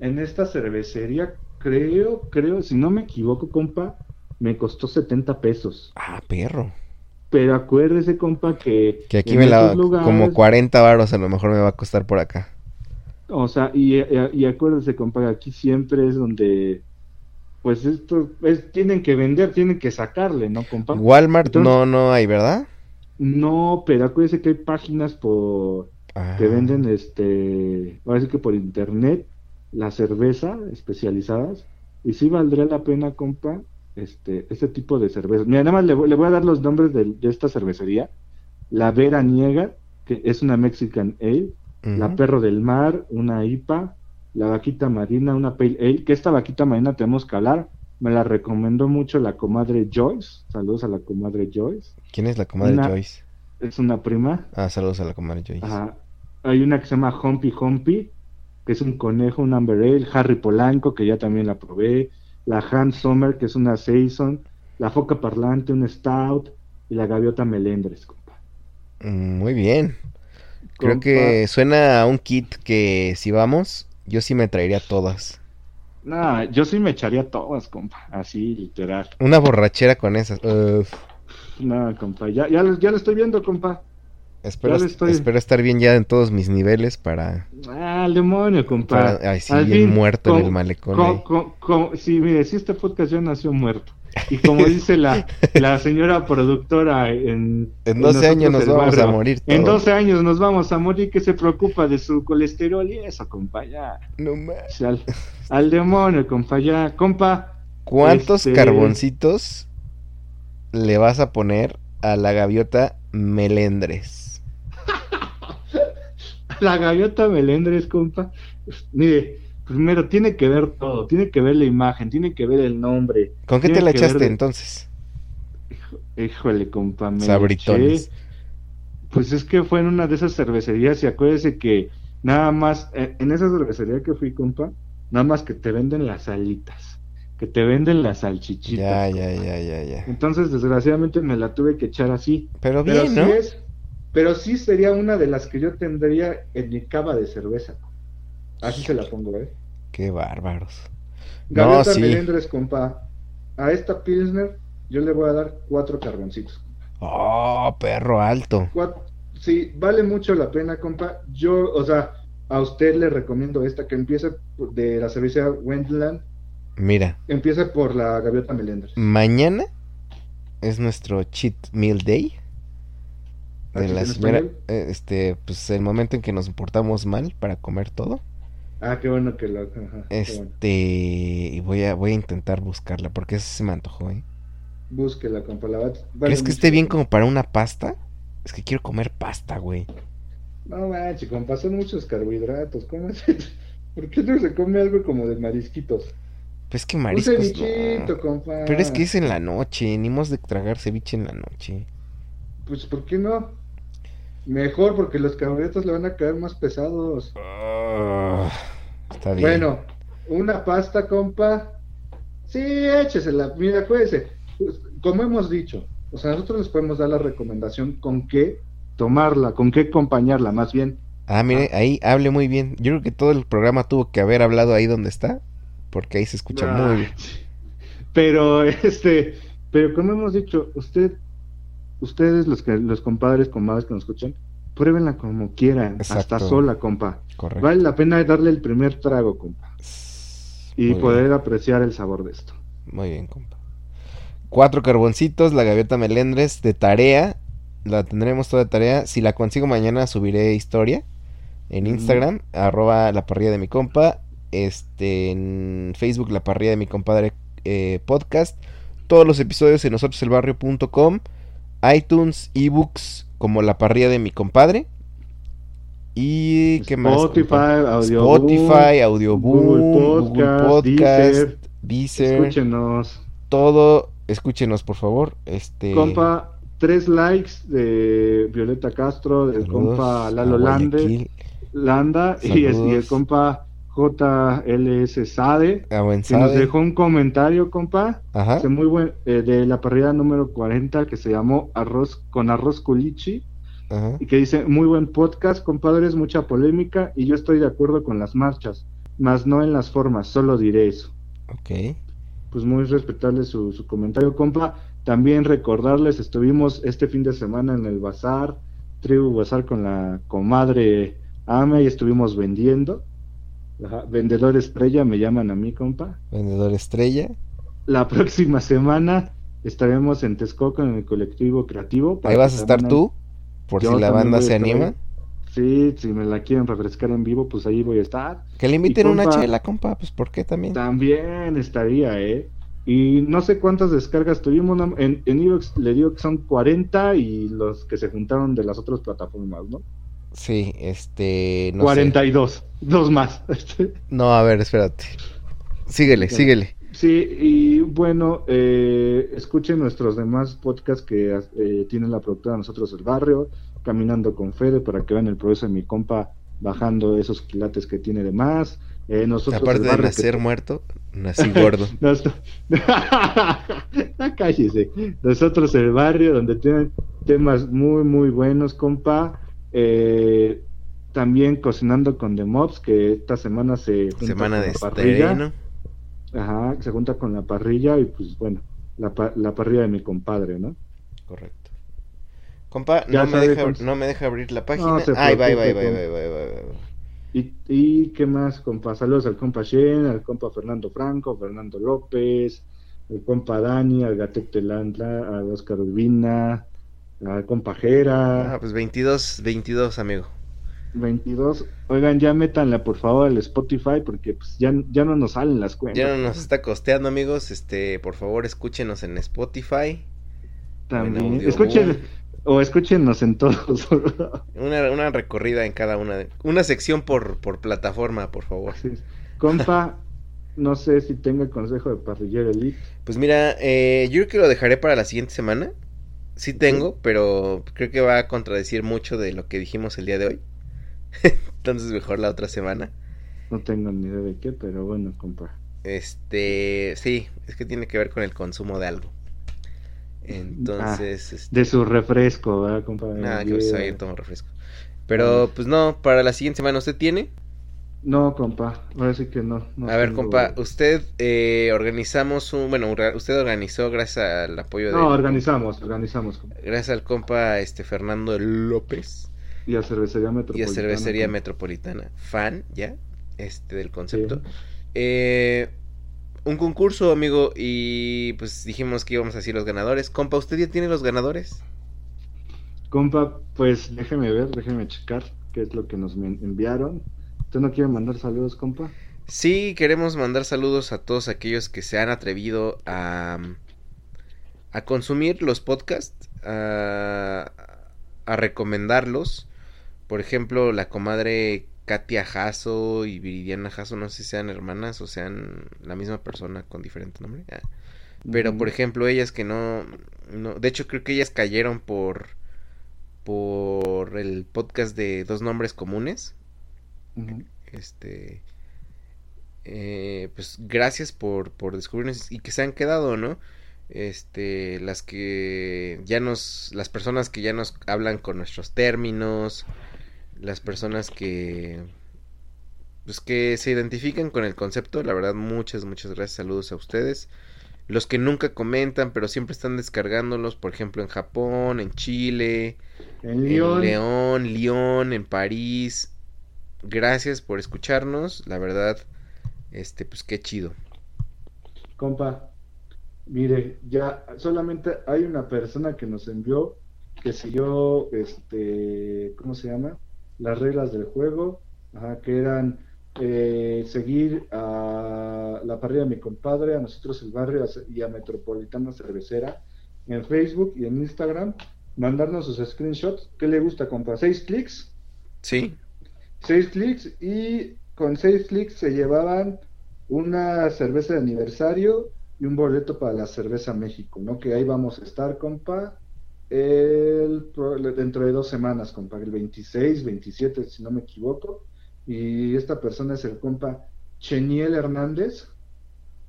en esta cervecería, creo, creo, si no me equivoco, compa, me costó 70 pesos. Ah, perro. Pero acuérdese, compa, que, Que aquí en me la... lugares- Como 40 varos a lo mejor me va a costar por acá. O sea, y, y, y acuérdese, compa, que aquí siempre es donde, pues esto, es, tienen que vender, tienen que sacarle, ¿no, compa? Walmart Entonces- no, no hay, ¿verdad? No, pero acuérdese que hay páginas por Ah, que venden, este, ahora sí que por internet, la cerveza especializadas, y sí valdría la pena, compa, este, este tipo de cerveza. Mira, nada más le, voy- le voy a dar los nombres de, de esta cervecería. La Vera Niega, que es una Mexican Ale, la. Perro del Mar, una IPA, la Vaquita Marina, una Pale Ale, que esta Vaquita Marina tenemos que hablar. Me la recomendó mucho la comadre Joyce. Saludos a la comadre Joyce. ¿Quién es la comadre Una- Joyce? Es una prima. Ah, saludos a la comadre Joyce. Ajá. Hay una que se llama Humpy Humpy, que es un conejo, un Amber Ale, Harry Polanco, que ya también la probé, la Hans Sommer, que es una Saison, la Foca Parlante, un Stout, y la Gaviota Melendres, compa. Mm, Muy bien. Creo que suena a un kit que si vamos, yo sí me traería todas. No, yo sí me echaría todas, compa, así, literal. Una borrachera con esas. Uf. No, compa, ya, ya, ya lo estoy viendo, compa. Espero, estoy- espero estar bien ya en todos mis niveles para, Ah, el demonio, compa. para ay, sí, Al bien fin, muerto en el malecón. con- con- sí, mire, si este podcast ya nació muerto. Y como <laughs> dice la, la señora productora en... En 12 años nos vamos a morir En todos. 12 años nos vamos a morir, que se preocupa de su colesterol y eso, compa, ya. No O sea, al, al demonio, compa, ya. Compa, ¿Cuántos Este- carboncitos le vas a poner a la gaviota melendres? <laughs> la gaviota melendres, compa. Mire, primero tiene que ver todo, tiene que ver la imagen, tiene que ver el nombre. ¿Con qué te la echaste de- entonces? Híjole, compa, me Sabritones. eché- Pues es que fue en una de esas cervecerías y acuérdese que nada más, eh, en esa cervecería que fui, compa, nada más que te venden las alitas, que te venden las salchichitas. Ya, ya, compa. ya, ya, ya. Entonces, desgraciadamente me la tuve que echar así. Pero Pero bien, sí ¿no? es, pero sí sería una de las que yo tendría en mi cava de cerveza. Así se la pongo, ¿eh? Qué bárbaros. No, Gaviota sí. Melendres, compa. A esta Pilsner yo le voy a dar cuatro carboncitos. Oh, perro alto. Cuat- Sí, vale mucho la pena, compa. Yo, o sea, a usted le recomiendo esta que empiece por- de la cerveza Wendland. Mira, Empiece por la Gaviota Melendres. mañana es nuestro cheat meal day. ¿Ah, De la señora, eh, este, pues el momento en que nos portamos mal para comer todo. Ah, qué bueno que lo. ajá, bueno. Este, y voy a, voy a intentar buscarla porque esa se me antojó, ¿eh? Búsquela, compa. La va- vale ¿Crees que esté bien como para una pasta? Es que quiero comer pasta, güey. No manches, compa, son muchos carbohidratos. ¿Cómo es? <laughs> ¿Por qué no se come algo como de marisquitos? Pues que Un mariscos cevichito, no. compa. Pero es que es en la noche, ni mos de tragar ceviche en la noche. Pues, ¿por qué no? Mejor, porque los carbohidratos le van a caer más pesados. Ah, está bien. Bueno, una pasta, compa. Sí, échesela. Mira, acuérdese. pues, Como hemos dicho, o sea, nosotros les podemos dar la recomendación con qué tomarla, con qué acompañarla, más bien. Ah, mire, ahí hable muy bien. Yo creo que todo el programa tuvo que haber hablado ahí donde está, porque ahí se escucha muy bien. <laughs> Pero, este, pero como hemos dicho, usted, ustedes, los que, los compadres, comadres que nos escuchan, pruébenla como quieran, hasta sola, compa. Correcto. Vale la pena darle el primer trago, compa, y Muy poder bien, apreciar el sabor de esto. muy bien, compa. Cuatro carboncitos, la gaviota melendres de tarea. La tendremos toda de tarea. Si la consigo mañana subiré historia en Mm. Instagram, arroba la parrilla de mi compa. Este, en Facebook, la parrilla de mi compadre eh, podcast. Todos los episodios en nosotroselbarrio.com. iTunes, ebooks, como la parrilla de mi compadre. Y qué más. Spotify, compa? Audioboom, Spotify, Audioboom, Google Podcast, Podcast, Deezer. Deezer, Escúchenos. todo. Escúchenos, por favor. Este. Compa, tres likes de Violeta Castro, del saludos compa Lalo Guayaquil, Landa y, es- y el compa JLS Sade, a Buen que nos dejó un comentario, compa, Ajá. muy buen, eh, de la parrilla número 40 que se llamó Arroz con Arroz Culichi Ajá. y que dice, muy buen podcast, compadres, mucha polémica y yo estoy de acuerdo con las marchas, mas no en las formas, solo diré eso. Ok. Pues muy respetable su, su comentario, compa. También recordarles, estuvimos este fin de semana en el bazar, Tribu Bazar con la comadre Ame y estuvimos vendiendo. Ajá, Vendedor estrella me llaman a mí, compa. Vendedor estrella. La próxima semana estaremos en Texcoco en el colectivo creativo. Ahí vas a estar tú. Por Yo si la banda se anima. Sí, si me la quieren refrescar en vivo, pues ahí voy a estar. Que le inviten Y una compa- chela, compa. Pues ¿por qué también? También estaría, ¿eh? Y no sé cuántas descargas tuvimos. En, en Evox le digo que son 40 y los que se juntaron de las otras plataformas, ¿no? Sí, este. No sé. 42, dos más. <laughs> No, a ver, espérate. Síguele, síguele. sí, y bueno, eh, escuchen nuestros demás podcasts que eh, tiene la productora de Nosotros el Barrio, Caminando con Fede, para que vean el progreso de mi compa bajando esos quilates que tiene de más. Eh, nosotros Aparte de que- nacer muerto, nací <laughs> gordo. Nos- <laughs> Ah, cállese. Nosotros el barrio, donde tienen temas muy, muy buenos, compa. Eh, también cocinando con The Mobs, que esta semana se junta Semana con de la parrilla. Ajá, se junta con la parrilla y pues bueno, la, la parrilla de mi compadre, ¿no? Correcto. Compa, no me, deja, con- no me deja abrir la No página. se Ay, bye, bye, bye, bye, bye, bye. ¿Y, y qué más, compa? Saludos al compa Shen, al compa Fernando Franco, Fernando López, al compa Dani, al Gatete Landla, al Oscar Urbina, al compa Jera. Ah, pues 22, 22, amigo. 22. Oigan, ya métanla por favor al Spotify porque pues, ya, ya no nos salen las cuentas. Ya no nos está costeando, amigos. Este, por favor, escúchenos en Spotify. También. Escuchen, o escúchenos en todos. <laughs> Una, una recorrida en cada una. de- Una sección por, por plataforma, por favor. Compa, no sé si tenga consejo de parrillero elite. Pues mira, eh, yo creo que lo dejaré para la siguiente semana. Sí tengo, pero creo que va a contradecir mucho de lo que dijimos el día de hoy. <laughs> Entonces mejor la otra semana. No tengo ni idea de qué, pero bueno, compa. Este, sí, es que tiene que ver con el consumo de algo. Entonces, este, De su refresco, ¿verdad, compa? nada, que pues ahí tomo refresco. Pero pues no, para la siguiente semana usted tiene. No, compa, ahora sí que no. no A ver, tengo- compa, usted eh, organizamos un, bueno, usted organizó gracias al apoyo No, de, organizamos, organizamos. compa. gracias al compa este Fernando López Y a Cervecería y Metropolitana. a Cervecería compa. Metropolitana, fan ya, este del concepto. Sí. Eh, un concurso, amigo, y pues dijimos que íbamos a decir los ganadores. Compa, ¿usted ya tiene los ganadores? Compa, pues déjeme ver, déjeme checar qué es lo que nos enviaron. ¿Usted no quiere mandar saludos, compa? Sí, queremos mandar saludos a todos aquellos que se han atrevido a, a consumir los podcasts, a, a recomendarlos. Por ejemplo, la comadre Katia Jasso y Viridiana Jasso, no sé si sean hermanas o sean la misma persona con diferente nombre. Ah. Pero, por ejemplo, ellas que no, no... De hecho, creo que ellas cayeron por... Por el podcast de Dos Nombres Comunes. Este eh, pues gracias por, por descubrirnos y que se han quedado, ¿no? Este, las que ya nos, las personas que ya nos hablan con nuestros términos, las personas que, pues que se identifican con el concepto, la verdad, muchas, muchas gracias, saludos a ustedes. Los que nunca comentan, pero siempre están descargándolos, por ejemplo, en Japón, en Chile, En en León, León, Lyon, en París. Gracias por escucharnos, la verdad, este, pues qué chido. compa, mire, ya solamente hay una persona que nos envió que siguió, este, ¿cómo se llama? Las reglas del juego, ajá, que eran eh, seguir a la parrilla de mi compadre, a nosotros el barrio y a Metropolitana Cervecera en Facebook y en Instagram, mandarnos sus screenshots. ¿Qué le gusta, compa? ¿Seis clics? Sí, Seis clics y con seis clics se llevaban una cerveza de aniversario y un boleto para la cerveza México, ¿no? Que ahí vamos a estar, compa, el, dentro de dos semanas, compa, el 26, 27, si no me equivoco. Y esta persona es el compa Cheniel Hernández.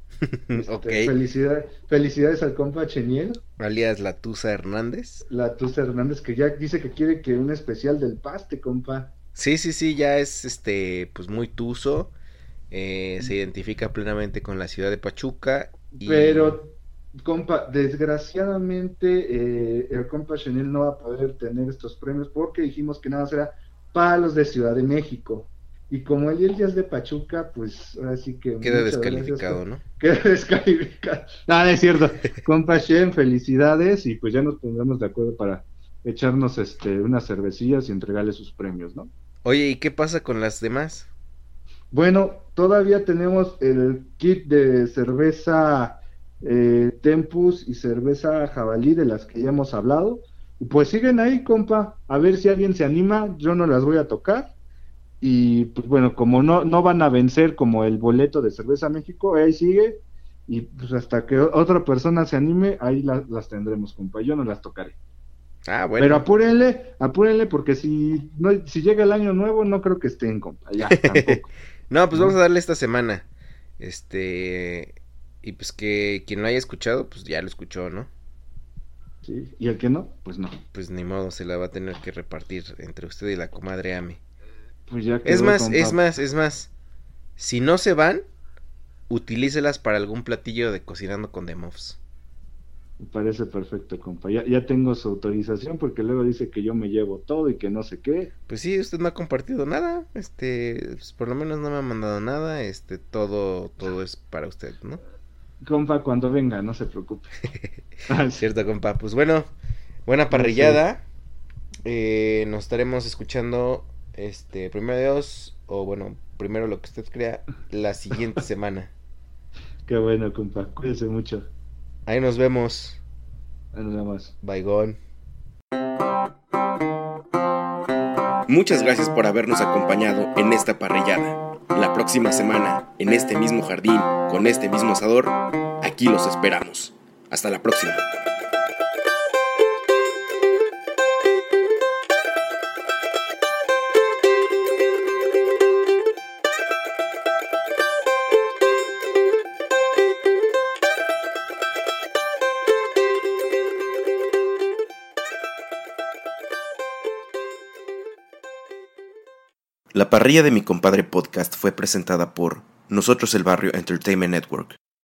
<laughs> Este, felicidad- felicidades al compa Cheniel, Alias La Tusa Hernández. la Tusa Hernández, que ya dice que quiere que un especial del paste, compa. Sí, sí, sí, ya es este, pues muy tuso. eh, se identifica plenamente con la ciudad de Pachuca. Y... Pero, compa, desgraciadamente eh, el compa no va a poder tener estos premios porque dijimos que nada será para los de Ciudad de México. Y como él ya es de Pachuca, pues ahora sí que... queda descalificado, gracias, ¿no? <laughs> Queda descalificado. No es cierto. <laughs> compa Shen, felicidades y pues ya nos pondremos de acuerdo para echarnos este unas cervecillas y entregarle sus premios, ¿no? Oye, ¿y qué pasa con las demás? Bueno, todavía tenemos el kit de cerveza eh, Tempus y cerveza Jabalí de las que ya hemos hablado. Pues siguen ahí, compa. A ver si alguien se anima. Yo no las voy a tocar. Y pues bueno, como no, no van a vencer como el boleto de Cerveza México, ahí sigue. Y pues hasta que otra persona se anime, ahí la- las tendremos, compa. Yo no las tocaré. Ah, bueno. Pero apúrenle, apúrenle, porque si no, si llega el año nuevo, no creo que estén, compa. Ya, <laughs> tampoco. No, pues vamos a darle esta semana. Este. Y pues que quien lo haya escuchado, pues ya lo escuchó, ¿no? Sí, Y el que no, pues no. Pues ni modo, se la va a tener que repartir entre usted y la comadre Ame. Pues ya Es más, es más, es más. Si no se van, utilícelas para algún platillo de cocinando con The Muffs. Me parece perfecto, compa. Ya, ya tengo su autorización porque luego dice que yo me llevo todo y que no sé qué. Pues sí, usted no ha compartido nada, este, pues por lo menos no me ha mandado nada, este, todo, todo es para usted, ¿no? Compa, cuando venga, no se preocupe. <laughs> Cierto, compa. Pues bueno, buena parrillada. Eh, nos estaremos escuchando, este, primero Dios, o bueno, primero lo que usted crea, la siguiente <laughs> semana. Qué bueno, compa. Cuídese mucho. Ahí nos vemos. Ahí nos vemos. Bye, Muchas gracias por habernos acompañado en esta parrillada. La próxima semana, en este mismo jardín, con este mismo asador, aquí los esperamos. Hasta la próxima. La parrilla de mi compadre podcast fue presentada por Nosotros el Barrio Entertainment Network.